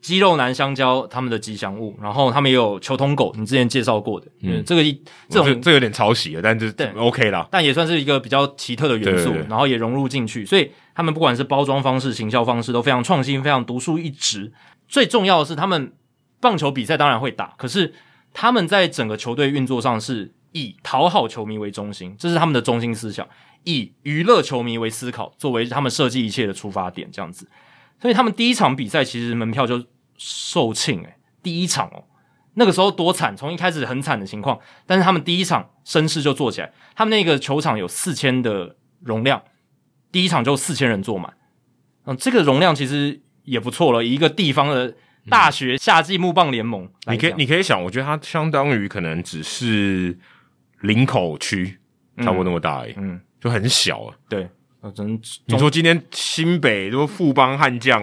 肌肉男香蕉他们的吉祥物，然后他们也有球童狗，你之前介绍过的，嗯，这个这种这，这有点抄袭了，但是对 OK 啦，但也算是一个比较奇特的元素，然后也融入进去，所以他们不管是包装方式、行销方式都非常创新，非常独树一帜。最重要的是，他们棒球比赛当然会打，可是他们在整个球队运作上是以讨好球迷为中心，这是他们的中心思想，以娱乐球迷为思考，作为他们设计一切的出发点，这样子。所以他们第一场比赛其实门票就售罄，诶，第一场哦，那个时候多惨，从一开始很惨的情况，但是他们第一场声势就做起来，他们那个球场有四千的容量，第一场就四千人坐满，嗯，这个容量其实也不错了，以一个地方的大学夏季木棒联盟，你可以你可以想，我觉得它相当于可能只是林口区差不多那么大而已，嗯，就很小啊，对。啊，真！你说今天新北都富邦悍将，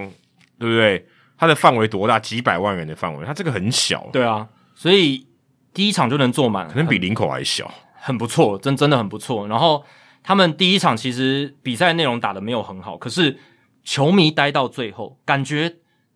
对不对？它的范围多大？几百万人的范围，它这个很小。对啊，所以第一场就能坐满，可能比林口还小，很，很不错，真真的很不错。然后他们第一场其实比赛内容打的没有很好，可是球迷待到最后，感觉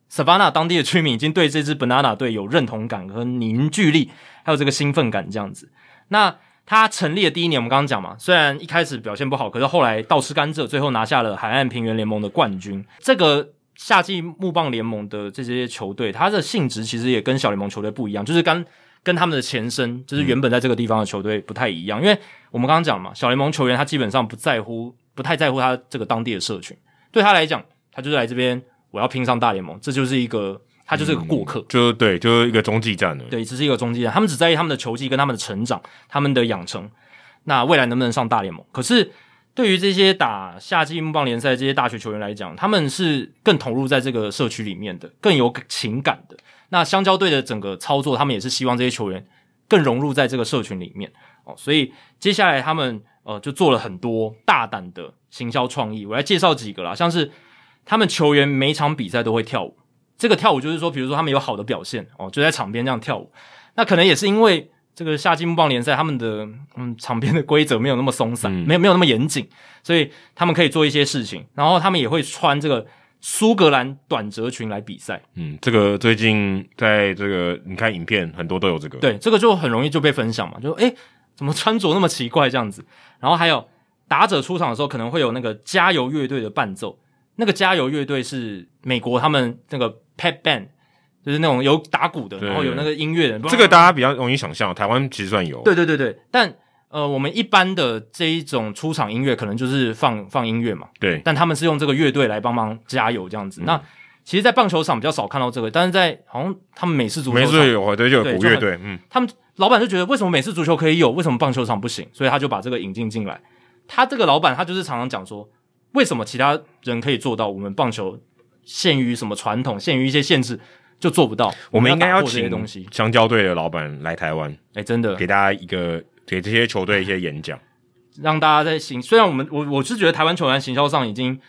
Savannah 当地的居民已经对这支 Banana 队有认同感和凝聚力，还有这个兴奋感这样子。那他成立的第一年，我们刚刚讲嘛，虽然一开始表现不好，可是后来倒吃甘蔗，最后拿下了海岸平原联盟的冠军。这个夏季木棒联盟的这些球队，它的性质其实也跟小联盟球队不一样，就是跟跟他们的前身，就是原本在这个地方的球队不太一样。因为我们刚刚讲嘛，小联盟球员他基本上不在乎，不太在乎他这个当地的社群，对他来讲，他就是来这边，我要拼上大联盟，这就是一个。他就是个过客，嗯、就对，就是一个中继站的。对，只是一个中继站。他们只在意他们的球技跟他们的成长、他们的养成。那未来能不能上大联盟？可是对于这些打夏季木棒联赛这些大学球员来讲，他们是更投入在这个社区里面的，更有情感的。那香蕉队的整个操作，他们也是希望这些球员更融入在这个社群里面哦。所以接下来他们呃就做了很多大胆的行销创意。我来介绍几个啦，像是。他们球员每场比赛都会跳舞。这个跳舞就是说，比如说他们有好的表现哦，就在场边这样跳舞。那可能也是因为这个夏季木棒联赛他们的嗯场边的规则没有那么松散，嗯、没有没有那么严谨，所以他们可以做一些事情。然后他们也会穿这个苏格兰短褶裙来比赛。嗯，这个最近在这个你看影片很多都有这个。对，这个就很容易就被分享嘛，就诶怎么穿着那么奇怪这样子？然后还有打者出场的时候可能会有那个加油乐队的伴奏，那个加油乐队是美国他们那个。Pep Band 就是那种有打鼓的，然后有那个音乐的。这个大家比较容易想象，台湾其实算有。对对对对，但呃，我们一般的这一种出场音乐，可能就是放放音乐嘛。对。但他们是用这个乐队来帮忙加油这样子。嗯、那其实，在棒球场比较少看到这个，但是在好像他们美式足球，美式有对就有鼓乐队。嗯。他们老板就觉得，为什么美式足球可以有，为什么棒球场不行？所以他就把这个引进进来。他这个老板，他就是常常讲说，为什么其他人可以做到，我们棒球限于什么传统，限于一些限制。就做不到，我们应该要请东西。香蕉队的老板来台湾，哎，真的给大家一个给这些球队一些演讲，让大家在行。虽然我们我我是觉得台湾球员行销上已经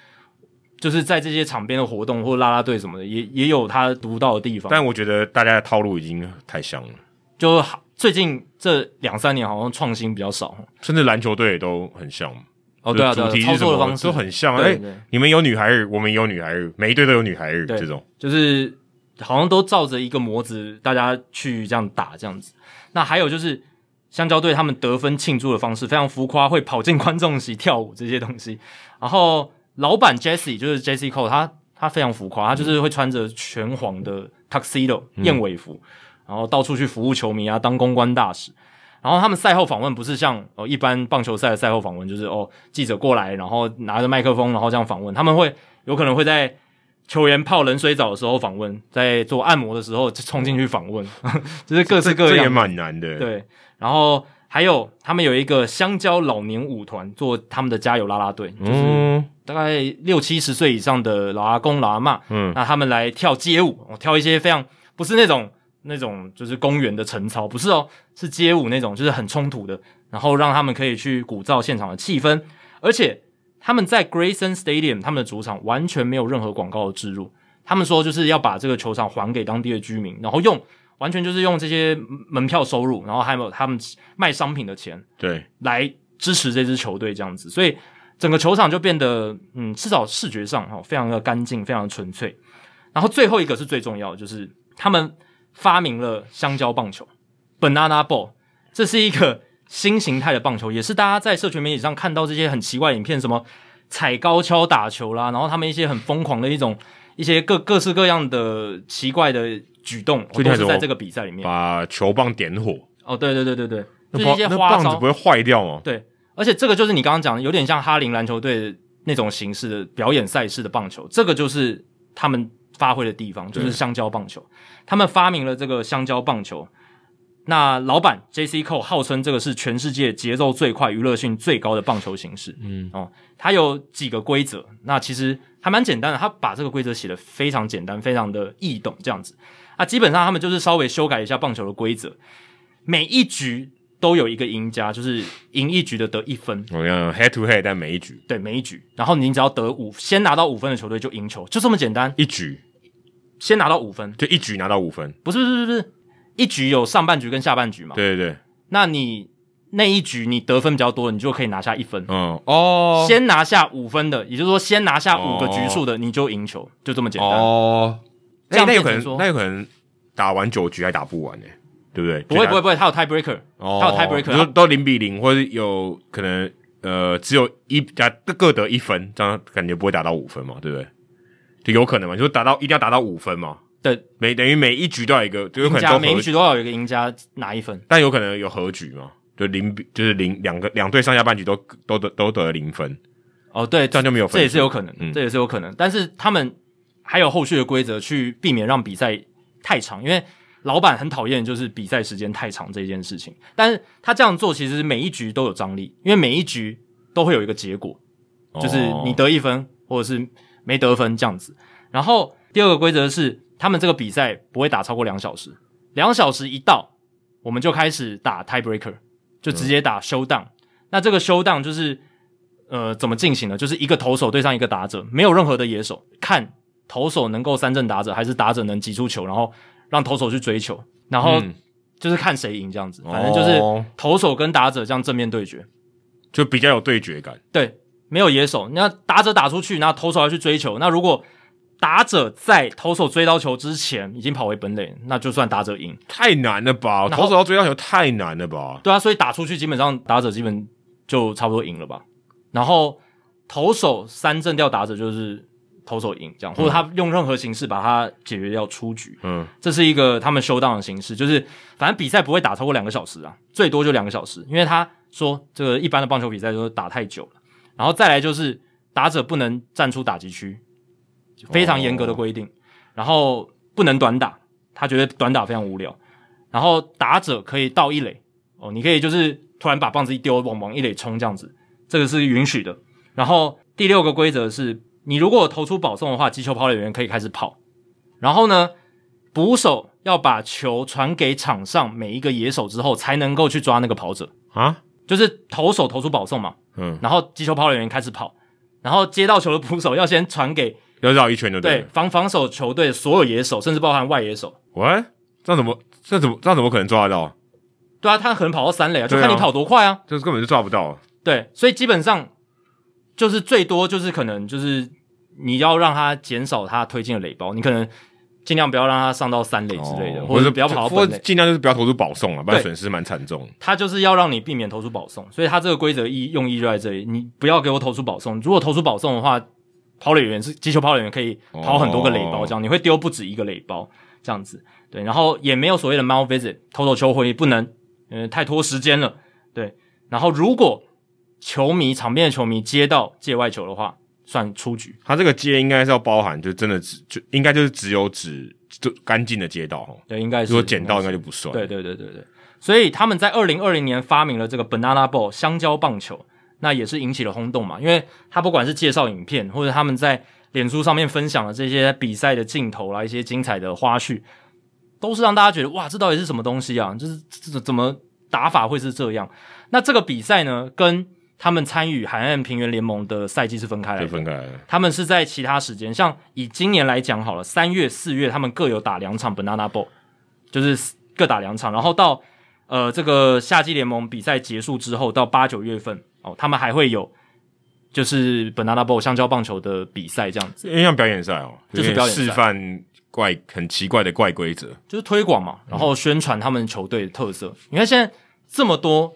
就是在这些场边的活动或啦啦队什么的，也也有他独到的地方。但我觉得大家的套路已经太像了，就最近这两三年好像创新比较少，甚至篮球队也都很像。哦，对啊，对啊，操作的方式都很像。哎，你们有女孩日，我们也有女孩日，每一队都有女孩日，这种就是。好像都照着一个模子，大家去这样打这样子。那还有就是香蕉队他们得分庆祝的方式非常浮夸，会跑进观众席跳舞这些东西。然后老板 Jesse 就是 Jesse Cole，他他非常浮夸，他就是会穿着全黄的 Tuxedo 燕尾服，然后到处去服务球迷啊，当公关大使。然后他们赛后访问不是像哦一般棒球赛的赛后访问，就是哦记者过来，然后拿着麦克风，然后这样访问。他们会有可能会在。球员泡冷水澡的时候访问，在做按摩的时候就冲进去访问，(laughs) 就是各式各样。这，这也蛮难的。对，然后还有他们有一个香蕉老年舞团做他们的加油啦啦队，就是大概六七十岁以上的老阿公、老阿妈，嗯，那他们来跳街舞，跳一些非常不是那种那种就是公园的晨操，不是哦，是街舞那种，就是很冲突的，然后让他们可以去鼓噪现场的气氛，而且。他们在 Grayson Stadium，他们的主场完全没有任何广告的植入。他们说就是要把这个球场还给当地的居民，然后用完全就是用这些门票收入，然后还有他们卖商品的钱，对，来支持这支球队这样子。所以整个球场就变得，嗯，至少视觉上哈，非常的干净，非常的纯粹。然后最后一个是最重要的，就是他们发明了香蕉棒球 （Banana Ball），这是一个。新形态的棒球也是大家在社群媒体上看到这些很奇怪的影片，什么踩高跷打球啦，然后他们一些很疯狂的一种一些各各式各样的奇怪的举动，都是在这个比赛里面把球棒点火。哦，对对对对对，就是一些花招，棒子不会坏掉吗？对，而且这个就是你刚刚讲的，有点像哈林篮球队那种形式的表演赛事的棒球，这个就是他们发挥的地方，就是香蕉棒球。他们发明了这个香蕉棒球。那老板 J.C. Cole 号称这个是全世界节奏最快、娱乐性最高的棒球形式。嗯，哦，他有几个规则，那其实还蛮简单的。他把这个规则写的非常简单，非常的易懂，这样子。啊，基本上他们就是稍微修改一下棒球的规则，每一局都有一个赢家，就是赢一局的得一分。我讲 head to head，但每一局对每一局，然后你只要得五，先拿到五分的球队就赢球，就这么简单。一局先拿到五分，就一局拿到五分，不是不是不是。一局有上半局跟下半局嘛？对对对。那你那一局你得分比较多，你就可以拿下一分。嗯哦。先拿下五分的，也就是说先拿下五个局数的，你就赢球，就这么简单。哦。那那有可能，那有可能打完九局还打不完呢，对不对？不会不会不会，他有 tie breaker，哦他有 tie breaker，就都零比零，或者有可能呃只有一家各得一分，这样感觉不会打到五分嘛，对不对？就有可能嘛，就达到一定要达到五分嘛。对，每等于每一局都要一个，就有可能每一局都要有一个赢家拿一分，但有可能有和局嘛，就零比就是零两个两队上下半局都都得都得了零分。哦，对，这样就没有分，这也是有可能，嗯、这也是有可能。但是他们还有后续的规则去避免让比赛太长，因为老板很讨厌就是比赛时间太长这件事情。但是他这样做其实每一局都有张力，因为每一局都会有一个结果，就是你得一分或者是没得分这样子。然后第二个规则是。他们这个比赛不会打超过两小时，两小时一到，我们就开始打 tie breaker，就直接打 showdown。嗯、那这个 showdown 就是，呃怎么进行呢？就是一个投手对上一个打者，没有任何的野手，看投手能够三振打者，还是打者能挤出球，然后让投手去追球，然后就是看谁赢这样子。反正就是投手跟打者这样正面对决，就比较有对决感。对，没有野手，那打者打出去，那投手要去追球。那如果打者在投手追到球之前已经跑回本垒，那就算打者赢。太难了吧？投手要追到球太难了吧？对啊，所以打出去基本上打者基本就差不多赢了吧。然后投手三振掉打者就是投手赢，这样、嗯、或者他用任何形式把它解决掉出局。嗯，这是一个他们休档的形式，就是反正比赛不会打超过两个小时啊，最多就两个小时，因为他说这个一般的棒球比赛都打太久了。然后再来就是打者不能站出打击区。非常严格的规定，然后不能短打，他觉得短打非常无聊。然后打者可以到一垒哦，你可以就是突然把棒子一丢，往往一垒冲这样子，这个是允许的。然后第六个规则是，你如果投出保送的话，击球跑垒员可以开始跑。然后呢，捕手要把球传给场上每一个野手之后，才能够去抓那个跑者啊，就是投手投出保送嘛，嗯，然后击球跑垒员开始跑，然后接到球的捕手要先传给。要绕一圈就对，对，防防守球队所有野手，甚至包含外野手。喂，这样怎么？这怎么？这样怎么可能抓得到？对啊，他可能跑到三垒啊，就看你跑多快啊。就是根本就抓不到。对，所以基本上就是最多就是可能就是你要让他减少他推进的垒包，你可能尽量不要让他上到三垒之类的，哦、或者是不要跑到本垒，尽量就是不要投出保送了，不然损失蛮惨重。他就是要让你避免投出保送，所以他这个规则意用意就在这里，你不要给我投出保送。如果投出保送的话。跑垒员是击球跑垒员，可以跑很多个垒包，这样、oh. 你会丢不止一个垒包，这样子对，然后也没有所谓的 malvisit，投手球回不能，呃，太拖时间了，对，然后如果球迷场边的球迷接到界外球的话，算出局。他这个街应该是要包含，就真的只就应该就是只有指就干净的街道哈，对，应该是如果捡到应该就不算。对对对对对，所以他们在二零二零年发明了这个 banana ball 香蕉棒球。那也是引起了轰动嘛，因为他不管是介绍影片，或者他们在脸书上面分享了这些比赛的镜头啦，一些精彩的花絮，都是让大家觉得哇，这到底是什么东西啊？就是这怎么打法会是这样？那这个比赛呢，跟他们参与海岸平原联盟的赛季是分开来的，分开来的。他们是在其他时间，像以今年来讲好了，三月、四月他们各有打两场 Banana Bowl，就是各打两场，然后到呃这个夏季联盟比赛结束之后，到八九月份。哦，他们还会有就是 Banana Bowl 香蕉棒球的比赛这样子，因为像表演赛哦，就是表演示范怪很奇怪的怪规则，就是推广嘛，然后宣传他们球队的特色。嗯、你看现在这么多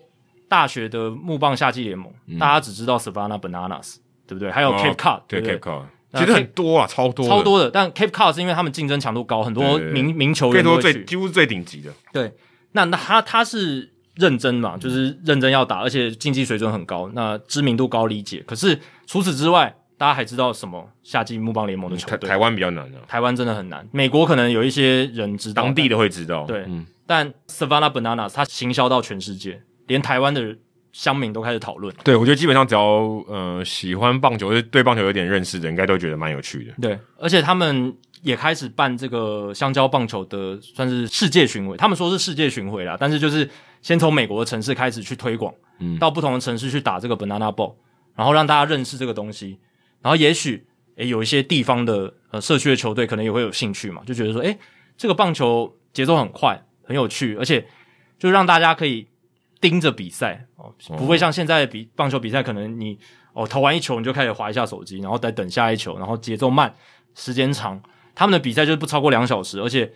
大学的木棒夏季联盟，嗯、大家只知道 Savannah Bananas，对不对？还有 Cape Cod，、哦、对，对 Cape Cod，其实很多啊，超多，超多的。但 Cape Cod 是因为他们竞争强度高，很多名名球员都最几乎是最顶级的。对，那那他他是。认真嘛，就是认真要打，而且竞技水准很高，那知名度高，理解。可是除此之外，大家还知道什么？夏季木棒联盟的球队，台湾比较难的，台湾真的很难。美国可能有一些人知道，当地的会知道，对。嗯、但 Savannah Bananas 它行销到全世界，连台湾的乡民都开始讨论。对，我觉得基本上只要呃喜欢棒球，对棒球有点认识的，应该都觉得蛮有趣的。对，而且他们也开始办这个香蕉棒球的，算是世界巡回。他们说是世界巡回啦，但是就是。先从美国的城市开始去推广，嗯，到不同的城市去打这个 Banana Ball，然后让大家认识这个东西，然后也许诶有一些地方的呃社区的球队可能也会有兴趣嘛，就觉得说诶这个棒球节奏很快，很有趣，而且就让大家可以盯着比赛哦，不会像现在的比棒球比赛，可能你哦投完一球你就开始划一下手机，然后再等下一球，然后节奏慢，时间长，他们的比赛就是不超过两小时，而且。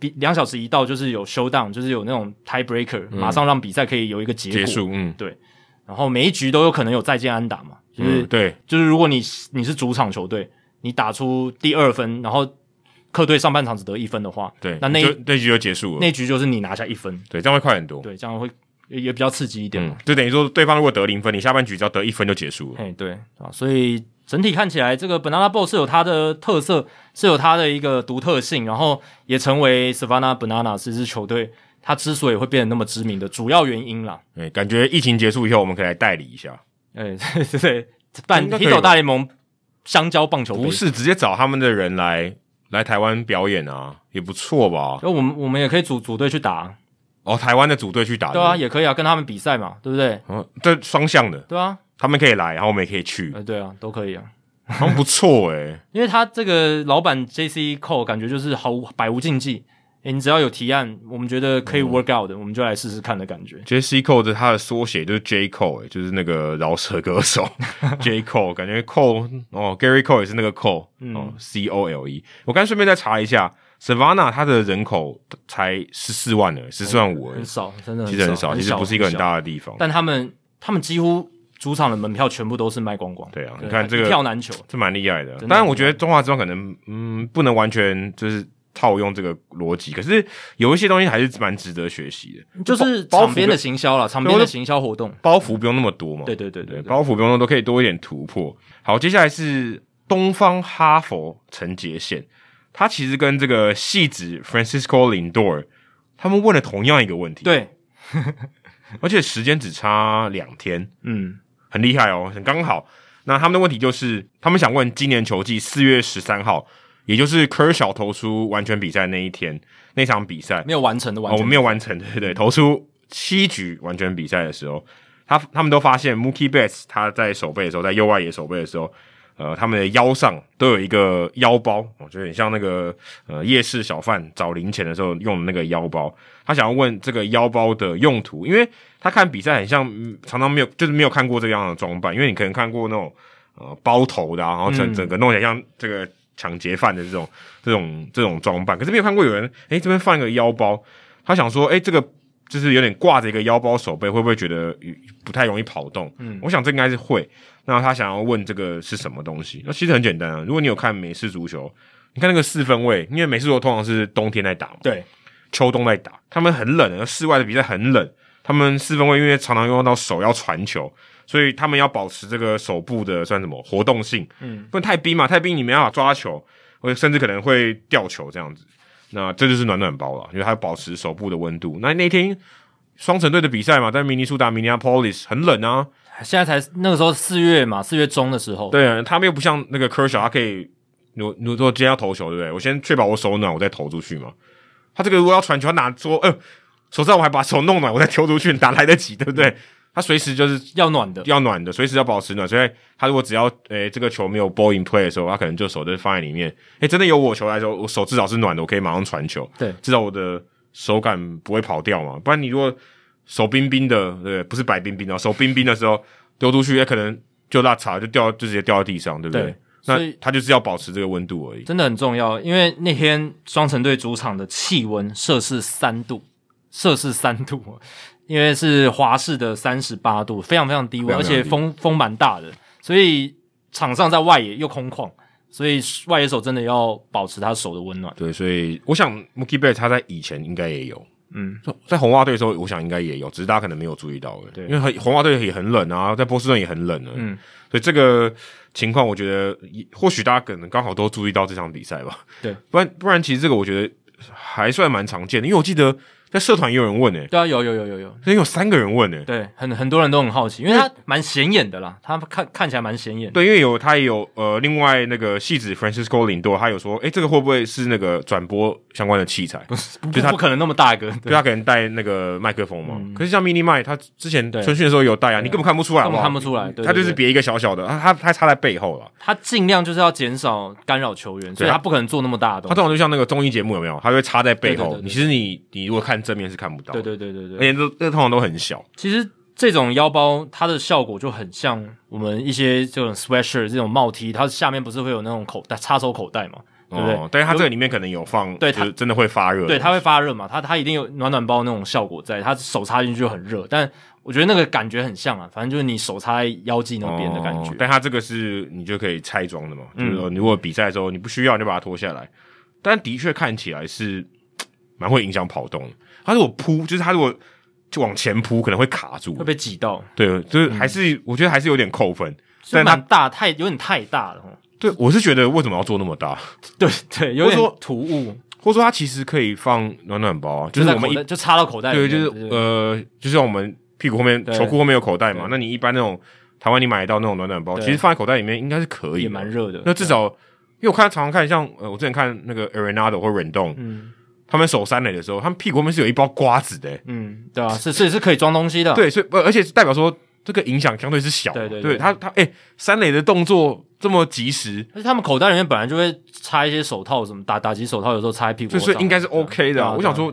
比两小时一到就是有 showdown，就是有那种 tie breaker，、嗯、马上让比赛可以有一个结果。结束，嗯，对。然后每一局都有可能有再见安打嘛，就是、嗯、对，就是如果你你是主场球队，你打出第二分，然后客队上半场只得一分的话，对，那那那局就结束了。那局就是你拿下一分，对，这样会快很多。对，这样会也比较刺激一点嘛。嗯、就等于说，对方如果得零分，你下半局只要得一分就结束了。哎，对啊，所以。整体看起来，这个 Banana Ball 是有它的特色，是有它的一个独特性，然后也成为 Savannah Bananas 这支球队它之所以会变得那么知名的主要原因啦。哎，感觉疫情结束以后，我们可以来代理一下。哎，(laughs) 对对，办啤酒大联盟香蕉棒球，不是直接找他们的人来来台湾表演啊，也不错吧？那我们我们也可以组组队去打。哦，台湾的组队去打，对啊，也可以啊，跟他们比赛嘛，对不对？嗯，这双向的，对啊，他们可以来，然后我们也可以去。呃，对啊，都可以啊，好像不错诶、欸、(laughs) 因为他这个老板 J.C. Cole 感觉就是毫无百无禁忌。诶，你只要有提案，我们觉得可以 work out 的，嗯、我们就来试试看的感觉。J.C. Cole 的他的缩写就是 J. Cole，就是那个饶舌歌手 (laughs) J. Cole，感觉 Cole 哦，Gary Cole 也是那个 Cole，嗯、哦，C O L E。我刚顺便再查一下，Savannah 它的人口才十四万呢，十四万五，很少，真的其实很少，其实不是一个很大的地方。但他们他们几乎主场的门票全部都是卖光光。对啊，你看这个一票难求，这蛮厉害的。当然，我觉得中华之棒可能嗯不能完全就是。套用这个逻辑，可是有一些东西还是蛮值得学习的，就是场边的行销啦，场边的行销活动，包袱不用那么多嘛。对对对对，包袱不用那么多，可以多一点突破。好，接下来是东方哈佛陈杰宪，他其实跟这个戏子 Francisco Lindor 他们问了同样一个问题，对，(laughs) 而且时间只差两天，嗯，很厉害哦，很刚好。那他们的问题就是，他们想问今年球季四月十三号。也就是科尔小投出完全比赛那一天，那场比赛。没有完成的完成，哦，我没有完成，对对对，投出七局完全比赛的时候，他他们都发现 Mookie Betts 他在守备的时候，在右外野守备的时候，呃，他们的腰上都有一个腰包，我觉得很像那个呃夜市小贩找零钱的时候用的那个腰包。他想要问这个腰包的用途，因为他看比赛很像常常没有，就是没有看过这样的装扮，因为你可能看过那种呃包头的，啊，然后整整个弄起来像这个。抢劫犯的这种、这种、这种装扮，可是没有看过有人，诶，这边放一个腰包，他想说，诶，这个就是有点挂着一个腰包手背，会不会觉得不太容易跑动？嗯，我想这应该是会。那他想要问这个是什么东西？那其实很简单啊，如果你有看美式足球，你看那个四分卫，因为美式足球通常是冬天在打嘛，对，秋冬在打，他们很冷，室外的比赛很冷，他们四分卫因为常常用到手要传球。所以他们要保持这个手部的算什么活动性，嗯，不能太冰嘛，太冰你没办法抓球，或者甚至可能会掉球这样子。那这就是暖暖包了，因为它要保持手部的温度。那那天双城队的比赛嘛，在明尼苏达 （Minneapolis） 很冷啊。现在才那个时候四月嘛，四月中的时候。对啊，他们又不像那个 Kershaw，他可以，如如果今天要投球，对不对？我先确保我手暖，我再投出去嘛。他这个如果要传球，他拿说，呃，手上我还把手弄暖，我再丢出去，哪来得及，对不对？他随时就是要暖的，要暖的，随时要保持暖。所以他如果只要诶、欸、这个球没有 ball in play 的时候，他可能就手就放在里面。诶、欸、真的有我球来的时候，我手至少是暖的，我可以马上传球。对，至少我的手感不会跑掉嘛。不然你如果手冰冰的，对，不是白冰冰的，手冰冰的时候丢出去，也可能就拉茶就掉，就直接掉到地上，对不对？对，那他就是要保持这个温度而已。真的很重要，因为那天双城队主场的气温摄氏三度，摄氏三度。因为是华氏的三十八度，非常非常低温，而且风风蛮大的，所以场上在外野又空旷，所以外野手真的要保持他手的温暖。对，所以我想 Mookie Betts 他在以前应该也有，嗯，在红袜队的时候，我想应该也有，只是大家可能没有注意到的。对，因为红袜队也很冷啊，在波士顿也很冷啊，嗯，所以这个情况，我觉得或许大家可能刚好都注意到这场比赛吧。对，不然不然，其实这个我觉得还算蛮常见的，因为我记得。在社团也有人问诶、欸，对啊，有有有有有，所以有三个人问诶、欸，对，很很多人都很好奇，因为他蛮显眼的啦，他看看起来蛮显眼，对，因为有他也有呃，另外那个戏子 Francisco Lindor，他有说，诶，这个会不会是那个转播相关的器材？不是，就他不可能那么大一个，对，他可能带那个麦克风嘛。嗯、可是像 Mini Mike，他之前春训的时候有带啊，你根本看不出来根本看不出来，他就是别一个小小的，他他插在背后了，他尽量就是要减少干扰球员，所以他不可能做那么大的东西。他通常就像那个综艺节目有没有？他会插在背后，你其实你你如果看正面是看不到的。对对对对对，而且这这通常都很小。其实这种腰包，它的效果就很像我们一些这种 sweatshirt 这种帽 T，它下面不是会有那种口袋插手口袋嘛？对不对？哦、但是它这个里面可能有放，对，它真的会发热。对，它会发热嘛？它它一定有暖暖包那种效果在，它手插进去就很热。但我觉得那个感觉很像啊，反正就是你手插在腰际那边的感觉。哦、但它这个是你就可以拆装的嘛？嗯、就是说你如果比赛的时候你不需要，你就把它脱下来。但的确看起来是蛮会影响跑动的。它如果扑，就是它如果。就往前扑可能会卡住，会被挤到。对，就是还是、嗯、我觉得还是有点扣分，但它大太有点太大了。对，我是觉得为什么要做那么大？(laughs) 对对，有点突兀，或者说它其实可以放暖暖包啊，就是我们一就插到口袋里面。对，就是呃，就像我们屁股后面球裤后面有口袋嘛，那你一般那种台湾你买到那种暖暖包，其实放在口袋里面应该是可以，也蛮热的。那至少因为我看常常看像呃，我之前看那个 Arenado 或忍动，嗯。他们守三垒的时候，他们屁股后面是有一包瓜子的、欸。嗯，对啊，是是是可以装东西的。对，所以而且是代表说这个影响相对是小。对对他他哎，三垒的动作这么及时，而且他们口袋里面本来就会插一些手套，什么打打击手套，有时候插在屁股上，所以应该是 OK 的。我想说，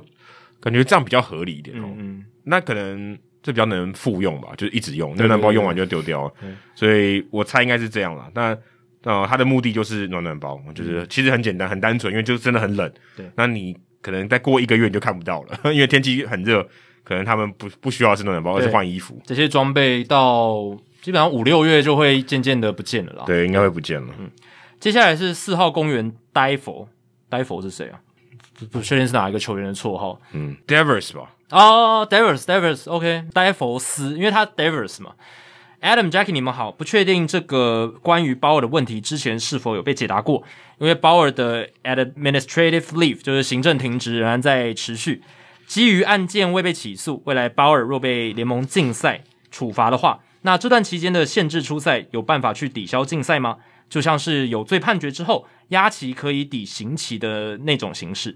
感觉这样比较合理一点哦。嗯，那可能这比较能复用吧，就是一直用，暖暖包用完就丢掉了。所以我猜应该是这样了。那呃，它的目的就是暖暖包，就是其实很简单，很单纯，因为就是真的很冷。对，那你可能再过一个月你就看不到了，(laughs) 因为天气很热。可能他们不不需要是暖暖包，而是换衣服。这些装备到基本上五六月就会渐渐的不见了啦。对，应该会不见了。嗯，接下来是四号公园呆佛，呆佛是谁啊？不不确定是哪一个球员的绰号。嗯，Devers 吧。哦，Devers，Devers，OK，戴佛斯，因为他 Devers 嘛。Adam、Jackie，你们好，不确定这个关于鲍尔的问题之前是否有被解答过，因为鲍尔的 Administrative Leave 就是行政停职仍然在持续。基于案件未被起诉，未来鲍尔若被联盟禁赛处罚的话，那这段期间的限制出赛有办法去抵消禁赛吗？就像是有罪判决之后押期可以抵刑期的那种形式。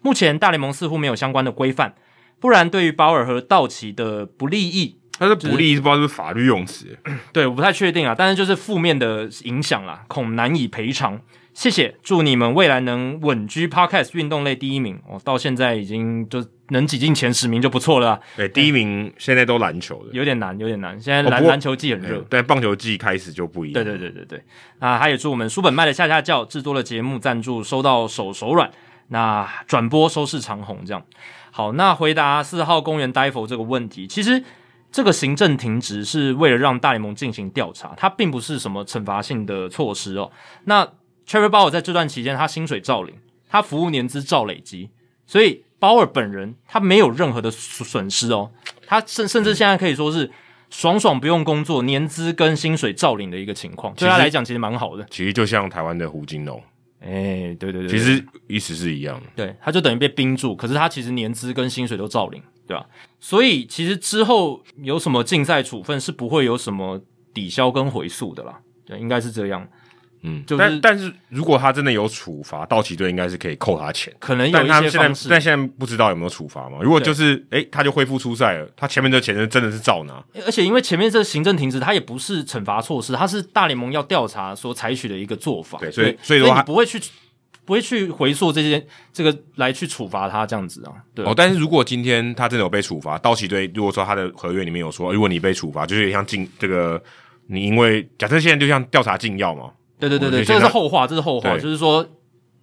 目前大联盟似乎没有相关的规范，不然对于鲍尔和道奇的不利益，他的不利益不知道是不是法律用词，对，我不太确定啊，但是就是负面的影响啦，恐难以赔偿。谢谢，祝你们未来能稳居 Podcast 运动类第一名。哦，到现在已经就能挤进前十名就不错了啊。对，第一名现在都篮球的，有点难，有点难。现在篮篮球季很热，但棒球季开始就不一样。对对对对对。那还有祝我们书本卖的下下叫制作的节目赞助收到手手软，那转播收视长虹这样。好，那回答四号公园戴佛这个问题，其实这个行政停职是为了让大联盟进行调查，它并不是什么惩罚性的措施哦。那 Trevor Bauer 在这段期间，他薪水照领，他服务年资照累积，所以鲍尔本人他没有任何的损失哦，他甚甚至现在可以说是爽爽不用工作，年资跟薪水照领的一个情况，对他来讲其实蛮好的。其实就像台湾的胡金龙，哎、欸，对对对，其实意思是一样的，对，他就等于被冰住，可是他其实年资跟薪水都照领，对吧？所以其实之后有什么竞赛处分是不会有什么抵消跟回溯的啦，对，应该是这样。嗯，就是、但但是如果他真的有处罚，道奇队应该是可以扣他钱，可能有一些方式。但现在但现在不知道有没有处罚嘛？如果就是诶、欸，他就恢复出赛了，他前面的钱是真的是照拿。而且因为前面这个行政停职，他也不是惩罚措施，他是大联盟要调查所采取的一个做法。对，所以所以说你不会去不会去回溯这些这个来去处罚他这样子啊。对哦，但是如果今天他真的有被处罚，道奇队如果说他的合约里面有说，如果你被处罚，就是像禁这个，你因为假设现在就像调查禁药嘛。对对对对，这个是后话，这是后话，就是说，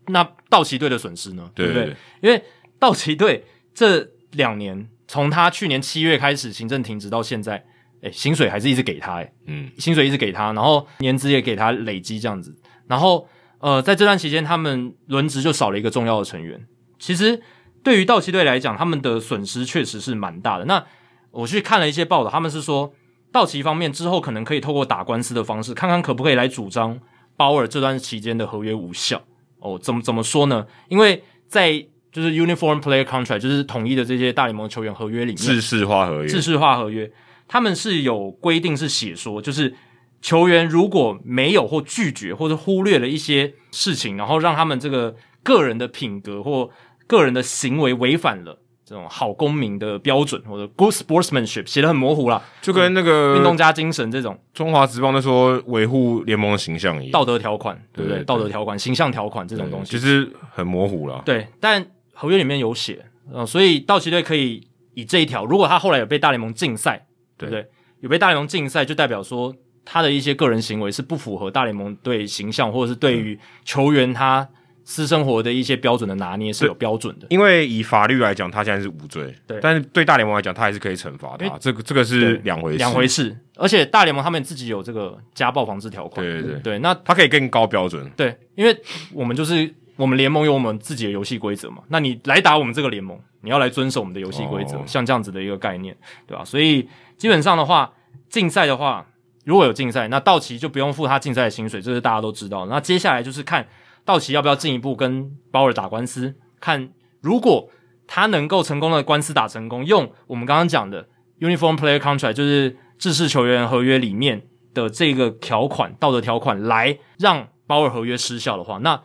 那道奇队的损失呢？对不对，对？因为道奇队这两年，从他去年七月开始行政停职到现在，诶，薪水还是一直给他，诶，嗯，薪水一直给他，然后年资也给他累积这样子，然后呃，在这段期间，他们轮值就少了一个重要的成员。其实对于道奇队来讲，他们的损失确实是蛮大的。那我去看了一些报道，他们是说，道奇方面之后可能可以透过打官司的方式，看看可不可以来主张。鲍尔这段期间的合约无效哦，怎么怎么说呢？因为在就是 Uniform Player Contract，就是统一的这些大联盟球员合约里面，制式化合约，制式化合约，他们是有规定是写说，就是球员如果没有或拒绝或者忽略了一些事情，然后让他们这个个人的品格或个人的行为违反了。这种好公民的标准或者 good sportsmanship 写得很模糊啦，就跟那个运动家精神这种中华职棒在说维护联盟的形象一样，道德条款对不对？道德条款、形象条款这种东西，其实很模糊了。对，但合约里面有写，呃，所以道奇队可以以这一条，如果他后来有被大联盟禁赛，对不对？有被大联盟禁赛，就代表说他的一些个人行为是不符合大联盟对形象或者是对于球员他。私生活的一些标准的拿捏是有标准的，因为以法律来讲，他现在是无罪，对。但是对大联盟来讲，他还是可以惩罚的，啊这个这个是两回事，两回事。而且大联盟他们自己有这个家暴防治条款，对对对，对。那他可以更高标准，对，因为我们就是我们联盟有我们自己的游戏规则嘛，那你来打我们这个联盟，你要来遵守我们的游戏规则，哦，像这样子的一个概念，对吧？所以基本上的话，竞赛的话，如果有竞赛，那道奇就不用付他竞赛的薪水，这是大家都知道。那接下来就是看。道奇要不要进一步跟鲍尔打官司？看如果他能够成功的官司打成功，用我们刚刚讲的 Uniform Player Contract，就是制式球员合约里面的这个条款、道德条款来让鲍尔合约失效的话，那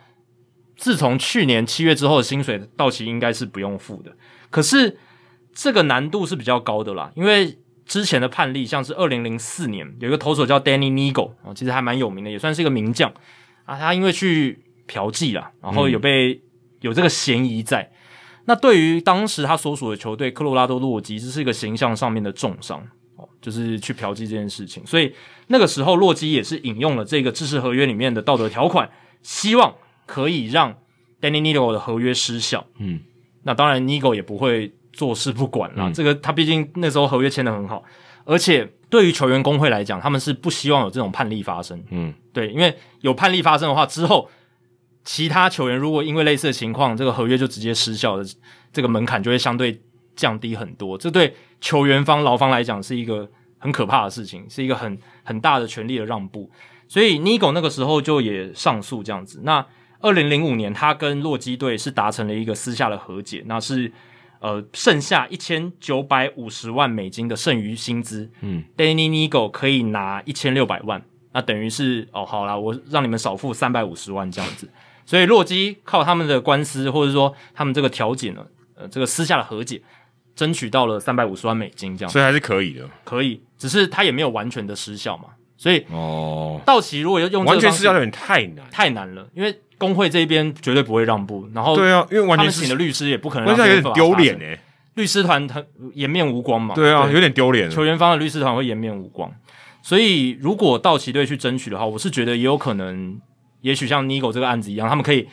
自从去年七月之后的薪水，道奇应该是不用付的。可是这个难度是比较高的啦，因为之前的判例，像是二零零四年有一个投手叫 Danny Nigo 啊，其实还蛮有名的，也算是一个名将啊。他因为去嫖妓啦，然后有被、嗯、有这个嫌疑在。那对于当时他所属的球队科罗拉多洛基，这是一个形象上面的重伤哦，就是去嫖妓这件事情。所以那个时候洛基也是引用了这个制式合约里面的道德条款，希望可以让 Danny Nigo 的合约失效。嗯，那当然 Nigo 也不会坐视不管啦。嗯、这个他毕竟那时候合约签的很好，而且对于球员工会来讲，他们是不希望有这种判例发生。嗯，对，因为有判例发生的话之后。其他球员如果因为类似的情况，这个合约就直接失效的，这个门槛就会相对降低很多。这对球员方、劳方来讲是一个很可怕的事情，是一个很很大的权力的让步。所以 Nigo 那个时候就也上诉这样子。那二零零五年，他跟洛基队是达成了一个私下的和解，那是呃剩下一千九百五十万美金的剩余薪资，嗯，Danny Nigo 可以拿一千六百万，那等于是哦，好啦，我让你们少付三百五十万这样子。所以洛基靠他们的官司，或者说他们这个调解呢，呃，这个私下的和解，争取到了三百五十万美金，这样，所以还是可以的，可以，只是他也没有完全的失效嘛。所以哦，道奇如果要用完全失效有点太难，太难了，因为工会这边绝对不会让步，然后对啊，因为完全请的律师也不可能，完全有点丢脸诶，律师团他颜面无光嘛，对啊，对。有点丢脸，球员方的律师团会颜面无光，所以如果道奇队去争取的话，我是觉得也有可能，也许像 Nigo 这个案子一样，他们可以。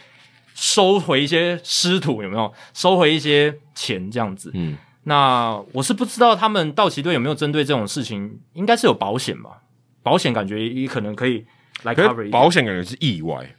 收回一些失土有没有？收回一些钱这样子。嗯，那我是不知道他们道奇队有没有针对这种事情，应该是有保险吧？保险感觉也可能可以来 cover。保险感觉是意外，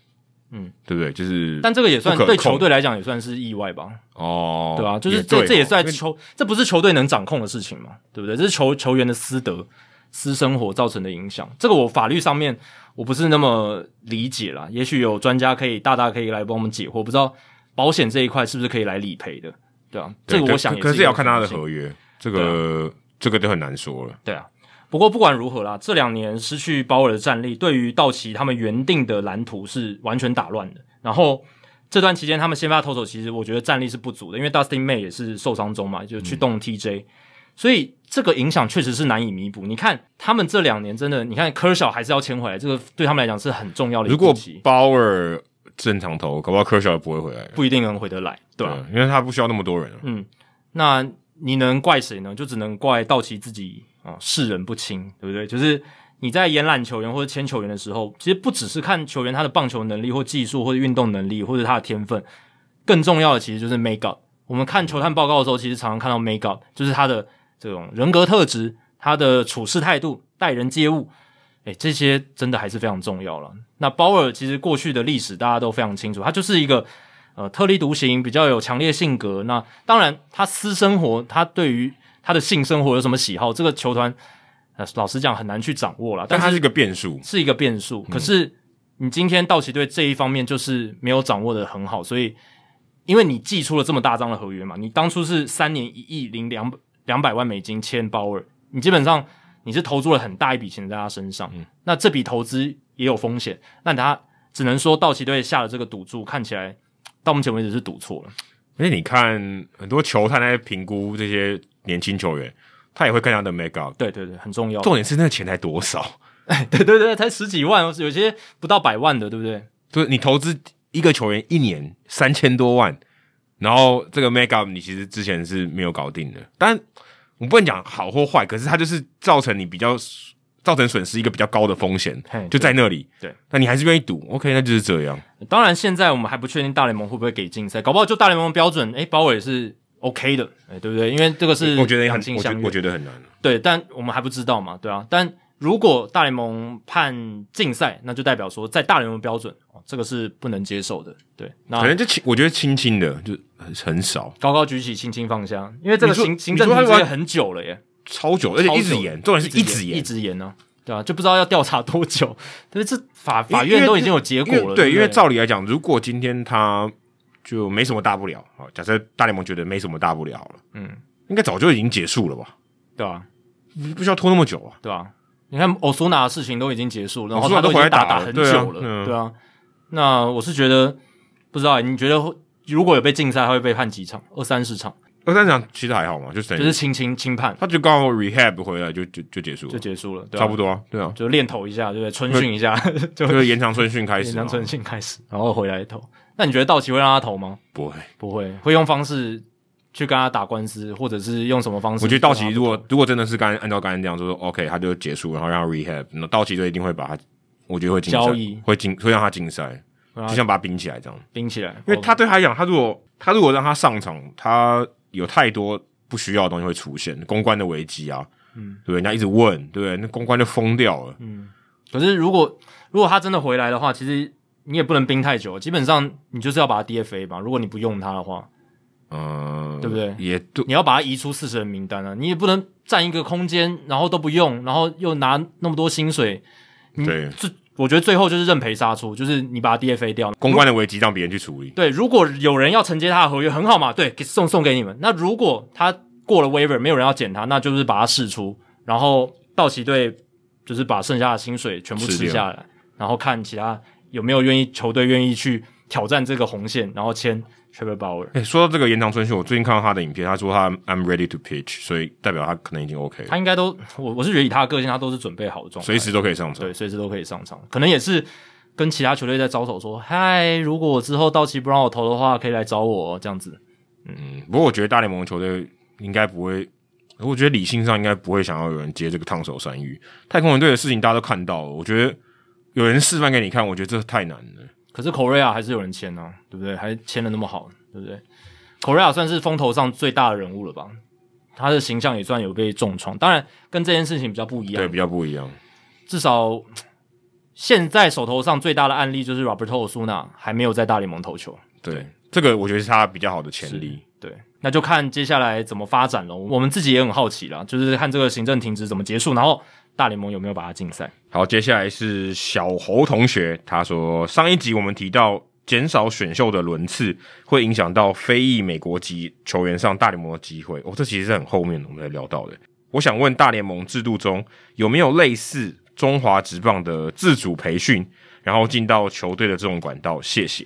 嗯，对不对？就是，但这个也算对球队来讲也算是意外吧？哦，对吧？就是这这也算球，这不是球队能掌控的事情嘛？对不对？这是球球员的私德、私生活造成的影响。这个我法律上面。我不是那么理解啦，也许有专家可以大大可以来帮我们解惑，不知道保险这一块是不是可以来理赔的，对啊，对这个我想也是，可是要看他的合约，这个、啊、这个就很难说了。对啊，不过不管如何啦，这两年失去鲍尔的战力，对于道奇他们原定的蓝图是完全打乱的。然后这段期间，他们先发投手其实我觉得战力是不足的，因为 Dustin May 也是受伤中嘛，就去动 TJ。嗯所以这个影响确实是难以弥补。你看他们这两年真的，你看科尔小还是要签回来，这个对他们来讲是很重要的一。如果鲍尔正常投，搞不好科尔也不会回来，不一定能回得来，对吧、啊？因为他不需要那么多人。嗯，那你能怪谁呢？就只能怪道奇自己啊，世人不清，对不对？就是你在延揽球员或者签球员的时候，其实不只是看球员他的棒球能力或技术或者运动能力或者他的天分，更重要的其实就是 make up。我们看球探报告的时候，其实常常看到 make up，就是他的。这种人格特质，他的处事态度、待人接物，诶，这些真的还是非常重要了。那鲍尔其实过去的历史大家都非常清楚，他就是一个呃特立独行、比较有强烈性格。那当然，他私生活，他对于他的性生活有什么喜好，这个球团呃老实讲很难去掌握了。但他是一个变数，是一个变数。可是你今天道奇队这一方面就是没有掌握的很好，所以因为你寄出了这么大张的合约嘛，你当初是三年一亿零两百。两百万美金签鲍尔，你基本上你是投注了很大一笔钱在他身上，嗯、那这笔投资也有风险，那他只能说道奇队下了这个赌注，看起来到目前为止是赌错了。因为你看很多球探在评估这些年轻球员，他也会看他的 make up，对对对，很重要。重点是那个钱才多少？(laughs) 哎，对对对，才十几万，有些不到百万的，对不对？对，你投资一个球员一年三千多万。然后这个 make up 你其实之前是没有搞定的，但我不能讲好或坏，可是它就是造成你比较造成损失一个比较高的风险，就在那里。对，那你还是愿意赌？OK，那就是这样。当然，现在我们还不确定大联盟会不会给竞赛，搞不好就大联盟的标准，哎，鲍尔也是 OK 的，哎，对不对？因为这个是我觉得很我觉得我觉得很难。对，但我们还不知道嘛，对啊，但。如果大联盟判禁赛，那就代表说在大联盟标准，哦，这个是不能接受的。对，那可能就轻，我觉得轻轻的就很很少，高高举起，轻轻放下，因为这个行行政停职很久了耶，超久，而且一直延，重点是一直延，一直延呢，对啊，就不知道要调查多久。但是这法法院都已经有结果了，对，因为照理来讲，如果今天他就没什么大不了，啊，假设大联盟觉得没什么大不了了，嗯，应该早就已经结束了吧？对啊，不需要拖那么久啊，对吧？你看欧苏纳的事情都已经结束了，然后他都已经打打很久了，对啊，嗯、对啊。那我是觉得不知道，你觉得如果有被禁赛，他会被判几场？二三十场？二三十场其实还好嘛，就等于就是轻轻轻判，他就刚好 rehab 回来就就就结束了，就结束了，对啊、差不多啊，对啊，就练投一下，对不对？春训一下，(laughs) (laughs) 就就延长春训开始，延长春训开始，然后回来投。那你觉得道奇会让他投吗？不会，不会，会用方式去跟他打官司，或者是用什么方式？我觉得道奇如果如果真的是刚按照刚才这样说，OK，他就结束，然后让他 rehab，那道奇队一定会把他，我觉得会禁赛，交易会禁，会让他禁赛，就像把他冰起来这样，冰起来，因为他对他来讲，他如果他如果让他上场，他有太多。不需要的东西会出现，公关的危机啊，嗯，对，人家一直问，对不对？那公关就疯掉了，嗯。可是如果如果他真的回来的话，其实你也不能冰太久，基本上你就是要把他 DFA 吧。如果你不用他的话，嗯，对不对？也对，你要把他移出四十人名单啊，你也不能占一个空间，然后都不用，然后又拿那么多薪水，对，这我觉得最后就是认赔杀出，就是你把他 DFA 掉，公关的危机让别人去处理。对，如果有人要承接他的合约，很好嘛，对，给送送给你们。那如果他过了 waiver，没有人要捡他，那就是把他释出，然后道奇队就是把剩下的薪水全部吃下来，然后看其他有没有愿意球队愿意去挑战这个红线，然后签 Trevor Bauer。哎，说到这个延长春秀，我最近看到他的影片，他说他 I'm ready to pitch，所以代表他可能已经 OK 了。他应该都，我我是觉得以他的个性，他都是准备好的状态，随时都可以上场。对，随时都可以上场。可能也是跟其他球队在招手说，嗨，如果我之后到期不让我投的话，可以来找我这样子。嗯，不过我觉得大联盟球队应该不会，我觉得理性上应该不会想要有人接这个烫手山芋。太空人队的事情大家都看到了，我觉得有人示范给你看，我觉得这太难了。可是 Correa 还是有人签啊，对不对？还签的那么好，对不对？Correa 算是风头上最大的人物了吧？他的形象也算有被重创，当然跟这件事情比较不一样，对，比较不一样。至少现在手头上最大的案例就是 Roberto Osuna 还没有在大联盟投球。对，对这个我觉得是他比较好的潜力。对，那就看接下来怎么发展了。我们自己也很好奇啦，就是看这个行政停职怎么结束，然后。大联盟有没有把他禁赛？好，接下来是小侯同学，他说上一集我们提到减少选秀的轮次会影响到非裔美国籍球员上大联盟的机会。哦，这其实是很后面我们才聊到的。我想问大联盟制度中有没有类似中华职棒的自主培训，然后进到球队的这种管道？谢谢。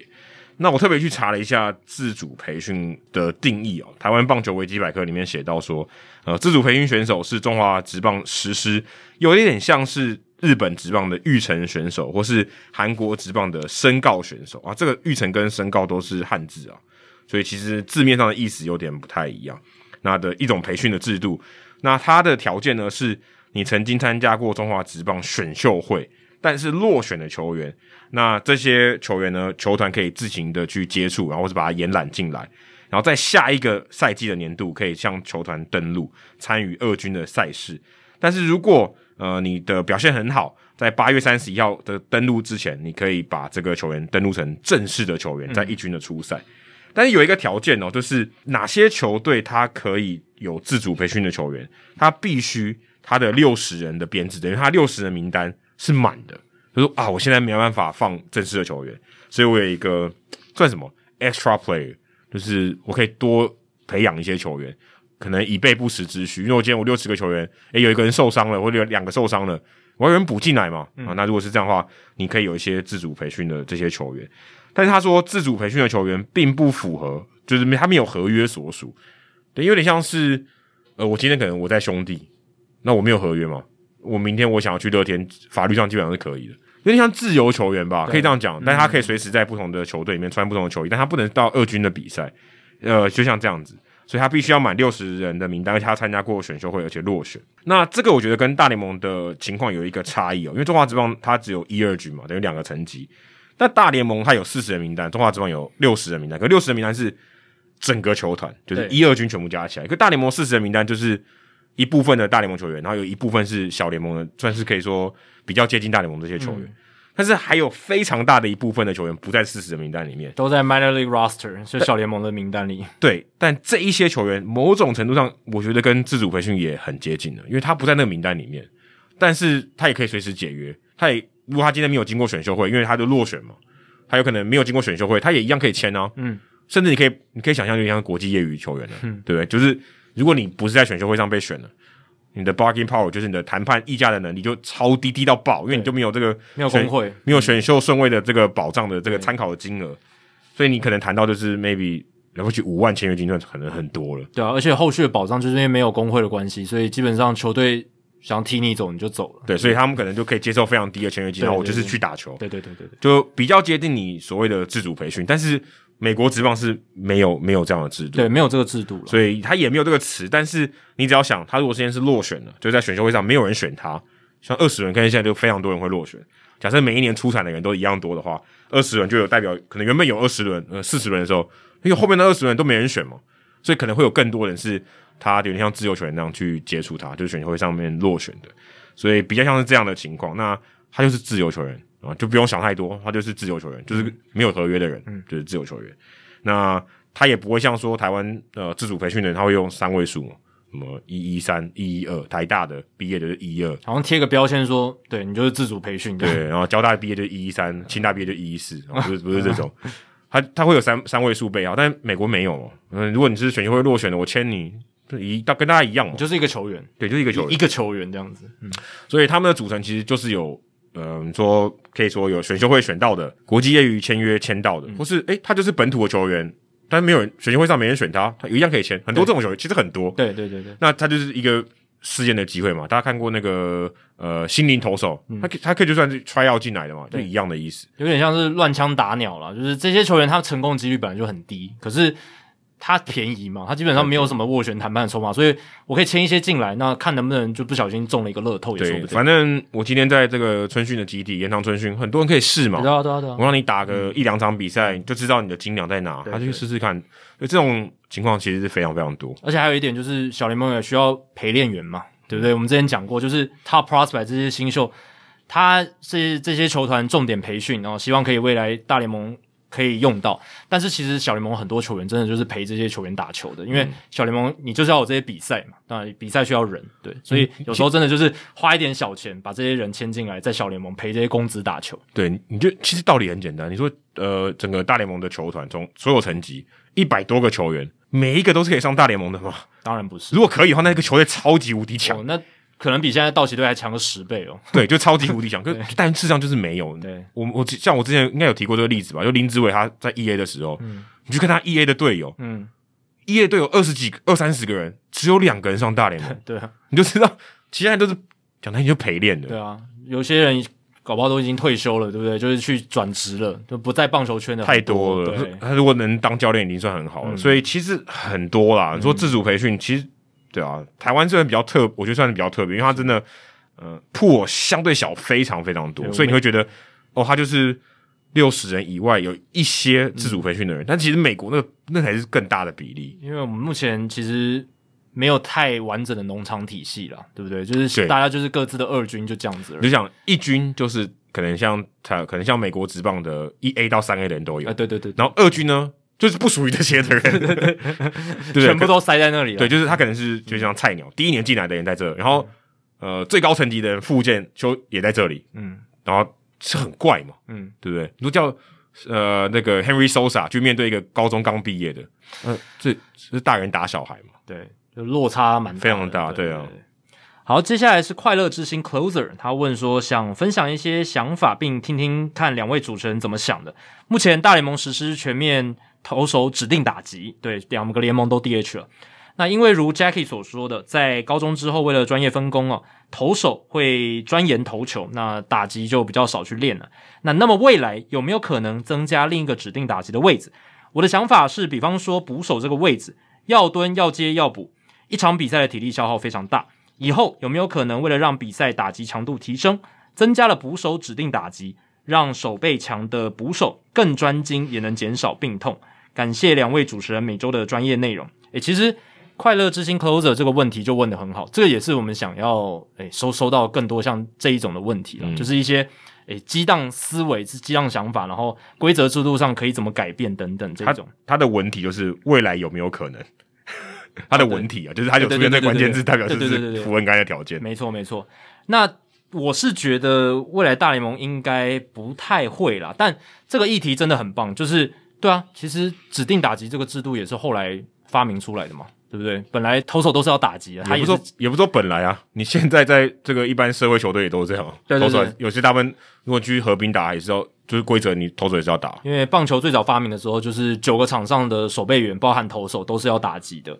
那我特别去查了一下自主培训的定义哦，台湾棒球维基百科里面写到说，呃，自主培训选手是中华职棒实施，有一点像是日本职棒的育成选手，或是韩国职棒的申告选手啊。这个育成跟申告都是汉字啊，所以其实字面上的意思有点不太一样。那的一种培训的制度，那它的条件呢，是你曾经参加过中华职棒选秀会，但是落选的球员。那这些球员呢，球团可以自行的去接触，然后是把他延揽进来，然后在下一个赛季的年度可以向球团登录参与二军的赛事。但是如果呃你的表现很好，在八月三十一号的登录之前，你可以把这个球员登录成正式的球员，在一军的出赛。但是有一个条件哦，就是哪些球队他可以有自主培训的球员，他必须他的六十人的编制，等于他六十人名单是满的。就说啊，我现在没有办法放正式的球员，所以我有一个算什么 extra player，就是我可以多培养一些球员，可能以备不时之需。因为我今天我六十个球员，诶，有一个人受伤了，或者有两个受伤了，我要有人补进来嘛。嗯、啊，那如果是这样的话，你可以有一些自主培训的这些球员。但是他说自主培训的球员并不符合，就是他们有合约所属，对，有点像是呃，我今天可能我在兄弟，那我没有合约嘛。我明天我想要去乐天，法律上基本上是可以的，有点像自由球员吧，可以这样讲。但是他可以随时在不同的球队里面穿不同的球衣，但他不能到二军的比赛，呃，就像这样子，所以他必须要满六十人的名单，而且他参加过选秀会，而且落选。那这个我觉得跟大联盟的情况有一个差异哦，因为中华职棒它只有一二军嘛，等于两个层级。但大联盟它有四十人名单，中华职棒有六十人名单，可六十人名单是整个球团，就是一二军全部加起来。可大联盟四十人名单就是。一部分的大联盟球员，然后有一部分是小联盟的，算是可以说比较接近大联盟这些球员。嗯、但是还有非常大的一部分的球员不在四十的名单里面，都在 minor league roster，是小联盟的名单里。对，但这一些球员某种程度上，我觉得跟自主培训也很接近的，因为他不在那个名单里面，但是他也可以随时解约。他也如果他今天没有经过选秀会，因为他就落选嘛，他有可能没有经过选秀会，他也一样可以签啊。嗯，甚至你可以，你可以想象，就像国际业余球员的，嗯，对不对？就是。如果你不是在选秀会上被选了，你的 bargaining power 就是你的谈判议价的能力就超低，低到爆，因为你就没有这个没有工会，没有选秀顺位的这个保障的这个参考的金额，所以你可能谈到就是 maybe 了不起五万签约金就可能很多了。对啊，而且后续的保障就是因为没有工会的关系，所以基本上球队想踢你走你就走了。对，所以他们可能就可以接受非常低的签约金，然后我就是去打球。对对对对对，就比较接近你所谓的自主培训，但是美国职棒是没有没有这样的制度，对，没有这个制度了，所以他也没有这个词。但是你只要想，他如果现在是落选了，就在选秀会上没有人选他，像二十人，跟现在就非常多人会落选。假设每一年出产的人都一样多的话，二十轮就有代表，可能原本有二十轮，呃，四十轮的时候，因为后面的二十轮都没人选嘛，所以可能会有更多人是他有点像自由球员那样去接触他，就是选秀会上面落选的，所以比较像是这样的情况。那他就是自由球员啊，就不用想太多，他就是自由球员，就是没有合约的人，嗯，就是自由球员。那他也不会像说台湾呃自主培训的人，他会用三位数嘛。什么一一三一一二，台大的毕业的是一一二，好像贴个标签说，对你就是自主培训，对，然后交大毕业就一一三，清大毕业就一一四，不是不是这种，(laughs) 他他会有三三位数背啊，但是美国没有嘛，嗯，如果你是选秀会落选的，我签你，一大跟大家一样嘛，就是一个球员，对，就是一个球员，一个球员这样子，嗯，所以他们的组成其实就是有，嗯、呃，说可以说有选秀会选到的，国际业余签约签到的，嗯、或是诶，他就是本土的球员。但是没有人选秀会上没人选他，他一样可以签。很多这种球员其实很多。对对对对。那他就是一个试验的机会嘛。大家看过那个呃心灵投手，嗯、他他可以就算是 try out 进来的嘛，就一样的意思。有点像是乱枪打鸟了，就是这些球员他成功的几率本来就很低，可是。他便宜嘛，他基本上没有什么斡旋谈判的筹码，所以我可以签一些进来，那看能不能就不小心中了一个乐透也说不定。反正我今天在这个春训的基地，延长春训，很多人可以试嘛。对啊对啊对啊。我让你打个一两场比赛，嗯、就知道你的斤两在哪，他就去试试看。对，这种情况其实是非常非常多。而且还有一点就是，小联盟也需要陪练员嘛，对不对？嗯、我们之前讲过，就是 Top Prospect 这些新秀，他是这些球团重点培训，然后希望可以未来大联盟。可以用到，但是其实小联盟很多球员真的就是陪这些球员打球的，因为小联盟你就是要有这些比赛嘛，当然比赛需要人，对，所以有时候真的就是花一点小钱把这些人签进来，在小联盟陪这些公子打球。对，你就其实道理很简单，你说呃，整个大联盟的球团中所有层级一百多个球员，每一个都是可以上大联盟的吗？当然不是。如果可以的话，那个球队超级无敌强。哦，那。可能比现在道奇队还强个十倍哦。(laughs) 对，就超级无敌强。(laughs) 可但事实上就是没有。对，我我像我之前应该有提过这个例子吧？就林志伟他在 E A 的时候，嗯，你去看他 E A 的队友，嗯，E A 队友二十几、二三十个人，只有两个人上大联盟。(laughs) 对啊，你就知道其他人都是讲他就陪练的。对啊，有些人搞不好都已经退休了，对不对？就是去转职了，就不在棒球圈的太多了。他如果能当教练，已经算很好了。所以其实很多啦。你说自主培训，其实。对啊，台湾这边比较特，我觉得算是比较特别，因为它真的，呃，pool 相对小，非常非常多，所以你会觉得，哦，他就是六十人以外有一些自主培训的人，嗯、但其实美国那个那才是更大的比例，因为我们目前其实没有太完整的农场体系了，对不对？就是大家就是各自的二军就这样子而已，你就讲一军就是可能像他，可能像美国职棒的一 A 到三 A 的人都有，啊，对对对，然后二军呢？就是不属于这些的人，(laughs) (laughs) 全部都塞在那里了。对，就是他可能是就像菜鸟，第一年进来的人在这，然后呃最高层级的人附件就也在这里，嗯，然后是很怪嘛，嗯，对不对？你说叫呃那个 Henry Sosa 去面对一个高中刚毕业的，嗯，这是大人打小孩嘛，对，就落差蛮非常大，对啊。好，接下来是快乐之星 Closer，他问说想分享一些想法，并听听看两位主持人怎么想的。目前大联盟实施全面。投手指定打击，对，两个联盟都 DH 了。那因为如 Jackie 所说的，在高中之后，为了专业分工哦，投手会钻研投球，那打击就比较少去练了。那那么未来有没有可能增加另一个指定打击的位置？我的想法是，比方说捕手这个位置，要蹲要接要补，一场比赛的体力消耗非常大。以后有没有可能为了让比赛打击强度提升，增加了捕手指定打击，让手背强的捕手更专精，也能减少病痛？感谢两位主持人每周的专业内容。诶，其实快乐之星 closer 这个问题就问得很好，这个也是我们想要诶收收到更多像这一种的问题了，嗯、就是一些诶激荡思维、激荡想法，然后规则制度上可以怎么改变等等这种。他，他的文体就是未来有没有可能？(laughs) 它的文体啊，就是它有出现在关键字，代表就是符合该的条件。没错没错。那我是觉得未来大联盟应该不太会啦，但这个议题真的很棒，就是。对啊，其实指定打击这个制度也是后来发明出来的嘛。对不对？本来投手都是要打击的，他也不说也不说本来啊，你现在在这个一般社会球队也都是这样，对对对，有些大部分如果去合并打也是要，就是规则你投手也是要打，因为棒球最早发明的时候就是九个场上的守备员，包含投手都是要打击的。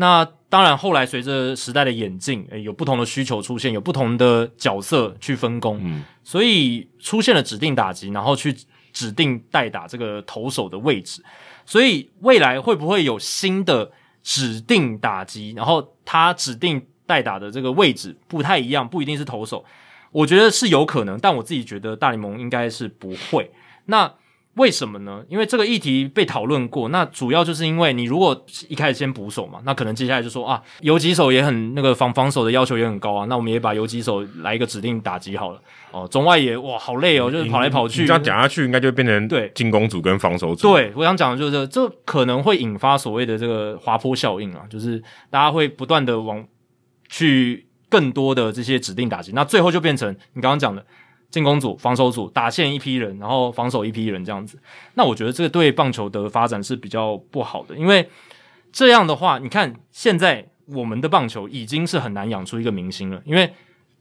那当然，后来随着时代的演进，诶，有不同的需求出现，有不同的角色去分工，嗯，所以出现了指定打击，然后去指定代打这个投手的位置。所以未来会不会有新的指定打击？然后他指定代打的这个位置不太一样，不一定是投手，我觉得是有可能，但我自己觉得大联盟应该是不会。那。为什么呢？因为这个议题被讨论过，那主要就是因为你如果一开始先捕手嘛，那可能接下来就说啊，游击手也很那个防防守的要求也很高啊，那我们也把游击手来一个指定打击好了哦。中外野哇，好累哦，就是跑来跑去，这样讲下去应该就变成对进攻组跟防守组。对，我想讲的就是这，这可能会引发所谓的这个滑坡效应啊，就是大家会不断的往去更多的这些指定打击，那最后就变成你刚刚讲的。进攻组、防守组、打线一批人，然后防守一批人这样子。那我觉得这个对棒球的发展是比较不好的，因为这样的话，你看现在我们的棒球已经是很难养出一个明星了，因为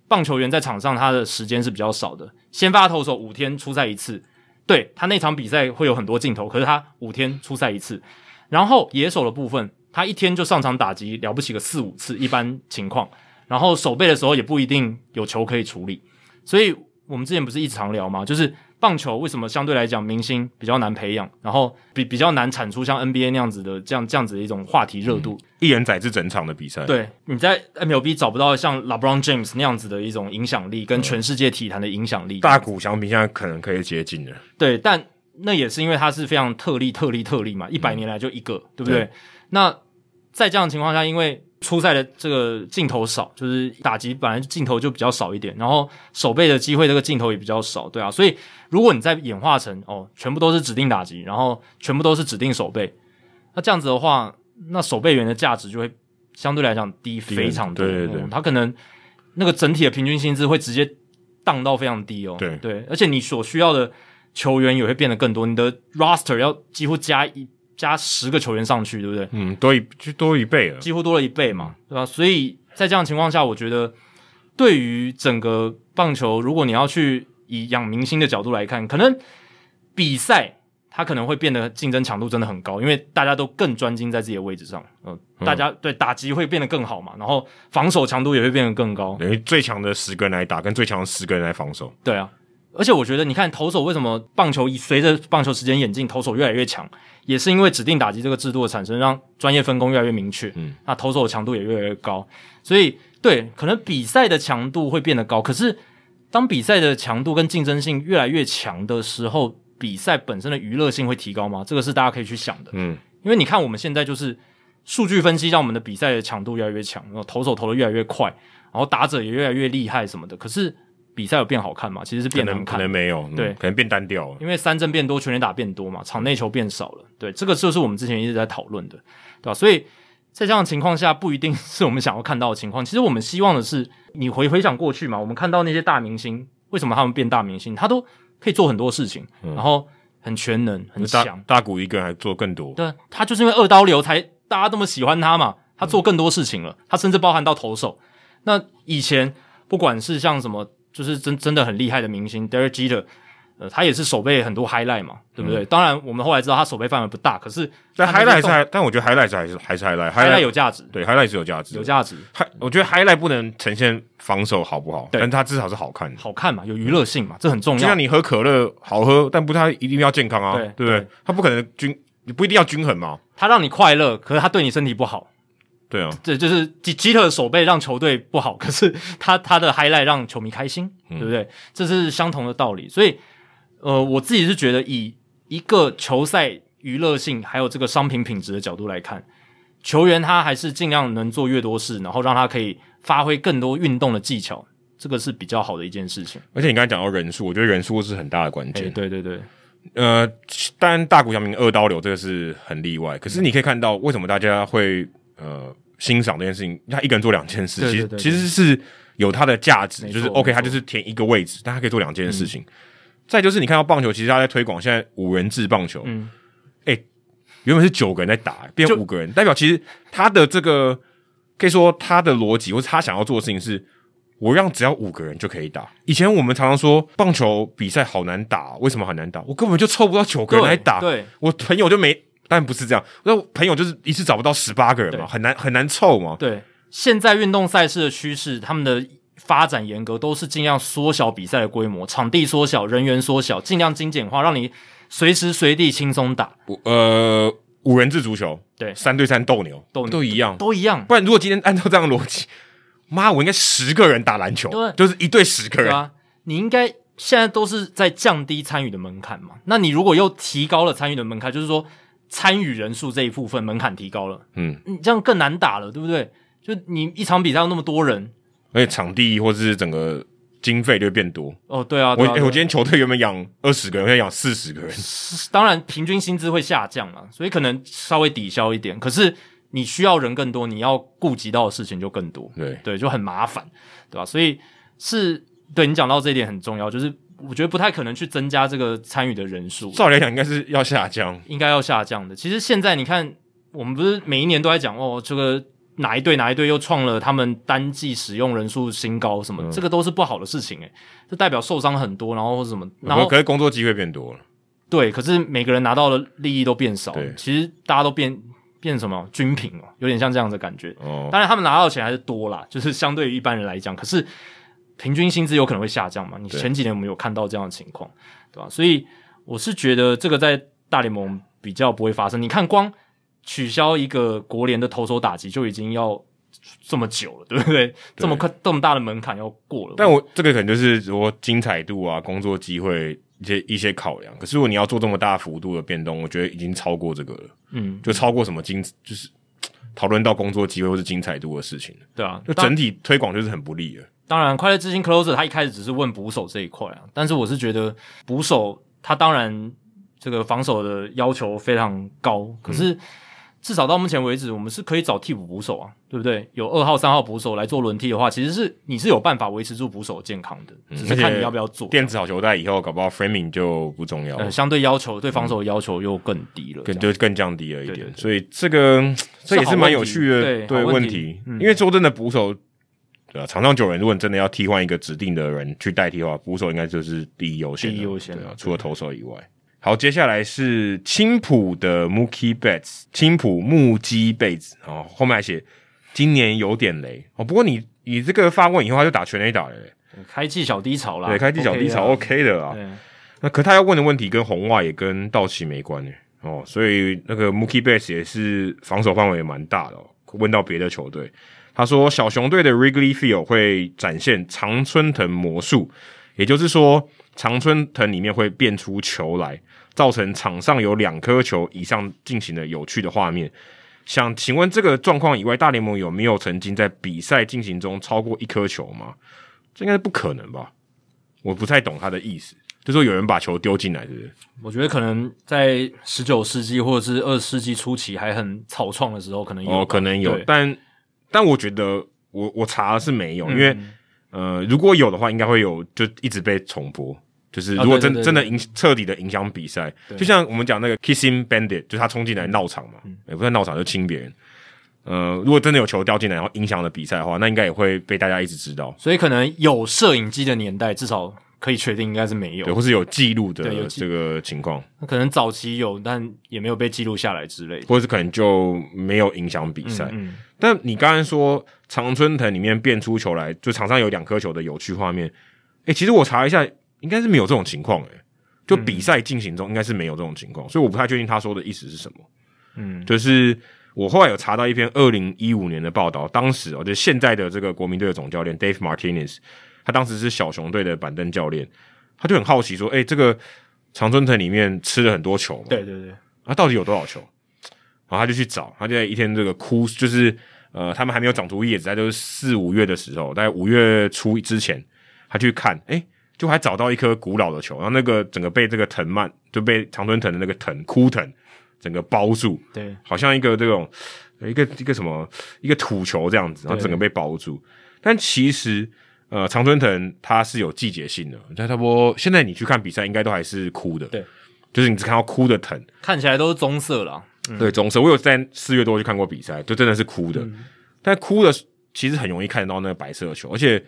棒球员在场上他的时间是比较少的。先发投手五天出赛一次，对，他那场比赛会有很多镜头，可是他五天出赛一次。然后野手的部分，他一天就上场打击了不起个四五次，一般情况。然后守备的时候也不一定有球可以处理，所以。我们之前不是一直常聊吗？就是棒球为什么相对来讲明星比较难培养，然后比比较难产出像 NBA 那样子的这样这样子的一种话题热度，一人宰制整场的比赛。对，你在 MLB 找不到像 LeBron James 那样子的一种影响力，跟全世界体坛的影响力。大谷翔平现在可能可以接近了。对，但那也是因为他是非常特例、特例、特例嘛，一百年来就一个，对不对？对。那在这样的情况下，因为出赛的这个镜头少，就是打击本来镜头就比较少一点，然后守备的机会这个镜头也比较少，对啊，所以如果你再演化成哦，全部都是指定打击，然后全部都是指定守备，那这样子的话，那守备员的价值就会相对来讲低非常多，对对对，他可能那个整体的平均薪资会直接荡到非常低哦，对。对，而且你所需要的球员也会变得更多，你的 roster 要几乎加一。加十个球员上去，对不对？嗯，多一就多一倍了，几乎多了一倍嘛，对吧？所以在这样的情况下，我觉得对于整个棒球，如果你要去以养明星的角度来看，可能比赛它可能会变得竞争强度真的很高，因为大家都更专精在自己的位置上，呃、嗯，大家对打击会变得更好嘛，然后防守强度也会变得更高，等于最强的十个人来打，跟最强的十个人来防守，对啊。而且我觉得，你看投手为什么棒球随着棒球时间演进，投手越来越强，也是因为指定打击这个制度的产生，让专业分工越来越明确。嗯，那投手的强度也越来越高，所以对，可能比赛的强度会变得高。可是，当比赛的强度跟竞争性越来越强的时候，比赛本身的娱乐性会提高吗？这个是大家可以去想的。嗯，因为你看我们现在就是数据分析，让我们的比赛的强度越来越强，然后投手投的越来越快，然后打者也越来越厉害什么的。可是。比赛有变好看吗？其实是变难看，可能，可能没有，对，可能变单调了。因为三振变多，全垒打变多嘛，场内球变少了。对，这个就是我们之前一直在讨论的，对吧？所以在这样的情况下，不一定是我们想要看到的情况。其实我们希望的是，你回回想过去嘛，我们看到那些大明星，为什么他们变大明星？他都可以做很多事情，嗯、然后很全能、很强。大大谷一个人还做更多，对，他就是因为二刀流才大家这么喜欢他嘛。他做更多事情了，嗯、他甚至包含到投手。那以前不管是像什么。就是真真的很厉害的明星，Derek Jeter，呃，他也是守备很多 highlight 嘛，对不对？嗯、当然，我们后来知道他守备范围不大，可是但 highlight 是，但我觉得 highlight 还是还是 highlight，highlight 有价值，对，highlight 是有价值，有价值。我觉得 highlight 不能呈现防守好不好，但它至少是好看的，好看嘛，有娱乐性嘛，这很重要。就像你喝可乐好喝，但不是它一定要健康啊，对，对不对？它不可能均，你不一定要均衡嘛。它让你快乐，可是它对你身体不好。对啊，这就是吉吉特的守备让球队不好，可是 (laughs) 他他的 highlight 让球迷开心，嗯、对不对？这是相同的道理。所以，呃，我自己是觉得，以一个球赛娱乐性还有这个商品品质的角度来看，球员他还是尽量能做越多事，然后让他可以发挥更多运动的技巧，这个是比较好的一件事情。而且你刚才讲到人数，我觉得人数是很大的关键。对对对，呃，当然大谷翔平二刀流这个是很例外，可是你可以看到为什么大家会。呃，欣赏这件事情，他一个人做两件事，其实其实是有它的价值，就是 OK，他就是填一个位置，但他可以做两件事情。嗯、再就是你看到棒球，其实他在推广现在五人制棒球，嗯，哎、欸，原本是九个人在打，变五个人，代表其实他的这个可以说他的逻辑或者他想要做的事情是，我让只要五个人就可以打。以前我们常常说棒球比赛好难打，为什么很难打？我根本就凑不到九个人来打。对，我朋友就没，但不是这样，那朋友就是一次找不到十八个人嘛，很难很难凑嘛。对，现在运动赛事的趋势，他们的发展严格，都是尽量缩小比赛的规模，场地缩小，人员缩小，尽量精简化，让你随时随地轻松打。呃，五人制足球，对，三对三斗牛，斗牛都一样，都一样。不然，如果今天按照这样的逻辑。妈，我应该十个人打篮球，对，就是一队十个人。对啊，你应该现在都是在降低参与的门槛嘛？那你如果又提高了参与的门槛，就是说参与人数这一部分门槛提高了，嗯，你这样更难打了，对不对？就你一场比赛有那么多人，而且场地或者是整个经费就会变多。哦，对啊，对啊，我、欸、我今天球队原本养二十个人，我现在养四十个人，(laughs) 当然平均薪资会下降嘛，所以可能稍微抵消一点，可是。你需要人更多，你要顾及到的事情就更多，对对，就很麻烦，对吧？所以是对你讲到这一点很重要，就是我觉得不太可能去增加这个参与的人数。照理来讲，应该是要下降，应该要下降的。其实现在你看，我们不是每一年都在讲哦，这个哪一队哪一队又创了他们单季使用人数新高，什么、嗯、这个都是不好的事情诶，这代表受伤很多，然后或什么，然后可是工作机会变多了，对，可是每个人拿到的利益都变少，对，其实大家都变。变什么均平哦，有点像这样的感觉。哦，当然他们拿到的钱还是多啦，就是相对于一般人来讲，可是平均薪资有可能会下降嘛。你前几年我们有看到这样的情况，对吧？所以我是觉得这个在大联盟比较不会发生。你看，光取消一个国联的投手打击就已经要这么久了，对不对？对这么快这么大的门槛要过了。但我这个可能就是说精彩度啊，工作机会。一些一些考量，可是如果你要做这么大幅度的变动，我觉得已经超过这个了，嗯，就超过什么精，就是讨论到工作机会或是精彩度的事情，对啊，就整体推广就是很不利的。当然，快乐之星 closer 他一开始只是问捕手这一块啊，但是我是觉得捕手他当然这个防守的要求非常高，可是。嗯至少到目前为止，我们是可以找替补捕手啊，对不对？有二号、三号捕手来做轮替的话，其实是你是有办法维持住捕手健康的，只是看你要不要做。电子好球带以后，搞不好 framing 就不重要了，呃，相对要求对防守的要求又更低了，更就更降低了一点。对对对，所以这个这也是蛮有趣的对，对问题，嗯，因为说真的，捕手呃场上九人，如果你真的要替换一个指定的人去代替的话，捕手应该就是第一优先，第一优先啊，除了投手以外。好，接下来是青浦的 Mookie Betts，青浦木基贝子哦，后面还写今年有点雷哦。不过你你这个发问以后，他就打全垒打了，开季小低潮啦。对，开季小低潮 OK 的啦。那可他要问的问题跟红袜也跟道奇没关诶哦，所以那个 Mookie Betts 也是防守范围也蛮大的哦。问到别的球队，他说小熊队的 Wrigley Field 会展现常春藤魔术，也就是说。常春藤里面会变出球来，造成场上有两颗球以上进行的有趣的画面。想请问这个状况以外，大联盟有没有曾经在比赛进行中超过一颗球吗？这应该是不可能吧？我不太懂他的意思，就说有人把球丢进来，是不是？我觉得可能在十九世纪或者是二十世纪初期还很草创的时候，可能有，哦，可能有，但但我觉得我我查的是没有，嗯、因为呃，如果有的话，应该会有，就一直被重播。就是如果真、哦、真的影彻底的影响比赛，就像我们讲那个 Kissing Bandit，就是他冲进来闹场嘛，也、不算闹场就亲别人。呃，如果真的有球掉进来，然后影响了比赛的话，那应该也会被大家一直知道。所以可能有摄影机的年代，至少可以确定应该是没有，对，或是有记录的这个情况。那可能早期有，但也没有被记录下来之类的，或者是可能就没有影响比赛。嗯，嗯，但你刚刚说常春藤里面变出球来，就场上有两颗球的有趣画面，诶、欸，其实我查一下。应该是没有这种情况诶，就比赛进行中应该是没有这种情况，所以我不太确定他说的意思是什么。嗯，就是我后来有查到一篇二零一五年的报道，当时哦，就现在的这个国民队的总教练 Dave Martinez，他当时是小熊队的板凳教练，他就很好奇说，诶，这个常春藤里面吃了很多球嘛？对对对，他到底有多少球？然后他就去找，他就在一天这个枯，就是呃，他们还没有长出叶子，在就是四五月的时候，大概五月初之前，他去看，诶。就还找到一颗古老的球，然后那个整个被这个藤蔓就被常春藤的那个藤枯藤整个包住，对，好像一个这种一个一个什么一个土球这样子，然后整个被包住。但其实呃，常春藤它是有季节性的，但差不多现在你去看比赛，应该都还是枯的，对，就是你只看到枯的藤，看起来都是棕色了。嗯、对，棕色。我有在四月多去看过比赛，就真的是枯的。嗯、但枯的其实很容易看得到那个白色的球，而且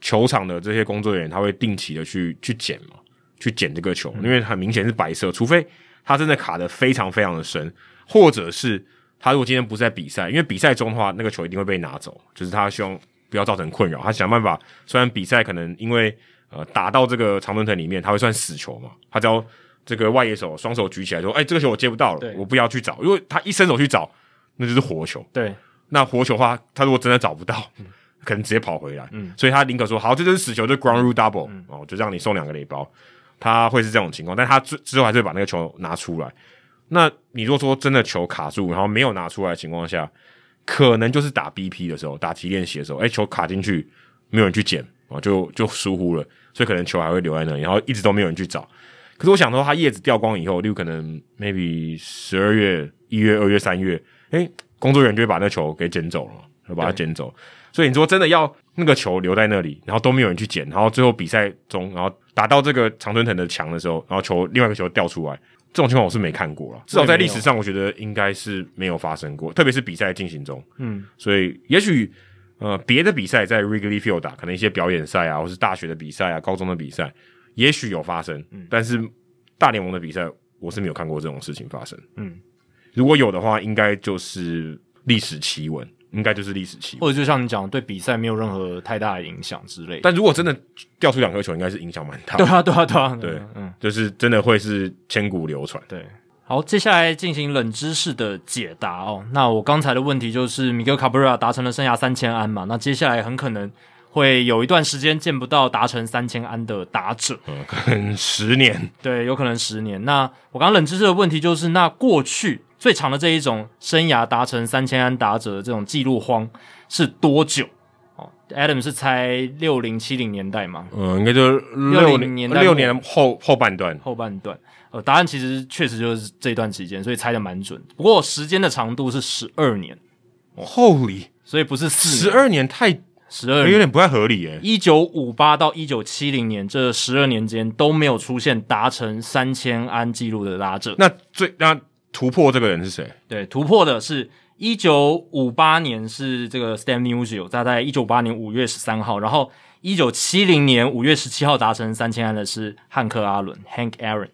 球场的这些工作人员他会定期的去去捡嘛，去捡这个球，嗯、因为很明显是白色，除非他真的卡的非常非常的深，或者是他如果今天不是在比赛，因为比赛中的话，那个球一定会被拿走，就是他希望不要造成困扰，他想办法。虽然比赛可能因为呃打到这个长春藤里面，他会算死球嘛，他只要。这个外野手双手举起来说：“哎，这个球我接不到了，我不要去找，因为他一伸手去找，那就是活球。对，那活球的话，他如果真的找不到，嗯、可能直接跑回来。嗯，所以他宁可说好，这就是死球，就 ground rule double、嗯、哦，就让你送两个垒包。他会是这种情况，但他之之后还是会把那个球拿出来。那你如果说真的球卡住，然后没有拿出来的情况下，可能就是打 BP 的时候，打提练习的时候，哎，球卡进去，没有人去捡啊，就就疏忽了，所以可能球还会留在那里，然后一直都没有人去找。”可是我想说，它叶子掉光以后，例如可能 maybe 十二月、一月、二月、三月，诶，工作人员就会把那球给捡走了，会把它捡走。所以你说真的要那个球留在那里，然后都没有人去捡，然后最后比赛中，然后打到这个常春藤的墙的时候，然后球另外一个球掉出来，这种情况我是没看过了。至少在历史上，我觉得应该是没有发生过，特别是比赛进行中。嗯，所以也许呃别的比赛在 Wrigley Field 打，可能一些表演赛啊，或是大学的比赛啊，高中的比赛。也许有发生，嗯，但是大联盟的比赛我是没有看过这种事情发生，嗯，如果有的话，应该就是历史奇闻，应该就是历史期，或者就像你讲，对比赛没有任何太大的影响之类。但如果真的掉出两颗球，应该是影响蛮大。对啊，对啊，对啊，对，嗯，就是真的会是千古流传。对，好，接下来进行冷知识的解答哦。那我刚才的问题就是米格卡布瑞拉达成了生涯三千安嘛？那接下来很可能。会有一段时间见不到达成三千安的打者，嗯，可能十年，对，有可能十年。那我刚刚冷知识的问题就是，那过去最长的这一种生涯达成三千安打者的这种记录荒是多久？哦，Adam 是猜六零七零年代吗？嗯，应该就六零年代六年后后半段，后半段。呃，答案其实确实就是这段期间，所以猜的蛮准。不过时间的长度是十二年，Holy，所以不是四十二年太。十二年有点不太合理耶。一九五八到一九七零年这十二年间都没有出现达成三千安纪录的打者。那最那突破这个人是谁？对，突破的是一九五八年是这个 Stan Musial，他在一九五八年五月十三号，然后一九七零年五月十七号达成三千安的是汉克阿伦 Hank Aaron。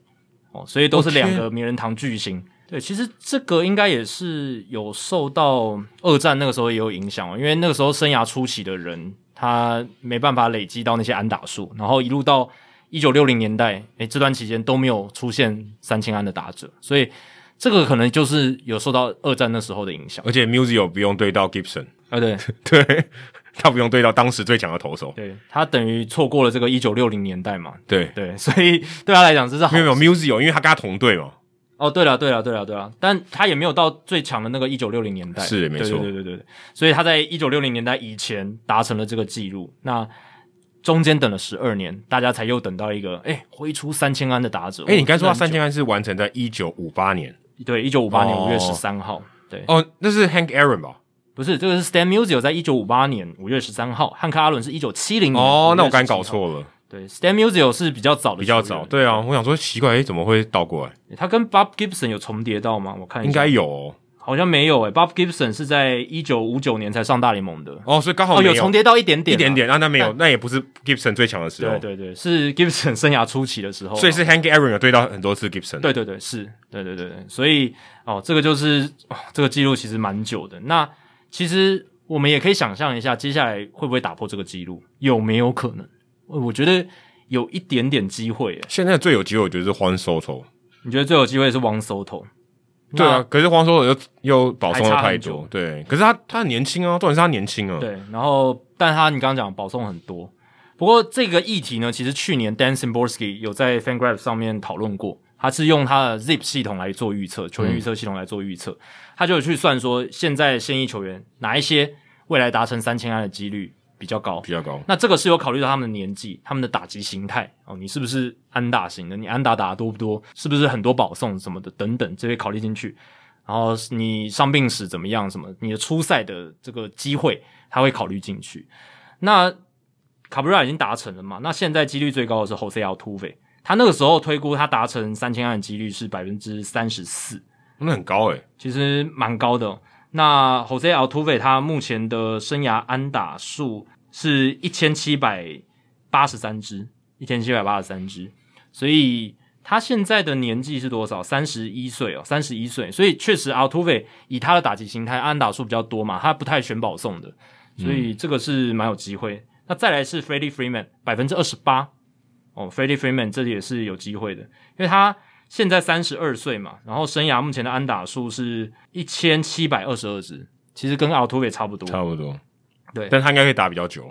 哦，所以都是两个名人堂巨星。对，其实这个应该也是有受到二战那个时候也有影响，因为那个时候生涯初期的人，他没办法累积到那些安打数，然后一路到一九六零年代，诶，这段期间都没有出现三千安的打者，所以这个可能就是有受到二战那时候的影响。而且 Musial 不用对到 Gibson，啊，对。(laughs) 对，他不用对到当时最强的投手，对，他等于错过了这个一九六零年代嘛，对。对，(laughs) 所以对他来讲这是好没有没有 Musial，因为他跟他同队嘛。哦，对了，对了，对了，对了，但他也没有到最强的那个一九六零年代，是没错，对对对对对，所以他在一九六零年代以前达成了这个记录，那中间等了十二年，大家才又等到一个，哎，挥出三千安的打者。哎，你刚说他三千安是完成在一九五八年，对，一九五八年五月十三号，对，哦，那是 Hank Aaron 吧？不是，这个是 Stan Musial，在一九五八年五月十三号，汉克阿伦是一九七零年，哦，那我刚搞错了。对，Stan Musial 是比较早的，比较早。对啊，我想说奇怪，诶，怎么会倒过来？他跟 Bob Gibson 有重叠到吗？我看应该有，哦，好像没有诶。Bob Gibson 是在一九五九年才上大联盟的哦，所以刚好有，哦，有重叠到一点点，一点点啊，那没有，那也不是 Gibson 最强的时候。对对对，是 Gibson 生涯初期的时候，所以是 Hank Aaron 有对到很多次 Gibson。对对对，是，对对对对，所以哦，这个就是哦，这个记录其实蛮久的。那其实我们也可以想象一下，接下来会不会打破这个记录？有没有可能？我觉得。有一点点机会，现在最有机会，我觉得是 Juan Soto。你觉得最有机会是 Juan Soto？对啊，可是 Juan Soto 又又保送了太多。对，可是他他很年轻啊，重点是他年轻啊。对，然后但他你刚刚讲保送很多，不过这个议题呢，其实去年 Dan Szymborski 有在 FanGraphs 上面讨论过，他是用他的 Zip 系统来做预测，球员预测系统来做预测，嗯、他就有去算说现在现役球员哪一些未来达成三千安的几率。比较高，比较高。那这个是有考虑到他们的年纪、他们的打击形态哦，你是不是安打型的？你安打打得多不多？是不是很多保送什么的等等，这些考虑进去。然后你伤病史怎么样？什么？你的初赛的这个机会，他会考虑进去。那卡布瑞拉已经达成了嘛？那现在几率最高的是 Jose Altuve，他那个时候推估他达成三千万的几率是百分之三十四。那很高诶、欸，其实蛮高的。那 Jose Altuve 他目前的生涯安打数是一千七百八十三支，一千七百八十三支，所以他现在的年纪是多少？三十一岁哦，三十一岁。所以确实 Altuve 以他的打击形态，安打数比较多嘛，他不太选保送的，所以这个是蛮有机会。嗯、那再来是 Freddie Freeman 百分之二十八哦，Freddie Freeman 这里也是有机会的，因为他。现在三十二岁嘛，然后生涯目前的安打数是一千七百二十二支，其实跟 Altuve 差不多，差不多，对，但他应该可以打比较久，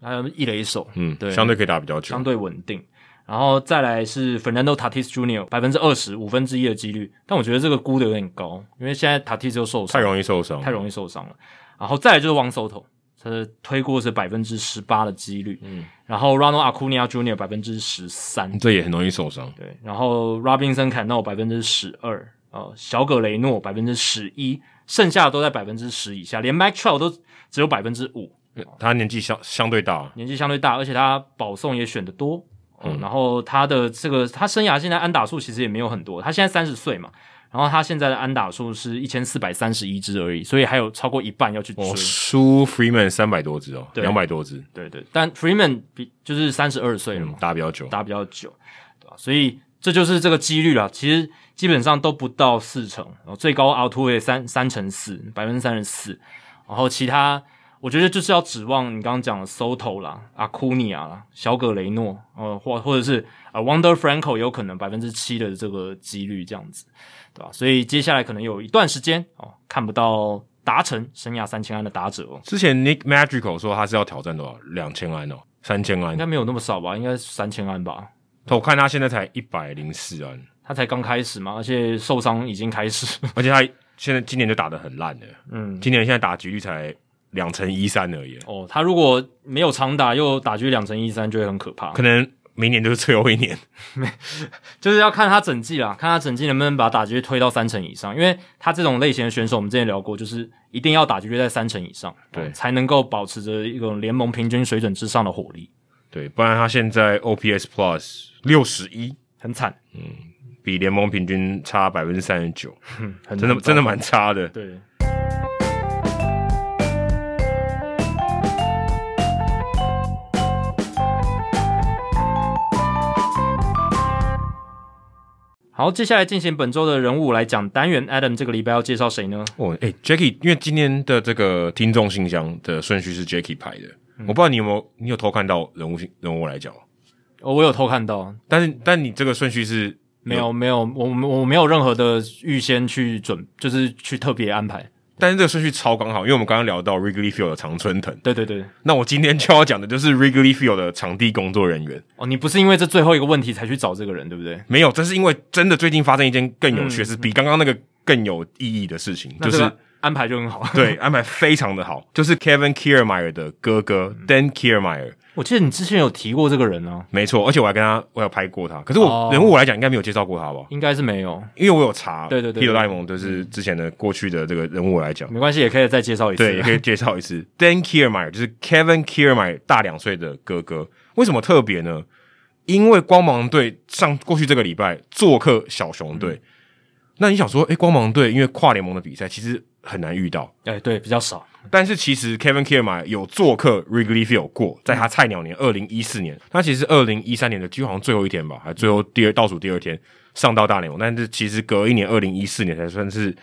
还有一垒手，嗯，对，相对可以打比较久，相对稳定。然后再来是 Fernando Tatis Jr. 百分之二十五分之一的几率，但我觉得这个估的有点高，因为现在 Tatis 又受伤，太容易受伤，太容易受伤了。然后再来就是 Juan Soto。他的推过是百分之十八的几率，嗯，然后 Ronald Acuna Jr. 百分之十三，这也很容易受伤，对。然后 Robinson Cano 百分之十二，呃，小葛雷诺百分之十一，剩下的都在百分之十以下，连 Mike Trout 都只有百分之五。他年纪相相对大，年纪相对大，而且他保送也选的多，嗯，然后他的这个他生涯现在安打数其实也没有很多，他现在三十岁嘛。然后他现在的安打数是一千四百三十一支而已，所以还有超过一半要去追。哦，输 Freeman 三百多支哦，两百多支。对对，但 Freeman 比就是三十二岁了嘛，打比较久，打比较久，对吧？所以这就是这个几率了。其实基本上都不到四成，然后最高 Altuve 三三成四，百分之三十四。然后其他我觉得就是要指望你刚刚讲的 Soto 啦、Acuna 啦、小葛雷诺，呃，或或者是呃 Wonder Franco 有可能百分之七的这个几率这样子。对吧？所以接下来可能有一段时间哦，看不到达成生涯三千安的打者哦。之前 Nick Madrigal 说他是要挑战多少？两千安哦，三千安？应该没有那么少吧？应该三千安吧？我看他现在才一百零四安，他才刚开始嘛，而且受伤已经开始，(laughs) 而且他现在今年就打得很烂了。嗯，今年现在打局率才两成一三而已。哦，他如果没有长打又打局两成一三，就会很可怕。可能。明年就是最后一年，(laughs) 没 (laughs) 就是要看他整季啦，看他整季能不能把打击率推到三成以上，因为他这种类型的选手，我们之前聊过，就是一定要打击率在三成以上，对，才能够保持着一种联盟平均水准之上的火力，对，不然他现在 OPS Plus 六十一，很惨，嗯，比联盟平均差百分之三十九，(laughs) 真的真的蛮差的，对。好，接下来进行本周的人物来讲单元。Adam 这个礼拜要介绍谁呢？哦，诶 Jackie 因为今天的这个听众信箱的顺序是 Jackie 排的，嗯、我不知道你有没有，你有偷看到人物人物来讲？哦，我有偷看到，但是但你这个顺序是没有没有，我我没有任何的预先去准，就是去特别安排。但是这个顺序超刚好，因为我们刚刚聊到 Wrigley Field 的常春藤，对对对。那我今天就要讲的就是 Wrigley Field 的场地工作人员。哦，你不是因为这最后一个问题才去找这个人，对不对？没有，这是因为真的最近发生一件更有趣的事，嗯、比刚刚那个更有意义的事情，嗯、就是安排就很好，对，安排非常的好，就是 Kevin Kiermaier 的哥哥 Dan Kiermaier。我记得你之前有提过这个人呢、啊，没错，而且我还跟他，我有拍过他。可是我人物我来讲，应该没有介绍过他吧？应该是没有，因为我有查。对对对，对，对，对，霹雳大联盟就是之前的过去的这个人物我来讲，没关系，也可以再介绍一次。对，也可以介绍一次。Dan Kiermaier 就是 Kevin Kiermaier 大两岁的哥哥，为什么特别呢？因为光芒队上过去这个礼拜做客小熊队，嗯、那你想说，诶、欸，光芒队因为跨联盟的比赛其实很难遇到，哎，对，比较少。但是其实 Kevin Kiermaier 有做客 Wrigley Field 过，在他菜鸟年二零一四年，他其实二零一三年的几乎好像最后一天吧，还最后第二倒数第二天上到大联盟，但是其实隔一年二零一四年才算是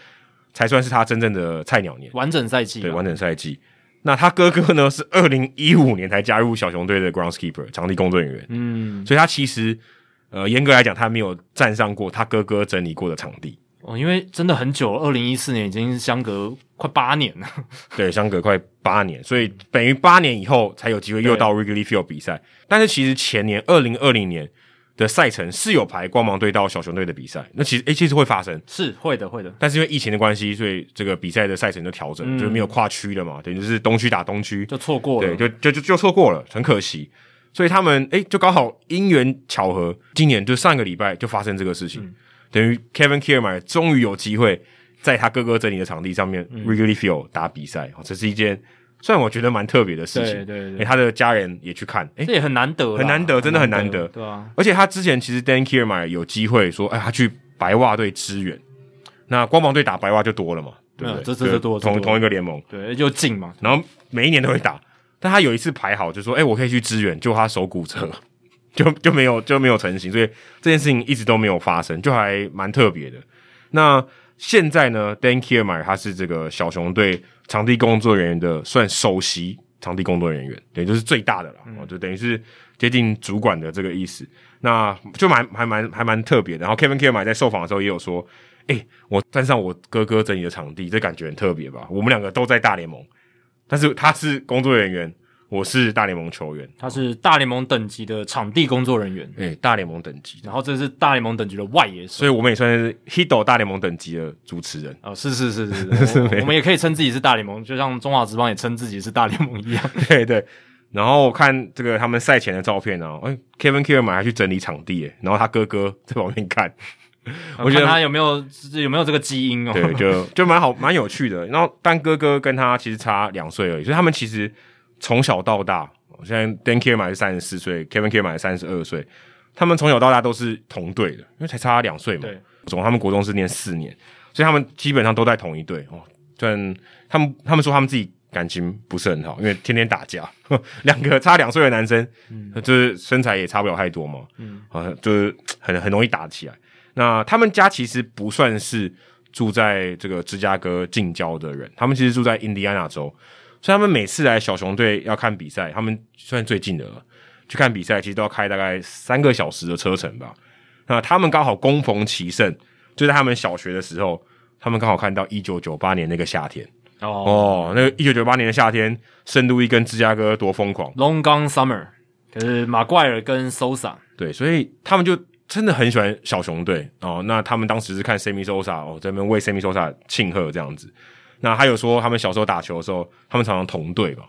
才算是他真正的菜鸟年，完整赛季，对，完整赛季。那他哥哥呢是二零一五年才加入小熊队的 Groundskeeper 场地工作人员，嗯，所以他其实呃严格来讲他没有站上过他哥哥整理过的场地。哦，因为真的很久了，二零一四年已经相隔快八年了。(laughs) 对，相隔快八年，所以等于八年以后才有机会又到 Wrigley Field 比赛。但是其实前年二零二零年的赛程是有排光芒队到小熊队的比赛，那其实诶其实会发生，是会的会的。但是因为疫情的关系，所以这个比赛的赛程就调整，嗯、就是没有跨区了嘛，等于就是东区打东区，就错过了，对，就就就就错过了，很可惜。所以他们诶就刚好因缘巧合，今年就上个礼拜就发生这个事情。嗯等于 Kevin Kiermaier 终于有机会在他哥哥整理的场地上面 Wrigley Field 打比赛，哦，这是一件虽然我觉得蛮特别的事情。对对对，欸，他的家人也去看，诶，这也很难得，很难得，真的很难得。对啊，而且他之前其实 Dan Kiermaier 有机会说，哎，他去白袜队支援，那光芒队打白袜就多了嘛，对不对？这这这多同同一个联盟，对，就近嘛。然后每一年都会打，但他有一次排好就说，哎，我可以去支援，就他手骨折，就就没有就没有成型，所以这件事情一直都没有发生，就还蛮特别的。那现在呢，Dan Kiermaier 他是这个小熊队场地工作人员的算首席场地工作人员，对，就是最大的了，嗯、就等于是接近主管的这个意思。那就蛮还蛮还蛮特别的。然后 Kevin Kiermaier 在受访的时候也有说，哎、欸，我站上我哥哥整理的场地，这感觉很特别吧？我们两个都在大联盟，但是他是工作人员。我是大联盟球员，他是大联盟等级的场地工作人员，对、欸，大联盟等级，然后这是大联盟等级的外野手，所以我们也算是 Hito 大联盟等级的主持人。哦，是是是是是，我，(laughs) 我们也可以称自己是大联盟，就像中华职棒也称自己是大联盟一样，对对。然后我看这个他们赛前的照片呢，哎、欸、，Kevin Kiermaier 还去整理场地，然后他哥哥在旁边看，(laughs) 我觉得他有没有有没有这个基因哦，对，就 (laughs) 就蛮好蛮有趣的。然后但哥哥跟他其实差两岁而已，所以他们其实从小到大。现在 Dan Kiermaier 是三十四岁，Kevin Kiermaier 三十二岁，他们从小到大都是同队的，因为才差两岁嘛。对，总他们国中是念四年，所以他们基本上都在同一队哦。虽然他们他们说他们自己感情不是很好，因为天天打架，(laughs) 两个差两岁的男生，嗯，就是身材也差不了太多嘛，嗯，啊，就是很很容易打起来。那他们家其实不算是住在这个芝加哥近郊的人，他们其实住在印第安纳州。所以他们每次来小熊队要看比赛，他们算最近的了。去看比赛，其实都要开大概三个小时的车程吧。那他们刚好攻逢其盛，就在他们小学的时候，他们刚好看到一九九八年那个夏天。哦哦，那个一九九八年的夏天，圣路易跟芝加哥多疯狂！Long Gone Summer，可是马怪尔跟 Sosa。对，所以他们就真的很喜欢小熊队哦。那他们当时是看 Sammy Sosa 哦，在那边为 Sammy Sosa 庆贺这样子。那还有说，他们小时候打球的时候，他们常常同队嘛。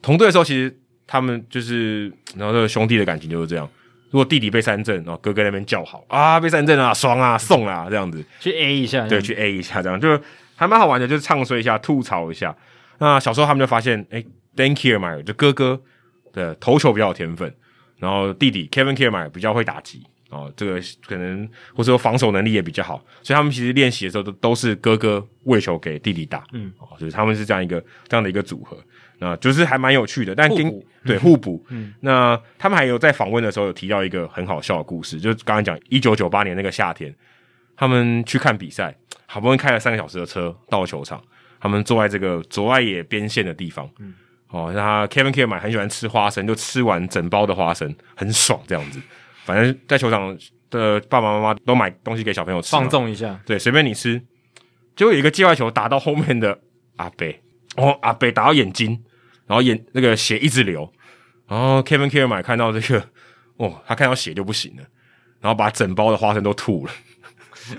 同队的时候，其实他们就是，然后这个兄弟的感情就是这样。如果弟弟被三振，然后哥哥那边叫好啊，被三振啊，爽啊，送啊，这样子去 A 一下，对，去 A 一下，这样就还蛮好玩的，就是唱衰一下，吐槽一下。那小时候他们就发现，哎，Dan Kiermaier 就哥哥的投球比较有天分，然后弟弟 Kevin Kiermaier 比较会打击。哦，这个可能或者说防守能力也比较好，所以他们其实练习的时候都都是哥哥喂球给弟弟打，嗯，哦，就是他们是这样一个这样的一个组合，那就是还蛮有趣的。但跟对互补，嗯，那他们还有在访问的时候有提到一个很好笑的故事，就是刚刚讲一九九八年那个夏天，他们去看比赛，好不容易开了三个小时的车到球场，他们坐在这个左外野边线的地方，嗯，哦，那他 Kevin Kiermaier 很喜欢吃花生，就吃完整包的花生，很爽这样子。反正在球场的爸爸妈妈都买东西给小朋友吃，放纵一下，对，随便你吃。结果有一个界外球打到后面的阿北，哦，阿北打到眼睛，然后眼那个血一直流。然后 Kevin Kiermaier 看到这个，(laughs) 哦，他看到血就不行了，然后把整包的花生都吐了，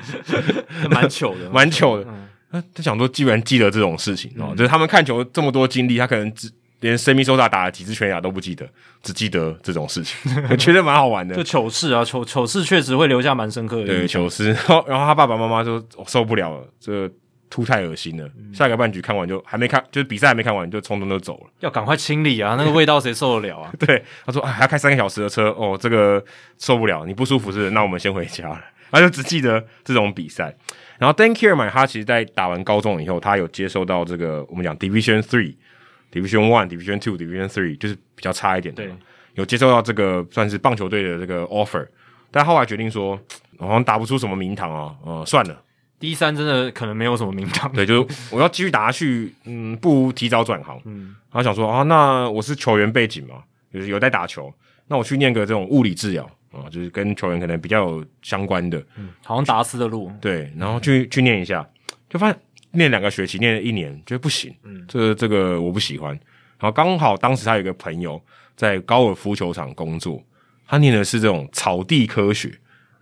(laughs) 蛮糗的，(laughs) 蛮糗的。嗯、他想说，既然记得这种事情，哦、嗯，就是他们看球这么多经历，他可能只。连 Sammy Sosa 打了几支全垒打都不记得，只记得这种事情，(laughs) 我觉得蛮好玩的。就糗事啊，糗糗事确实会留下蛮深刻的。对，糗事。然后，然后他爸爸妈妈就、哦、受不了了，这个吐太恶心了。嗯、下一个半局看完就还没看，就是比赛还没看完就匆匆就走了。(laughs) 要赶快清理啊，那个味道谁受得了啊？(laughs) 对，他说啊，还要开三个小时的车哦，这个受不了。你不舒服是？那我们先回家了。他就只记得这种比赛。然后 Dan Kiermaier 他其实在打完高中以后，他有接受到这个我们讲 Division Three。Division One、Division Two、Division Three 就是比较差一点的，对，有接受到这个算是棒球队的这个 offer，但后来决定说好像打不出什么名堂啊，呃，算了，D 三真的可能没有什么名堂，对，就是我要继续打下去，嗯，不如提早转行，嗯，然后想说啊，那我是球员背景嘛，就是有在打球，那我去念个这种物理治疗啊，就是跟球员可能比较有相关的，嗯，好像达斯的路，对，然后去去念一下，就发现。念两个学期，念了一年，觉得不行，嗯，这个、这个我不喜欢。然后刚好当时他有一个朋友在高尔夫球场工作，他念的是这种草地科学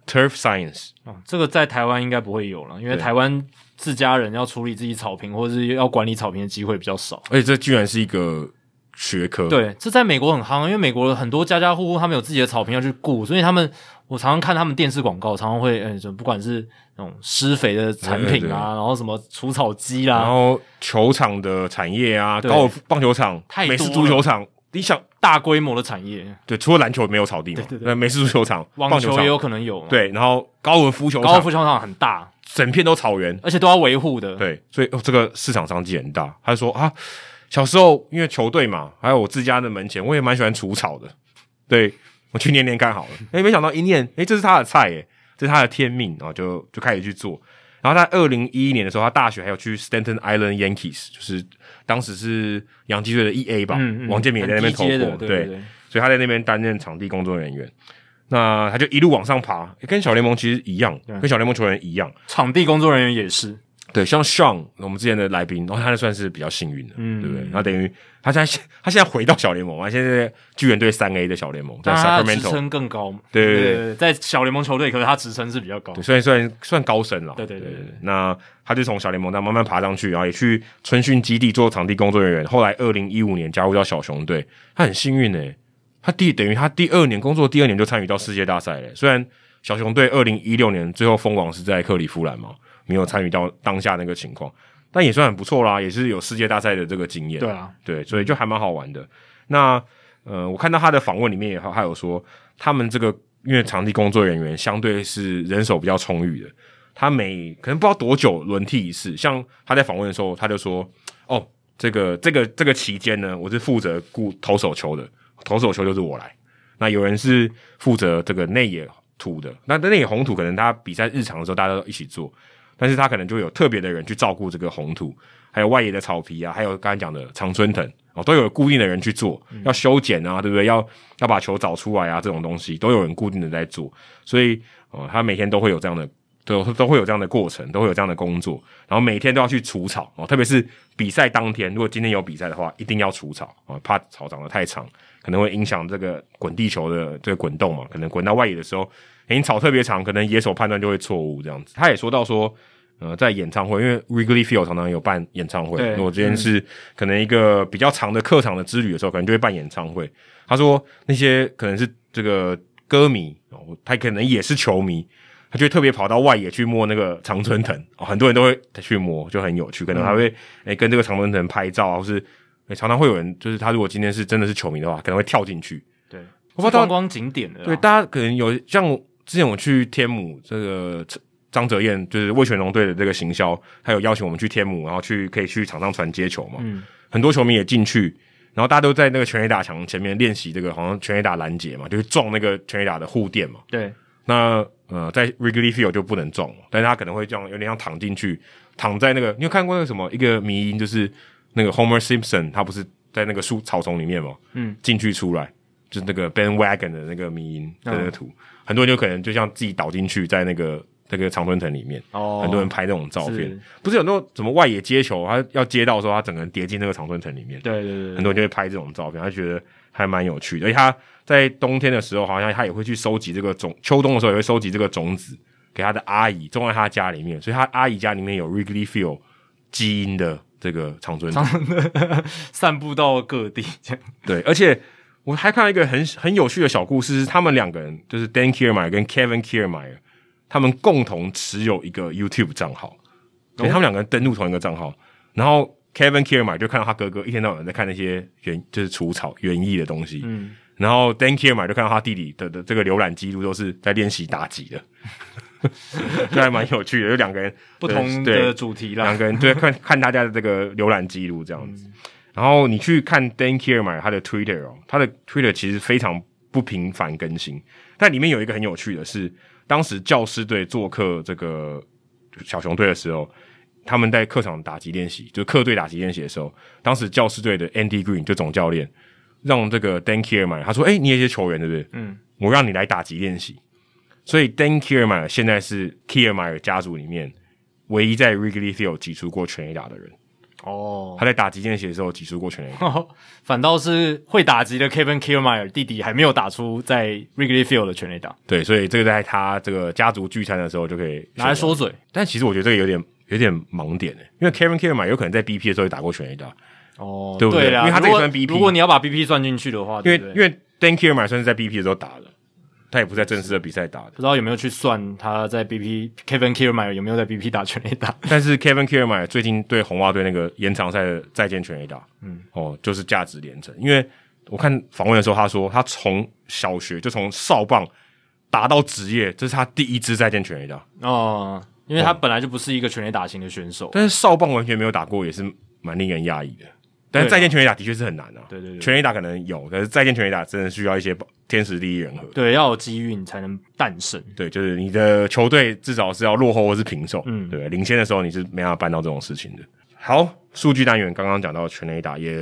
（turf science）。哦，这个在台湾应该不会有了，因为台湾自家人要处理自己草坪或者是要管理草坪的机会比较少。而且这居然是一个学科，对，这在美国很夯，因为美国很多家家户户他们有自己的草坪要去顾，所以他们。我常常看他们电视广告，常常会，嗯，就不管是那种施肥的产品啊，然后什么除草机啦，然后球场的产业啊，高尔夫棒球场、美式足球场，你想大规模的产业，对，除了篮球没有草地嘛，对对对，美式足球场、网球也有可能有，对，然后高尔夫球场，高尔夫球场很大，整片都草原，而且都要维护的。对，所以哦，这个市场商机很大。他就说啊，小时候因为球队嘛，还有我自家的门前，我也蛮喜欢除草的。对，我去念念看好了。诶，没想到一念，诶，这是他的菜，诶，这是他的天命，然后就就开始去做。然后在二零一一年的时候，他大学还有去 Stanton Island Yankees，就是当时是洋基队的 E A 吧，嗯嗯、王建民也在那边投过，对，对，对，对，所以他在那边担任场地工作人员。那他就一路往上爬，跟小联盟其实一样，跟小联盟球员一样，场地工作人员也是。对，像 Sean 我们之前的来宾，然后他就算是比较幸运的，嗯，对不对？然后等于他现在他现在回到小联盟嘛，现在巨人队三 A 的小联盟，在 Sacramento 职称更高，对对对，对，在小联盟球队，可是他职称是比较高，对，虽然算算高升了，对对对，对，对。那他就从小联盟那慢慢爬上去，然后也去春训基地做场地工作人员，后来二零一五年加入到小熊队，他很幸运诶，他第等于他第二年工作第二年就参与到世界大赛了，虽然小熊队二零一六年最后封王是在克利夫兰嘛。没有参与到当下那个情况，但也算很不错啦，也是有世界大赛的这个经验。对啊，对，所以就还蛮好玩的。那呃，我看到他的访问里面也好还有说，他们这个因为场地工作人员相对是人手比较充裕的，他每可能不知道多久轮替一次。像他在访问的时候，他就说：“哦，这个这个这个期间呢，我是负责顾投手球的，投手球就是我来。那有人是负责这个内野土的，那内野红土可能他比赛日常的时候大家都一起做。”但是他可能就有特别的人去照顾这个红土，还有外野的草皮啊，还有刚才讲的常春藤哦，都有固定的人去做，要修剪啊，对不对？要要把球找出来啊，这种东西都有人固定的在做，所以哦，他每天都会有这样的，都都会有这样的过程，都会有这样的工作，然后每天都要去除草哦，特别是比赛当天，如果今天有比赛的话，一定要除草啊，怕草长得太长，可能会影响这个滚地球的这个滚动嘛，可能滚到外野的时候。因草特别长，可能野手判断就会错误这样子。他也说到说，呃，在演唱会，因为 Wrigley Field 常常有办演唱会。如果今天是可能一个比较长的客场的之旅的时候，可能就会办演唱会。他说那些可能是这个歌迷，他可能也是球迷，他就会特别跑到外野去摸那个常春藤。很多人都会去摸，就很有趣。可能还会诶、欸、跟这个常春藤拍照，或是诶、欸、常常会有人，就是他如果今天是真的是球迷的话，可能会跳进去。对，我观光景点的。对，大家可能有像。之前我去天母，这个张哲燕就是魏全龙队的这个行销，他有邀请我们去天母，然后去可以去场上传接球嘛。嗯，很多球迷也进去，然后大家都在那个全垒打墙前面练习这个好像全垒打拦截嘛，就是撞那个全垒打的护垫嘛。对，那呃在 Wrigley Field 就不能撞，但是他可能会这样有点像躺进去，躺在那个你有看过那个什么一个迷因，就是那个 Homer Simpson 他不是在那个树草丛里面嘛？嗯，进去出来就是那个 Bandwagon 的那个迷因的那个图。嗯很多人就可能就像自己倒进去在那个那个常春藤里面，哦，很多人拍那种照片，是。不是有那种什么外野接球，他要接到的时候，他整个人跌进那个常春藤里面，对对对，很多人就会拍这种照片，他觉得还蛮有趣的。而且他在冬天的时候，好像他也会去收集这个种，秋冬的时候也会收集这个种子给他的阿姨种在他家里面，所以他阿姨家里面有 Wrigley Field 基因的这个常春藤，(laughs) 散布到各地，对，而且。我还看到一个很很有趣的小故事，是他们两个人，就是 Dan Kiermaier 跟 Kevin Kiermaier，他们共同持有一个 YouTube 账号，所以他们两个人登录同一个账号，然后 Kevin Kiermaier 就看到他哥哥一天到晚在看那些园就是除草园艺的东西，嗯，然后 Dan Kiermaier 就看到他弟弟的的这个浏览记录都是在练习打击的，(laughs) 这还蛮有趣的，就两个人不同的主题啦，两个人对看看大家的这个浏览记录这样子。嗯然后你去看 Dan Kiermaier 他的 Twitter 哦，他的 Twitter 其实非常不频繁更新，但里面有一个很有趣的是，当时教师队做客这个小熊队的时候，他们在客场打击练习，就客队打击练习的时候，当时教师队的 Andy Green 就总教练让这个 Dan Kiermaier 他说：“诶，你也是球员对不对？嗯，我让你来打击练习。”所以 Dan Kiermaier 现在是 Kiermaier 家族里面唯一在 Wrigley Field 挤出过全垒打的人。哦，他在打击练习的时候挤出过全垒打，(laughs) 反倒是会打击的 Kevin Kiermaier 弟弟还没有打出在 Wrigley Field 的全垒打。对，所以这个在他这个家族聚餐的时候就可以拿来说嘴。但其实我觉得这个有点有点盲点诶，因为 Kevin Kiermaier 有可能在 BP 的时候也打过全垒打。哦，对不对？因为他这个算 BP，如果你要把 BP 算进去的话，因为因为 Dan Kiermaier 算是在 BP 的时候打的。他也不在正式的比赛打的，不知道有没有去算他在 BP Kevin Kiermaier 有没有在 BP 打全垒打？(laughs) 但是 Kevin Kiermaier 最近对红袜队那个延长赛的再见全垒打，嗯，哦，就是价值连城。因为我看访问的时候，他说他从小学就从少棒打到职业，这是他第一支再见全垒打。哦，因为他本来就不是一个全垒打型的选手。但是少棒完全没有打过，也是蛮令人讶异的。但是再见全垒打的确是很难啊。对对对，全垒打可能有，可是再见全垒打真的需要一些天时地利人和。对，要有机遇你才能诞生。对，就是你的球队至少是要落后或是平手。嗯，对，领先的时候你是没办法办到这种事情的。好，数据单元刚刚讲到全垒打，也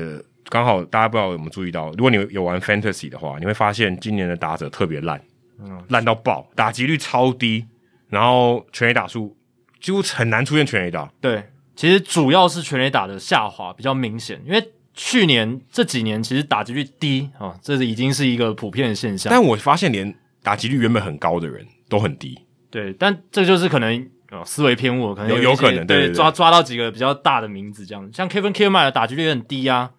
刚好大家不知道有没有注意到，如果你有玩 Fantasy 的话，你会发现今年的打者特别烂，嗯，烂到爆，打击率超低，然后全垒打数几乎很难出现全垒打。对。其实主要是全垒打的下滑比较明显，因为去年这几年其实打击率低啊、哦，这是已经是一个普遍的现象。但我发现连打击率原本很高的人都很低。对，但这就是可能、哦、思维偏误，可能有，有，有可能对，抓抓到几个比较大的名字这样，像 Kevin Kiermaier 的打击率也很低啊。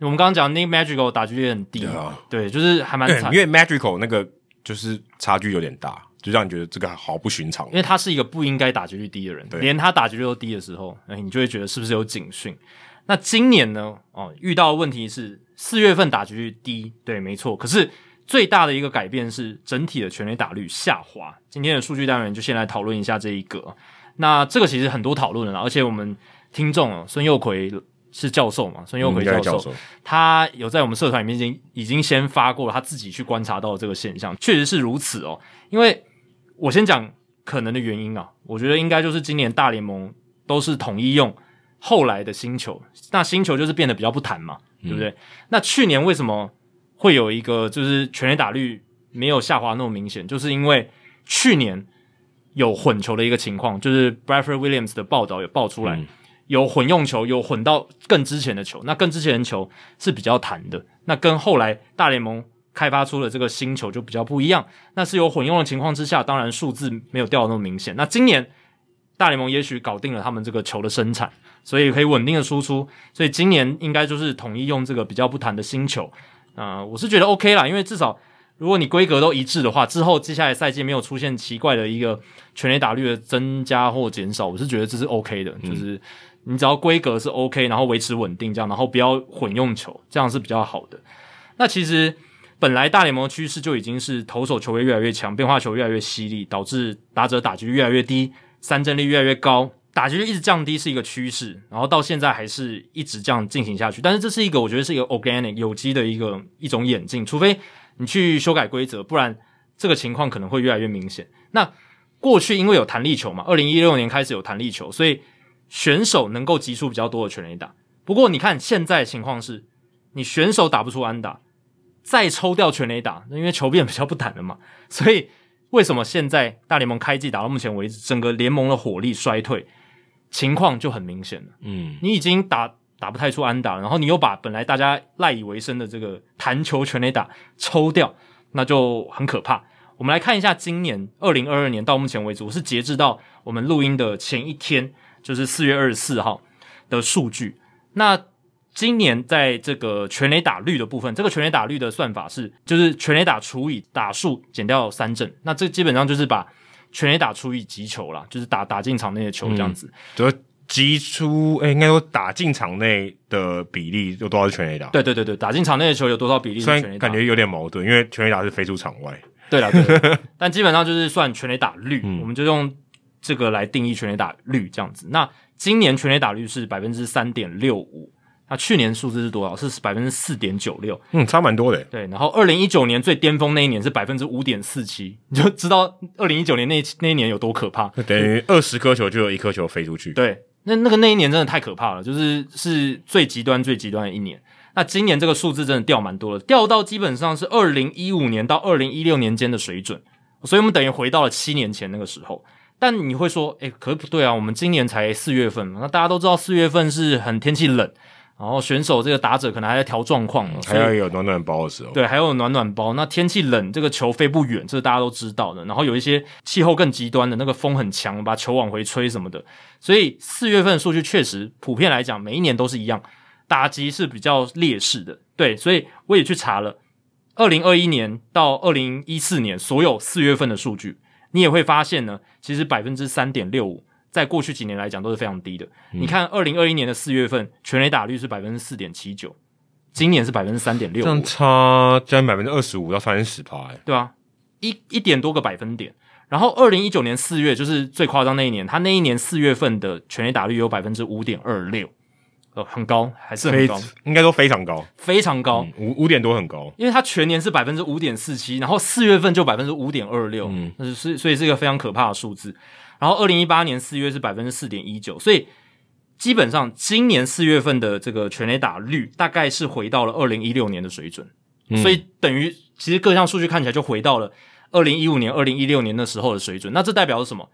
我们刚刚讲 Nick Magical 打击率也很低，对，啊、对，就是还蛮惨，因为 Magical 那个就是差距有点大。就让你觉得这个好不寻常，因为他是一个不应该打击率低的人，连他打击率都低的时候，哎，你就会觉得是不是有警讯？那今年呢？哦，遇到的问题是四月份打击率低，对，没错。可是最大的一个改变是整体的全垒打率下滑。今天的数据单元就先来讨论一下这一个。那这个其实很多讨论了，而且我们听众啊，孙佑奎是教授嘛？孙佑奎教授，嗯、教授他有在我们社团里面已经已经先发过了他自己去观察到的这个现象，确实是如此哦，因为。我先讲可能的原因啊，我觉得应该就是今年大联盟都是统一用后来的新球，那新球就是变得比较不弹嘛，对不对？嗯、那去年为什么会有一个就是全垒打率没有下滑那么明显？就是因为去年有混球的一个情况，就是 Bradford Williams 的报道有爆出来，嗯、有混用球，有混到更之前的球，那更之前的球是比较弹的，那跟后来大联盟。开发出的这个新球就比较不一样，那是有混用的情况之下，当然数字没有掉的那么明显。那今年大联盟也许搞定了他们这个球的生产，所以可以稳定的输出，所以今年应该就是统一用这个比较不弹的新球啊、我是觉得 OK 啦，因为至少如果你规格都一致的话，之后接下来赛季没有出现奇怪的一个全垒打率的增加或减少，我是觉得这是 OK 的，就是你只要规格是 OK，然后维持稳定这样，然后不要混用球，这样是比较好的。那其实。本来大联盟的趋势就已经是投手球越来越强，变化球越来越犀利，导致打者打击率越来越低，三振率越来越高，打击率一直降低是一个趋势，然后到现在还是一直这样进行下去。但是这是一个我觉得是一个 organic 有机的一个一种演进，除非你去修改规则，不然这个情况可能会越来越明显。那过去因为有弹力球嘛，二零一六年开始有弹力球，所以选手能够击出比较多的全垒打。不过你看现在情况是，你选手打不出安打。再抽掉全垒打，因为球变比较不弹了嘛，(laughs) 所以为什么现在大联盟开季打到目前为止，整个联盟的火力衰退情况就很明显了。嗯，你已经打打不太出安打，然后你又把本来大家赖以为生的这个弹球全垒打抽掉，那就很可怕。我们来看一下今年二零二二年到目前为止，我是截至到我们录音的前一天，就是四月二十四号的数据。那今年在这个全垒打率的部分，这个全垒打率的算法是，就是全垒打除以打数减掉三振，那这基本上就是把全垒打除以击球啦，就是打打进场内的球这样子。就击出，诶，应该说打进场内的比例有多少是全垒打？对对对对，打进场内的球有多少比例是全垒打？虽然感觉有点矛盾，因为全垒打是飞出场外。对了，对了但基本上就是算全垒打率，嗯、我们就用这个来定义全垒打率这样子。那今年全垒打率是百分之三点六五。那去年数字是多少？是百分之四点九六，嗯，差蛮多的。对，然后二零一九年最巅峰那一年是百分之五点四七，你就知道二零一九年那那一年有多可怕。等于二十颗球就有一颗球飞出去。对，那那个那一年真的太可怕了，就是是最极端最极端的一年。那今年这个数字真的掉蛮多了，掉到基本上是二零一五年到二零一六年间的水准，所以我们等于回到了七年前那个时候。但你会说，诶，可是不对啊，我们今年才四月份嘛，那大家都知道四月份是很天气冷。然后选手这个打者可能还在调状况，还要有暖暖包的时候。对，还有暖暖包。那天气冷，这个球飞不远，这个大家都知道的。然后有一些气候更极端的，那个风很强，把球往回吹什么的。所以四月份的数据确实普遍来讲，每一年都是一样，打击是比较劣势的。对，所以我也去查了，二零二一年到二零一四年所有四月份的数据，你也会发现呢，其实百分之三点六五。在过去几年来讲都是非常低的。嗯、你看，二零二一年的四月份全垒打率是百分之四点七九，今年是百分之三点六，这样差将近百分之二十五到三十对啊，一一点多个百分点。然后二零一九年四月就是最夸张那一年，他那一年四月份的全垒打率有百分之五点二六，呃，很高，还是很高，应该都非常高，非常高，五五点多很高，因为他全年是百分之五点四七，然后四月份就百分之五点二六，嗯，那是所以是一个非常可怕的数字。然后二零一八年四月是百分之四点一九，所以基本上今年四月份的这个全垒打率大概是回到了二零一六年的水准，嗯，所以等于其实各项数据看起来就回到了。二零一五年、二零一六年那时候的水准，那这代表是什么？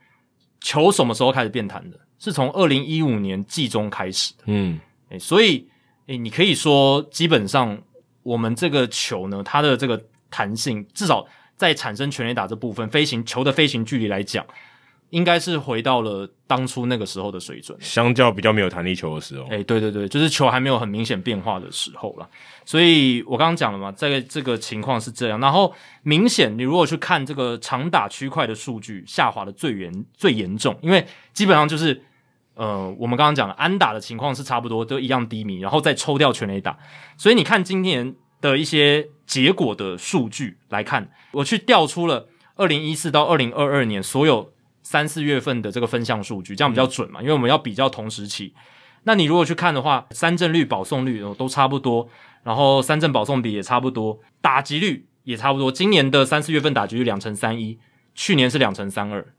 球什么时候开始变弹的？是从二零一五年季中开始的。嗯，诶，所以诶，你可以说，基本上我们这个球呢，它的这个弹性，至少在产生全垒打这部分，飞行球的飞行距离来讲。应该是回到了当初那个时候的水准，相较比较没有弹力球的时候。哎、欸，对对对，就是球还没有很明显变化的时候了。所以我刚刚讲了嘛，在这个情况是这样。然后明显，你如果去看这个长打区块的数据，下滑的最严最严重，因为基本上就是呃，我们刚刚讲了安打的情况是差不多都一样低迷，然后再抽掉全垒打。所以你看今年的一些结果的数据来看，我去调出了二零一四到二零二二年所有。三四月份的这个分项数据，这样比较准嘛？因为我们要比较同时期。那你如果去看的话，三振率、保送率都差不多，然后三振保送比也差不多，打击率也差不多。今年的三四月份打击率两成三一，去年是两成三二，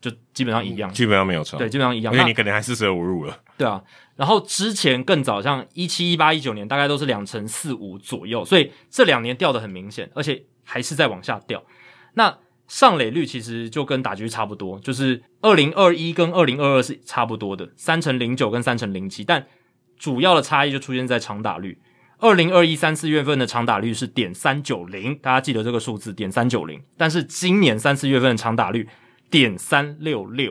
就基本上一样，基本上没有差。对，基本上一样。因为你可能还四舍五入了。对啊，然后之前更早，像一七、一八、一九年，大概都是两成四五左右，所以这两年掉的很明显，而且还是在往下掉。那上垒率其实就跟打击差不多，就是二零二一跟二零二二是差不多的，三乘零九跟三乘零七，但主要的差异就出现在长打率。二零二一三四月份的长打率是点三九零，大家记得这个数字点三九零，但是今年三四月份的长打率点三六六，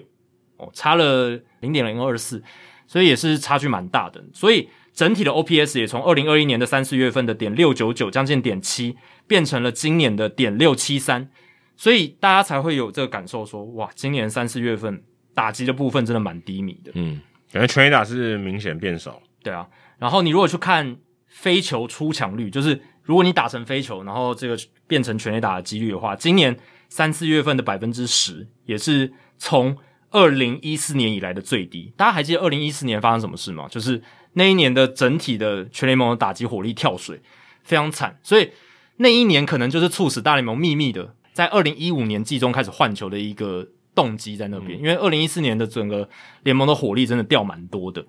哦，差了零点零二四，所以也是差距蛮大的。所以整体的 OPS 也从二零二一年的三四月份的点六九九，将近点七，变成了今年的点六七三。所以大家才会有这个感受说，哇，今年三四月份打击的部分真的蛮低迷的。嗯，感觉全垒打是明显变少。对啊，然后你如果去看飞球出墙率，就是如果你打成飞球，然后这个变成全垒打的几率的话，今年三四月份的百分之十，也是从二零一四年以来的最低。大家还记得二零一四年发生什么事吗？就是那一年的整体的全联盟的打击火力跳水非常惨，所以那一年可能就是促使大联盟秘密的。在二零一五年季中开始换球的一个动机在那边，因为二零一四年的整个联盟的火力真的掉蛮多的，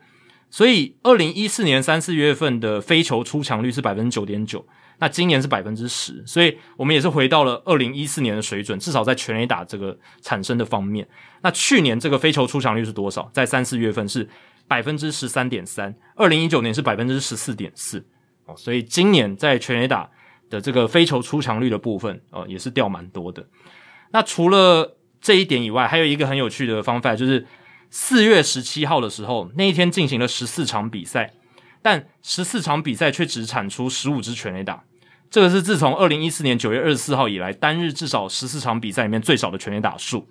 所以二零一四年三四月份的飞球出墙率是百分之九点九，那今年是百分之十，所以我们也是回到了二零一四年的水准，至少在全垒打这个产生的方面。那去年这个飞球出墙率是多少？在三四月份是百分之十三点三，二零一九年是百分之十四点四，哦，所以今年在全垒打。的这个飞球出墙率的部分，呃，也是掉蛮多的。那除了这一点以外，还有一个很有趣的方法，就是四月十七号的时候，那一天进行了十四场比赛，但十四场比赛却只产出十五支全垒打，这个是自从二零一四年九月二十四号以来单日至少十四场比赛里面最少的全垒打数，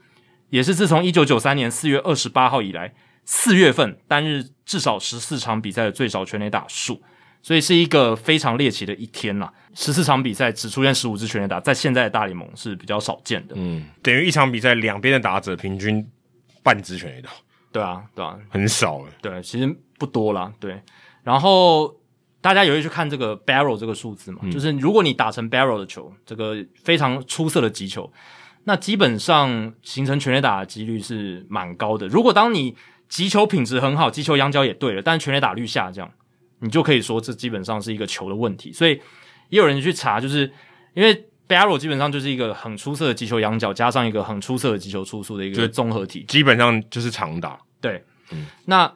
也是自从一九九三年四月二十八号以来四月份单日至少十四场比赛的最少全垒打数。所以是一个非常猎奇的一天啦，十四场比赛只出现十五支全垒打，在现在的大联盟是比较少见的。嗯，等于一场比赛两边的打者平均半支全垒打。对啊，对啊，很少了。对，其实不多啦。对，然后大家也会去看这个 barrel 这个数字嘛，嗯、就是如果你打成 barrel 的球，这个非常出色的击球，那基本上形成全垒打的几率是蛮高的。如果当你击球品质很好，击球仰角也对了，但是全垒打率下降。你就可以说这基本上是一个球的问题，所以也有人去查，就是因为 Barrow 基本上就是一个很出色的击球仰角，加上一个很出色的击球出速的一个综合体，基本上就是长打。对，嗯，那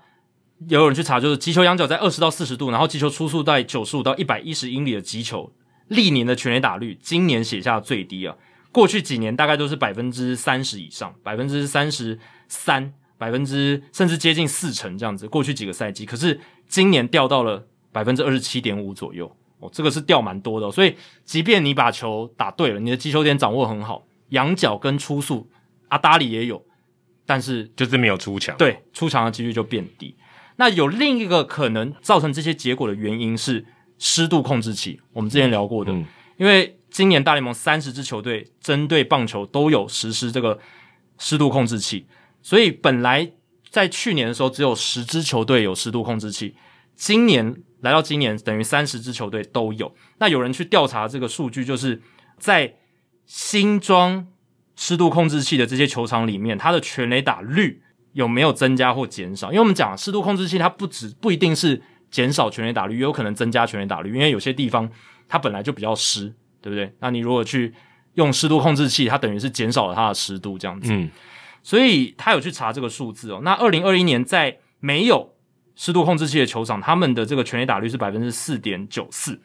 也有人去查，就是击球仰角在二十到四十度，然后击球出速在九十五到一百一十英里的击球，历年的全垒打率，今年写下最低啊，过去几年大概都是百分之三十以上，百分之三十三。百分之甚至接近四成这样子，过去几个赛季，可是今年掉到了百分之二十七点五左右哦，这个是掉蛮多的哦。所以，即便你把球打对了，你的击球点掌握很好，仰角跟出速阿达里也有，但是就是没有出墙，对，出墙的几率就变低。那有另一个可能造成这些结果的原因是湿度控制器，我们之前聊过的，嗯，因为今年大联盟三十支球队针对棒球都有实施这个。湿度控制器，所以本来在去年的时候只有十支球队有湿度控制器，今年来到今年等于三十支球队都有。那有人去调查这个数据，就是在新装湿度控制器的这些球场里面，它的全垒打率有没有增加或减少？因为我们讲湿度控制器，它不止不一定是减少全垒打率，也有可能增加全垒打率，因为有些地方它本来就比较湿，对不对？那你如果去用湿度控制器，它等于是减少了它的湿度，这样子。所以他有去查这个数字哦。那二零二一年在没有湿度控制器的球场，他们的这个全垒打率是百分之四点九四。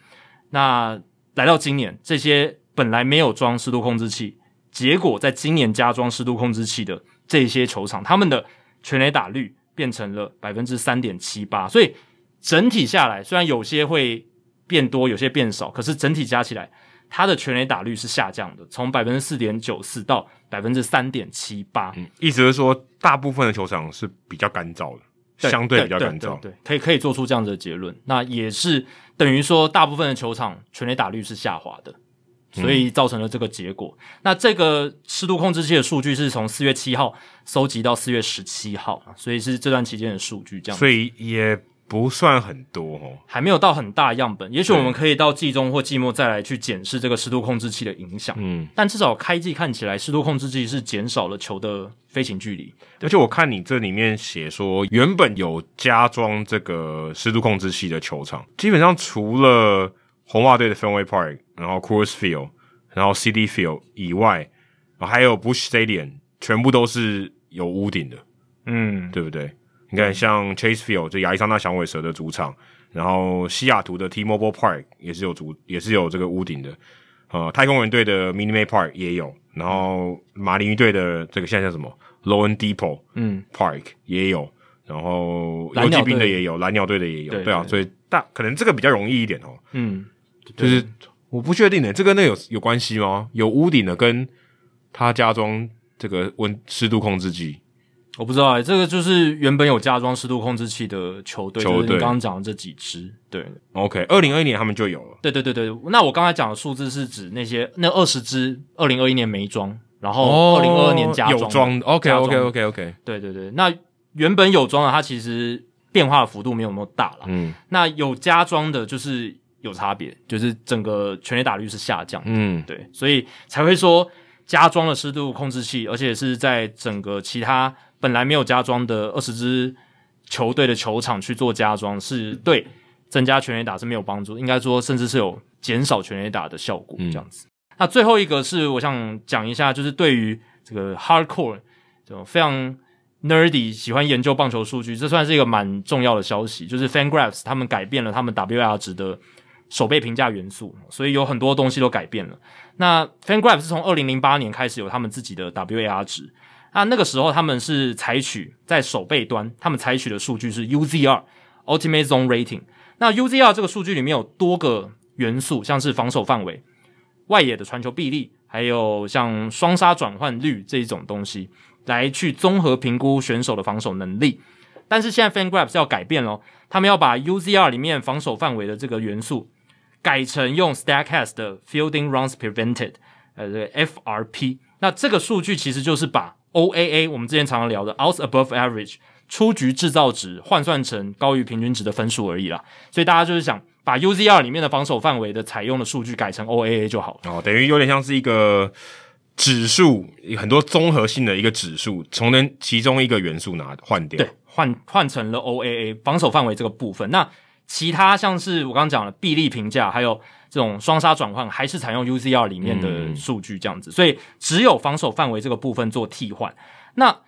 那来到今年，这些本来没有装湿度控制器。结果，在今年加装湿度控制器的这些球场，他们的全垒打率变成了百分之三点七八，所以整体下来，虽然有些会变多，有些变少，可是整体加起来，它的全垒打率是下降的，从百分之四点九四到百分之三点七八。嗯，意思是说，大部分的球场是比较干燥的，对相对比较干燥，对，可以可以做出这样子的结论。那也是等于说，大部分的球场全垒打率是下滑的。所以造成了这个结果。嗯、那这个湿度控制器的数据是从四月七号收集到四月十七号，所以是这段期间的数据。这样，所以也不算很多哦，还没有到很大样本。也许我们可以到季中或季末再来去检视这个湿度控制器的影响。嗯，但至少开季看起来，湿度控制器是减少了球的飞行距离。而且我看你这里面写说，原本有加装这个湿度控制器的球场，基本上除了红袜队的 Fenway Park，然后 Coors Field，然后 City Field 以外，还有 Busch Stadium，全部都是有屋顶的，嗯，对不对？你看，像 Chase Field 就亚利桑那响尾蛇的主场，然后西雅图的 T-Mobile Park 也是有主，也是有这个屋顶的，呃，太空人队的 Minute Maid Park 也有，然后马林鱼队的这个现在叫什么 loanDepot 嗯 Park 也有，然后游骑兵的也有，蓝鸟队的也有，对，对，对，对啊，所以大可能这个比较容易一点哦，嗯。就是我不确定的，这跟那有有关系吗？有屋顶的跟他加装这个温湿度控制器，我不知道哎、欸。这个就是原本有加装湿度控制器的球队，就是你刚刚讲的这几支。对，OK，二零二一年他们就有了。对对对对，那我刚才讲的数字是指那些那二十支，二零二一年没装，然后二零二二年加装、哦、有装。OK OK OK OK，对对对，那原本有装的，它其实变化的幅度没有那么大了。嗯，那有加装的，就是。有差别，就是整个全垒打率是下降，嗯，对，所以才会说加装了湿度控制器，而且是在整个其他本来没有加装的二十支球队的球场去做加装，是对增加全垒打是没有帮助，应该说甚至是有减少全垒打的效果，这样子。嗯、那最后一个是我想讲一下，就是对于这个 hardcore 这种非常 nerdy 喜欢研究棒球数据，这算是一个蛮重要的消息，就是 FanGraphs 他们改变了他们 WAR 值的。手背评价元素，所以有很多东西都改变了。那 FanGraphs 是从二零零八年开始有他们自己的 WAR 值，那那个时候他们是采取在守备端，他们采取的数据是 UZR Ultimate Zone Rating。那 UZR 这个数据里面有多个元素，像是防守范围、外野的传球臂力，还有像双杀转换率这一种东西，来去综合评估选手的防守能力。但是现在 FanGraphs 要改变了，他们要把 UZR 里面防守范围的这个元素。改成用 Stacks 的 Fielding Runs Prevented，呃，这个 FRP。那这个数据其实就是把 OAA 我们之前常常聊的 Outs Above Average 出局制造值换算成高于平均值的分数而已啦。所以大家就是想把 UZR 里面的防守范围的采用的数据改成 OAA 就好了。哦，等于有点像是一个指数，很多综合性的一个指数，从那其中一个元素拿换掉，对，换换成了 OAA 防守范围这个部分。那其他像是我刚刚讲的臂力评价，还有这种双杀转换，还是采用 UZR 里面的数据这样子，嗯、所以只有防守范围这个部分做替换。那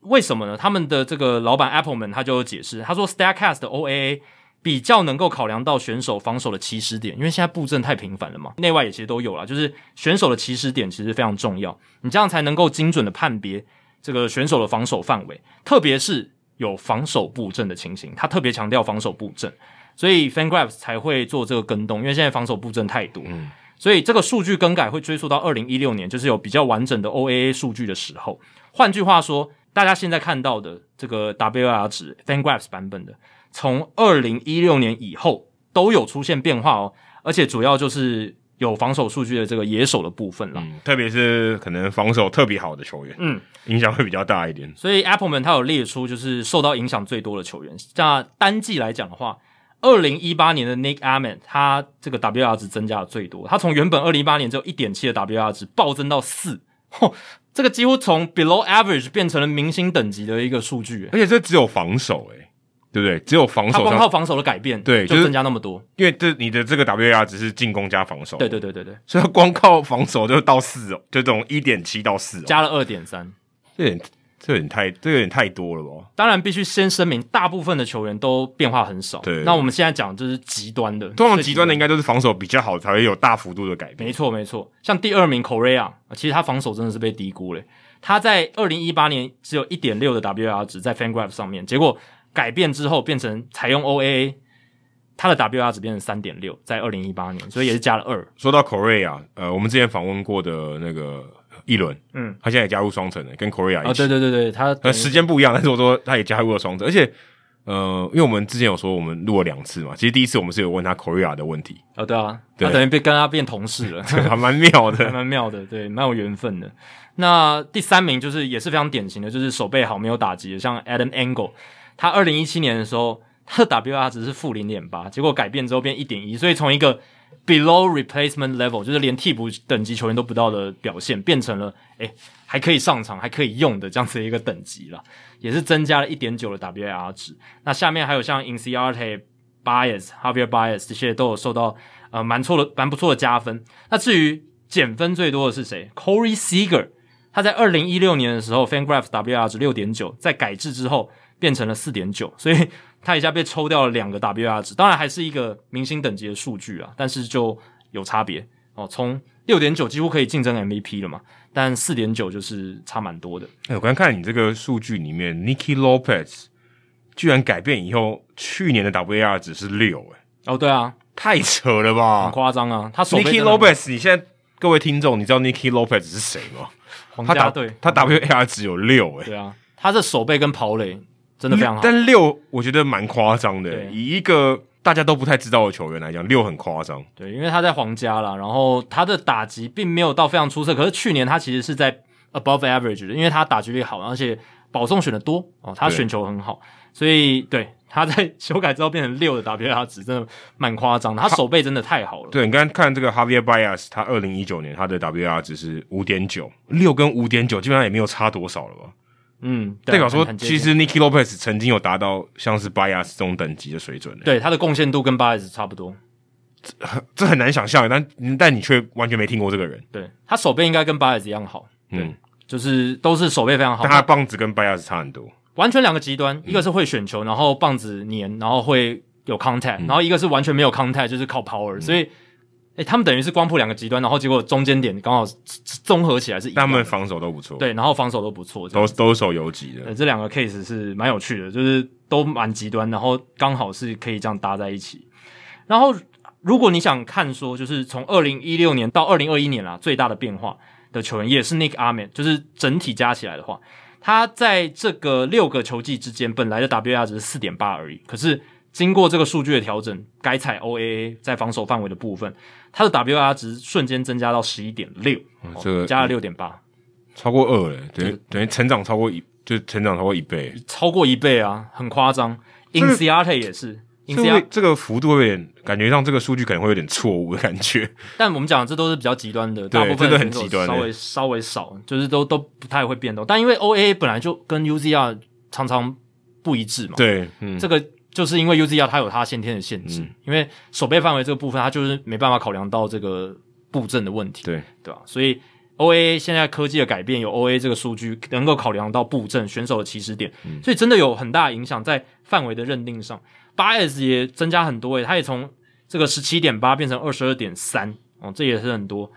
为什么呢？他们的这个老板 Appleman 他就有解释，他说 Statcast 的 OAA 比较能够考量到选手防守的起始点，因为现在布阵太频繁了嘛，内外也其实都有了，就是选手的起始点其实非常重要，你这样才能够精准的判别这个选手的防守范围，特别是有防守布阵的情形，他特别强调防守布阵。所以 FanGraphs 才会做这个更动，因为现在防守布阵太多，嗯，所以这个数据更改会追溯到二零一六年，就是有比较完整的 OAA 数据的时候。换句话说，大家现在看到的这个 WAR 值 FanGraphs 版本的，从二零一六年以后都有出现变化哦，而且主要就是有防守数据的这个野手的部分了。嗯，特别是可能防守特别好的球员，嗯，影响会比较大一点。所以 Appleman 他有列出就是受到影响最多的球员。那单季来讲的话，二零一八年的 Nick Ahmed 他这个 WR 值增加的最多，他从原本二零一八年只有一点七的 WR 值暴增到四，嚯，这个几乎从 Below Average 变成了明星等级的一个数据，而且这只有防守，诶。对不对？只有防守，他光靠防守的改变，对，就增加那么多。因为这你的这个 WAR 只是进攻加防守，对对对对对，所以他光靠防守就到四哦，就这种一点七到四，加了二点三，这点这有点太这有点太多了吧？当然必须先声明，大部分的球员都变化很少。对，那我们现在讲就是极端的，通常极端的应该都是防守比较好才会有大幅度的改变。没错没错，像第二名 Correa，其实他防守真的是被低估了。他在二零一八年只有一点六的 WAR 值在 FanGraph 上面，结果。改变之后变成采用 OAA，他的 WR 值变成三点六，在二零一八年，所以也是加了二。说到 Correa，呃，我们之前访问过的那个一轮，嗯，他现在也加入双城了，跟 Correa 一起。哦，对对对对，他呃时间不一样，但是我说他也加入了双城，而且呃，因为我们之前有说我们录了两次嘛，其实第一次我们是有问他 Correa 的问题。哦，对啊，对他等于被跟他变同事了，(laughs) 还蛮妙的，(laughs) 还蛮妙的，对，蛮有缘分的。那第三名就是也是非常典型的，就是手背好没有打击的，像 Adam Angle，。他二零一七年的时候，他的 WR 值是负零点八，结果改变之后变一点一，所以从一个 below replacement level，就是连替补等级球员都不到的表现，变成了诶还可以上场还可以用的这样子的一个等级了，也是增加了一点九的 WR 值。那下面还有像 Inciarte、Baez、Javier Bias 这些都有受到呃蛮错的蛮不错的加分。那至于减分最多的是谁？Corey Seager，他在二零一六年的时候 FanGraph WR 值六点九，在改制之后。变成了四点九，所以他一下被抽掉了两个 WR 值，当然还是一个明星等级的数据啊，但是就有差别哦。从六点九几乎可以竞争 MVP 了嘛，但四点九就是差蛮多的。哎、欸，我刚看你这个数据里面，Nicky Lopez 居然改变以后，去年的 WR 值是六，哎，哦，对啊，太扯了吧，很夸张啊。他 Nicky Lopez，你现在各位听众，你知道 Nicky Lopez 是谁吗？皇家队，他 WR 值有六，哎，对啊，他的手背跟跑垒。真的非常好，但六我觉得蛮夸张的。以一个大家都不太知道的球员来讲，六很夸张。对，因为他在皇家啦，然后他的打击并没有到非常出色。可是去年他其实是在 above average 的，因为他打击率好，而且保送选的多哦，他选球很好，所以对他在修改之后变成六的 WR 值真的蛮夸张的。他手背真的太好了。对，你刚刚看这个 Javier Baez，他二零一九年他的 WR 值是五点九，六跟五点九基本上也没有差多少了吧？嗯，代表说，其实 Nicky Lopez 曾经有达到像是 Baez 这种等级的水准。对，他的贡献度跟 Baez 差不多，这这很难想象，但但你却完全没听过这个人。对，他手背应该跟 Baez 一样好，嗯，就是都是手背非常好。但他棒子跟 Baez 差很多，完全两个极端，一个是会选球，然后棒子黏，然后会有 contact，然后一个是完全没有 contact，就是靠 power，所以。诶、欸，他们等于是光谱两个极端，然后结果中间点刚好综合起来是一他们防守都不错，对，然后防守都不错，都都守游击的。这两个 case 是蛮有趣的，就是都蛮极端，然后刚好是可以这样搭在一起。然后，如果你想看说，就是从二零一六年到二零二一年啦，最大的变化的球员也是 Nick Ahmed，就是整体加起来的话，他在这个六个球季之间，本来的 WAR 值是四点八而已，可是。经过这个数据的调整，改采 OAA 在防守范围的部分，它的 WR 值瞬间增加到十一点六，这个加了六点八，超过二了，等于等于成长超过一，就成长超过一倍，超过一倍啊，很夸张。Inciarte 也是，Inciarte 这个幅度有点感觉上这个数据可能会有点错误的感觉。(laughs) 但我们讲这都是比较极端的，大部分都很极端，稍微稍微少，就是都都不太会变动。但因为 OAA 本来就跟 UZR 常常不一致嘛，对，嗯，这个。就是因为 UZR 它有它先天的限制，嗯、因为守备范围这个部分，它就是没办法考量到这个布阵的问题，对对吧？所以 OA 现在科技的改变，有 OA 这个数据能够考量到布阵选手的起始点，嗯、所以真的有很大的影响在范围的认定上。Baez 也增加很多诶，它也从这个十七点八变成二十二点三哦，这也是很多。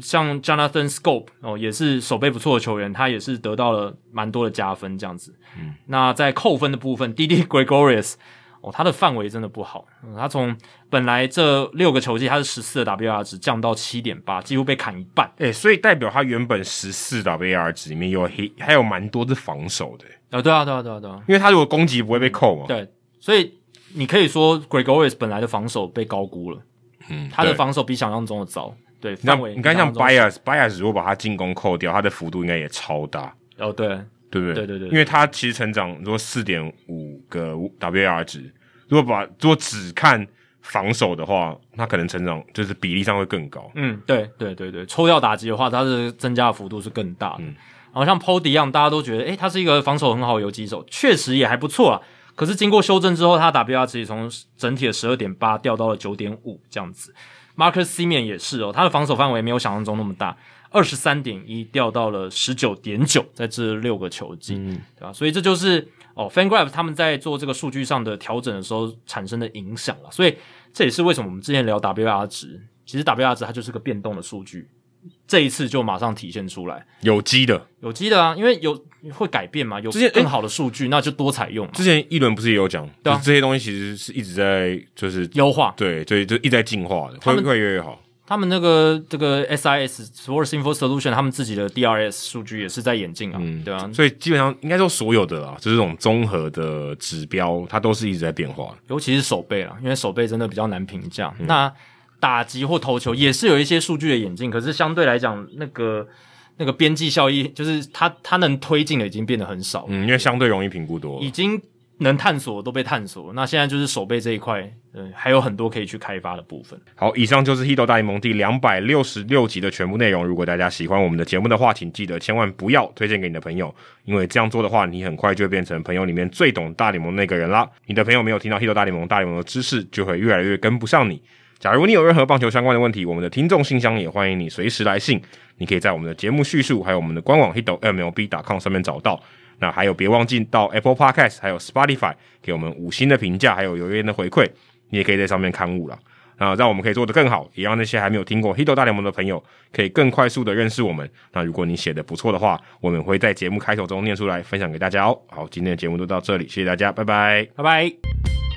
像 Jonathan Schoop 哦，也是手背不错的球员，他也是得到了蛮多的加分这样子。嗯，那在扣分的部分，Didi Gregorius 哦，他的范围真的不好，嗯、他从本来这六个球季他是十四的 WR 值降到七点八，几乎被砍一半。诶、欸，所以代表他原本十四 WR 值里面有黑，还有蛮多是防守的。啊，对啊，对啊，对啊，对啊，因为他如果攻击不会被扣嘛。对，所以你可以说 Gregorius 本来的防守被高估了。嗯，他的防守比想象中的糟。对，那范围你看像比想象中的 Bias，Bias 如果把他进攻扣掉，他的幅度应该也超大，哦，对，对不对？对对对因为他其实成长，如果四点五个 WAR 值，如果把如果只看防守的话，他可能成长就是比例上会更高。嗯，对对对对，抽掉打击的话，他的增加的幅度是更大的。嗯然后像 Pody 一样，大家都觉得，诶，他是一个防守很好的游击手，确实也还不错啊。可是经过修正之后，他 WR 值从整体的十二点八掉到了九点五这样子。Marcus Simeon 也是哦，他的防守范围没有想象中那么大，二十三点一掉到了十九点九，在这六个球季，嗯，对吧？所以这就是哦，FanGraphs 他们在做这个数据上的调整的时候产生的影响了。所以这也是为什么我们之前聊 WR 值，其实 WR 值它就是个变动的数据，这一次就马上体现出来。有机的，有机的啊，因为有会改变嘛，有之前更好的数据，那就多采用嘛。之前一轮不是也有讲，对啊就是这些东西其实是一直在就是优化对，所以就一直在进化的，会他们会越来越好。他们那个这个 SIS Sports Info Solution，他们自己的 DRS 数据也是在演进啊，嗯对啊，所以基本上应该说所有的啦，就是这种综合的指标，它都是一直在变化的。尤其是手背啦，因为手背真的比较难评价。嗯那打击或投球也是有一些数据的演进，可是相对来讲，那个那个边际效益，就是它它能推进的已经变得很少，嗯，因为相对容易评估多了。已经能探索的都被探索。那现在就是手背这一块，嗯，还有很多可以去开发的部分。好，以上就是《Hito 大联盟》第两百六十六集的全部内容。如果大家喜欢我们的节目的话，请记得千万不要推荐给你的朋友，因为这样做的话，你很快就会变成朋友里面最懂大联盟那个人啦。你的朋友没有听到《Hito 大联盟》大联盟的知识，就会越来越跟不上你。假如你有任何棒球相关的问题，我们的听众信箱也欢迎你随时来信。你可以在我们的节目叙述还有我们的官网 Hito MLB.com 上面找到。那还有，别忘记到 Apple Podcast 还有 Spotify 给我们五星的评价，还有留言的回馈，你也可以在上面刊物了。那让我们可以做得更好，也让那些还没有听过 Hito 大联盟的朋友可以更快速的认识我们。那如果你写的不错的话，我们会在节目开头中念出来分享给大家哦。好，今天的节目就到这里，谢谢大家，拜拜，拜拜。